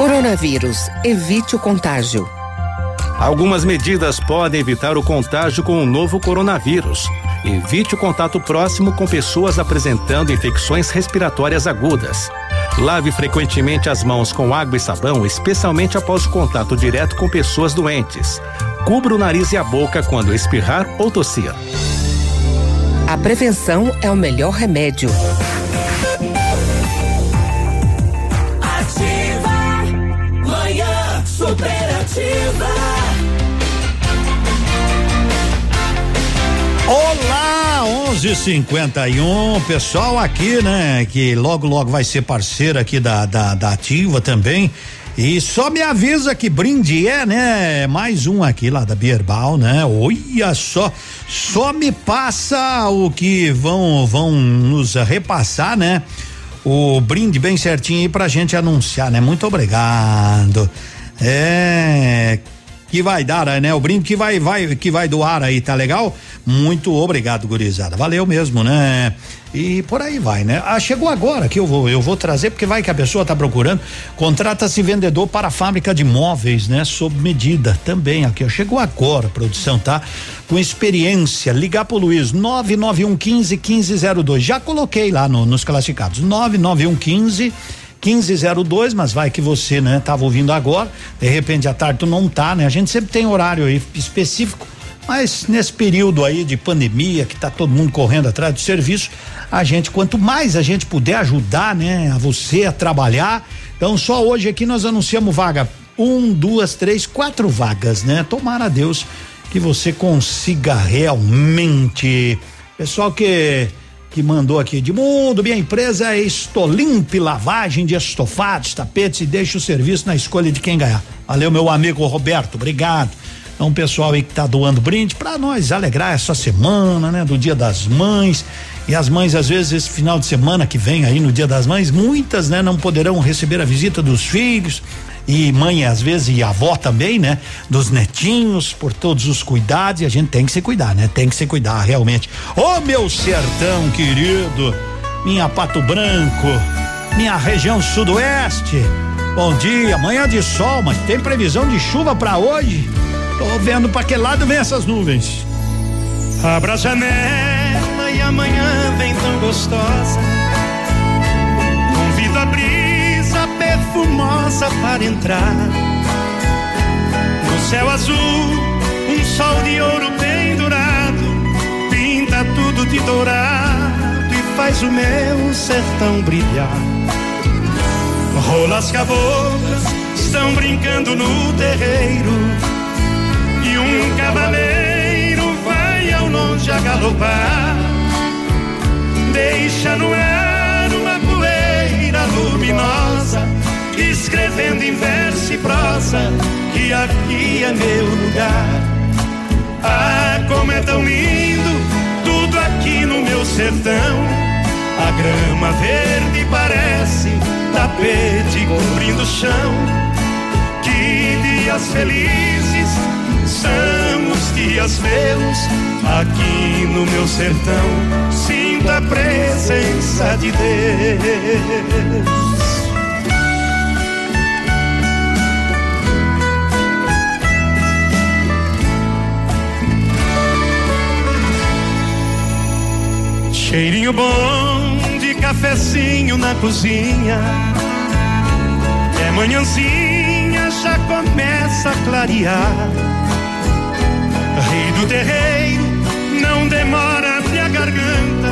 Coronavírus. Evite o contágio. Algumas medidas podem evitar o contágio com o novo coronavírus. Evite o contato próximo com pessoas apresentando infecções respiratórias agudas. Lave frequentemente as mãos com água e sabão, especialmente após o contato direto com pessoas doentes. Cubra o nariz e a boca quando espirrar ou tossir. A prevenção é o melhor remédio. Manhã superativa. Olá, 11:51, pessoal aqui, né? Que logo logo vai ser parceira aqui da, da, da Ativa também. E só me avisa que brinde é, né? Mais um aqui lá da Bierbal, né? Olha só, só me passa o que vão vão nos repassar, né? O brinde bem certinho aí pra gente anunciar, né? Muito obrigado. É, que vai dar, né? O brinde que vai, vai, que vai doar aí, tá legal? Muito obrigado, gurizada. Valeu mesmo, né? E por aí vai, né? Ah, chegou agora que eu vou, eu vou trazer porque vai que a pessoa tá procurando. Contrata-se vendedor para a fábrica de móveis, né? Sob medida também aqui, ó. Chegou agora, produção, tá? Com experiência, ligar pro Luiz 991 15 1502. Já coloquei lá no, nos classificados. 991 15 1502, mas vai que você, né, tava ouvindo agora, de repente à tarde tu não tá, né? A gente sempre tem horário aí específico, mas nesse período aí de pandemia, que tá todo mundo correndo atrás do serviço, a gente, quanto mais a gente puder ajudar, né, a você a trabalhar, então só hoje aqui nós anunciamos vaga, um, duas, três, quatro vagas, né? Tomara a Deus que você consiga realmente Pessoal que que mandou aqui Edmundo, minha empresa é Estolimpe Lavagem de Estofados, Tapetes e deixa o serviço na escolha de quem ganhar. Valeu, meu amigo Roberto, obrigado. Então, pessoal aí que tá doando brinde para nós alegrar essa semana, né, do Dia das Mães. E as mães, às vezes, esse final de semana que vem aí no Dia das Mães, muitas, né, não poderão receber a visita dos filhos e mãe às vezes e avó também, né? Dos netinhos, por todos os cuidados e a gente tem que se cuidar, né? Tem que se cuidar realmente. Ô oh, meu sertão querido, minha Pato Branco, minha região sudoeste. Bom dia, manhã de sol, mas tem previsão de chuva para hoje? Tô vendo para que lado vem essas nuvens. Abra a janela e amanhã vem tão gostosa. Perfumosa para entrar. No céu azul, um sol de ouro bem dourado, pinta tudo de dourado e faz o meu sertão brilhar. Rolas caboclas estão brincando no terreiro e um cavaleiro vai ao longe a galopar. Deixa no ar uma poeira luminosa, escrevendo em verso e prosa que aqui é meu lugar. Ah, como é tão lindo tudo aqui no meu sertão. A grama verde parece tapete cobrindo o chão. Que dias felizes são os dias meus aqui no meu sertão. Sinto a presença de Deus. Cheirinho bom de cafezinho na cozinha. É manhãzinha, já começa a clarear. Rei do terreiro, não demora minha garganta.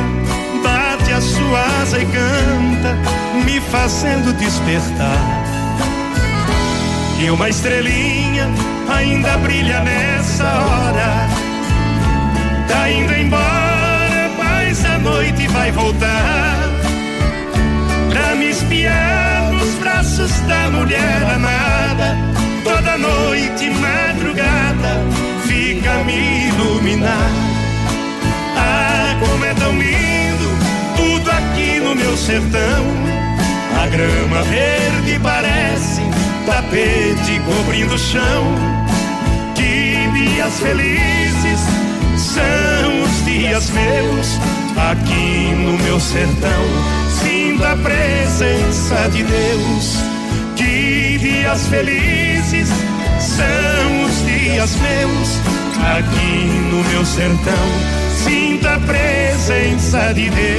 Bate a sua asa e canta, me fazendo despertar. E uma estrelinha ainda brilha nessa hora. Tá indo embora, a noite vai voltar. Pra me espiar nos braços da mulher amada. Toda noite, madrugada, fica me iluminar. Ah, como é tão lindo tudo aqui no meu sertão. A grama verde parece tapete cobrindo o chão. Que dias felizes são os dias meus aqui no meu sertão. Sinto a presença de Deus. Que dias felizes são os dias meus aqui no meu sertão. Sinto a presença de Deus.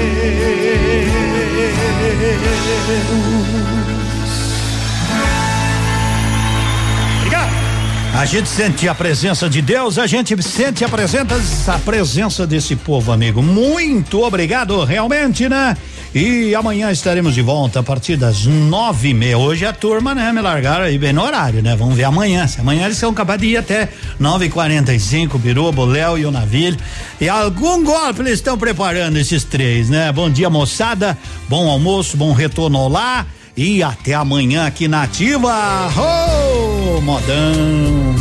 A gente sente a presença de Deus, a gente sente a presença, a presença desse povo, amigo. Muito obrigado, realmente, né? E amanhã estaremos de volta a partir das nove e meia. Hoje a turma, né, me largaram aí bem no horário, né? Vamos ver amanhã. Se amanhã eles são capazes de ir até nove e quarenta e cinco, Biruba, Léo e o Navilho. E algum golpe eles estão preparando esses três, né? Bom dia, moçada. Bom almoço, bom retorno lá. E até amanhã aqui na Ativa. Oh, modão.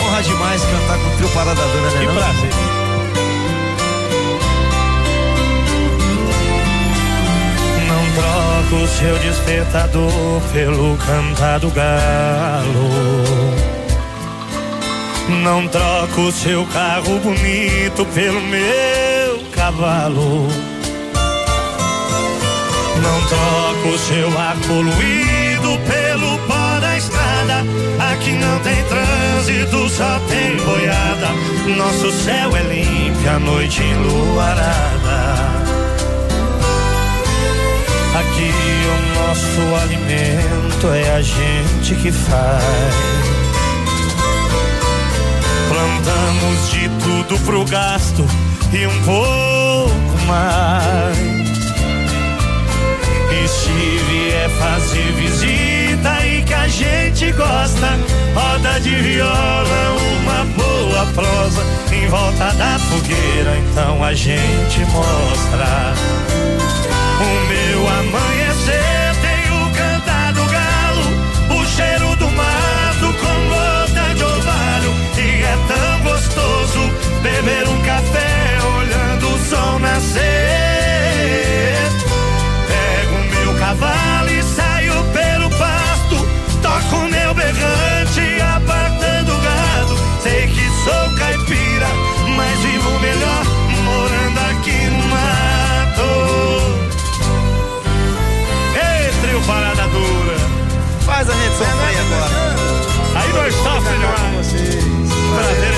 Honra demais cantar com o trio Parada Dura, né? Que não? prazer. Não troco o seu despertador pelo cantar do galo. Não troco o seu carro bonito pelo meu cavalo. Não troco o seu ar poluído pelo pó da estrada. Aqui não tem trânsito, só tem boiada. Nosso céu é limpo, a noite enluarada. Aqui o nosso alimento é a gente que faz. Plantamos de tudo pro gasto e um pouco mais. E se vier fazer visita e que a gente gosta. Roda de viola, uma boa prosa em volta da fogueira, então a gente mostra. O meu amanhecer cavalo e saio pelo pasto, toco o meu berrante, apartando o gado. Sei que sou caipira, mas vivo melhor morando aqui no mato. Ei, trio parada dura. Faz a gente sofrer agora. Aí nós sofremos demais. Prazer é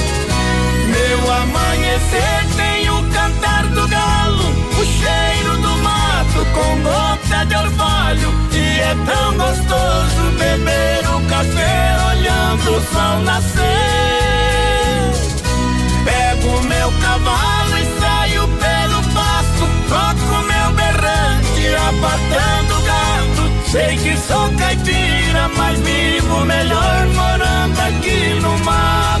amanhecer tem o cantar do galo, o cheiro do mato com gota de orvalho. E é tão gostoso beber o café olhando o sol nascer. Pego meu cavalo e saio pelo pasto, toco meu berrante abatendo gado. Sei que sou caipira, mas vivo melhor morando aqui no mato.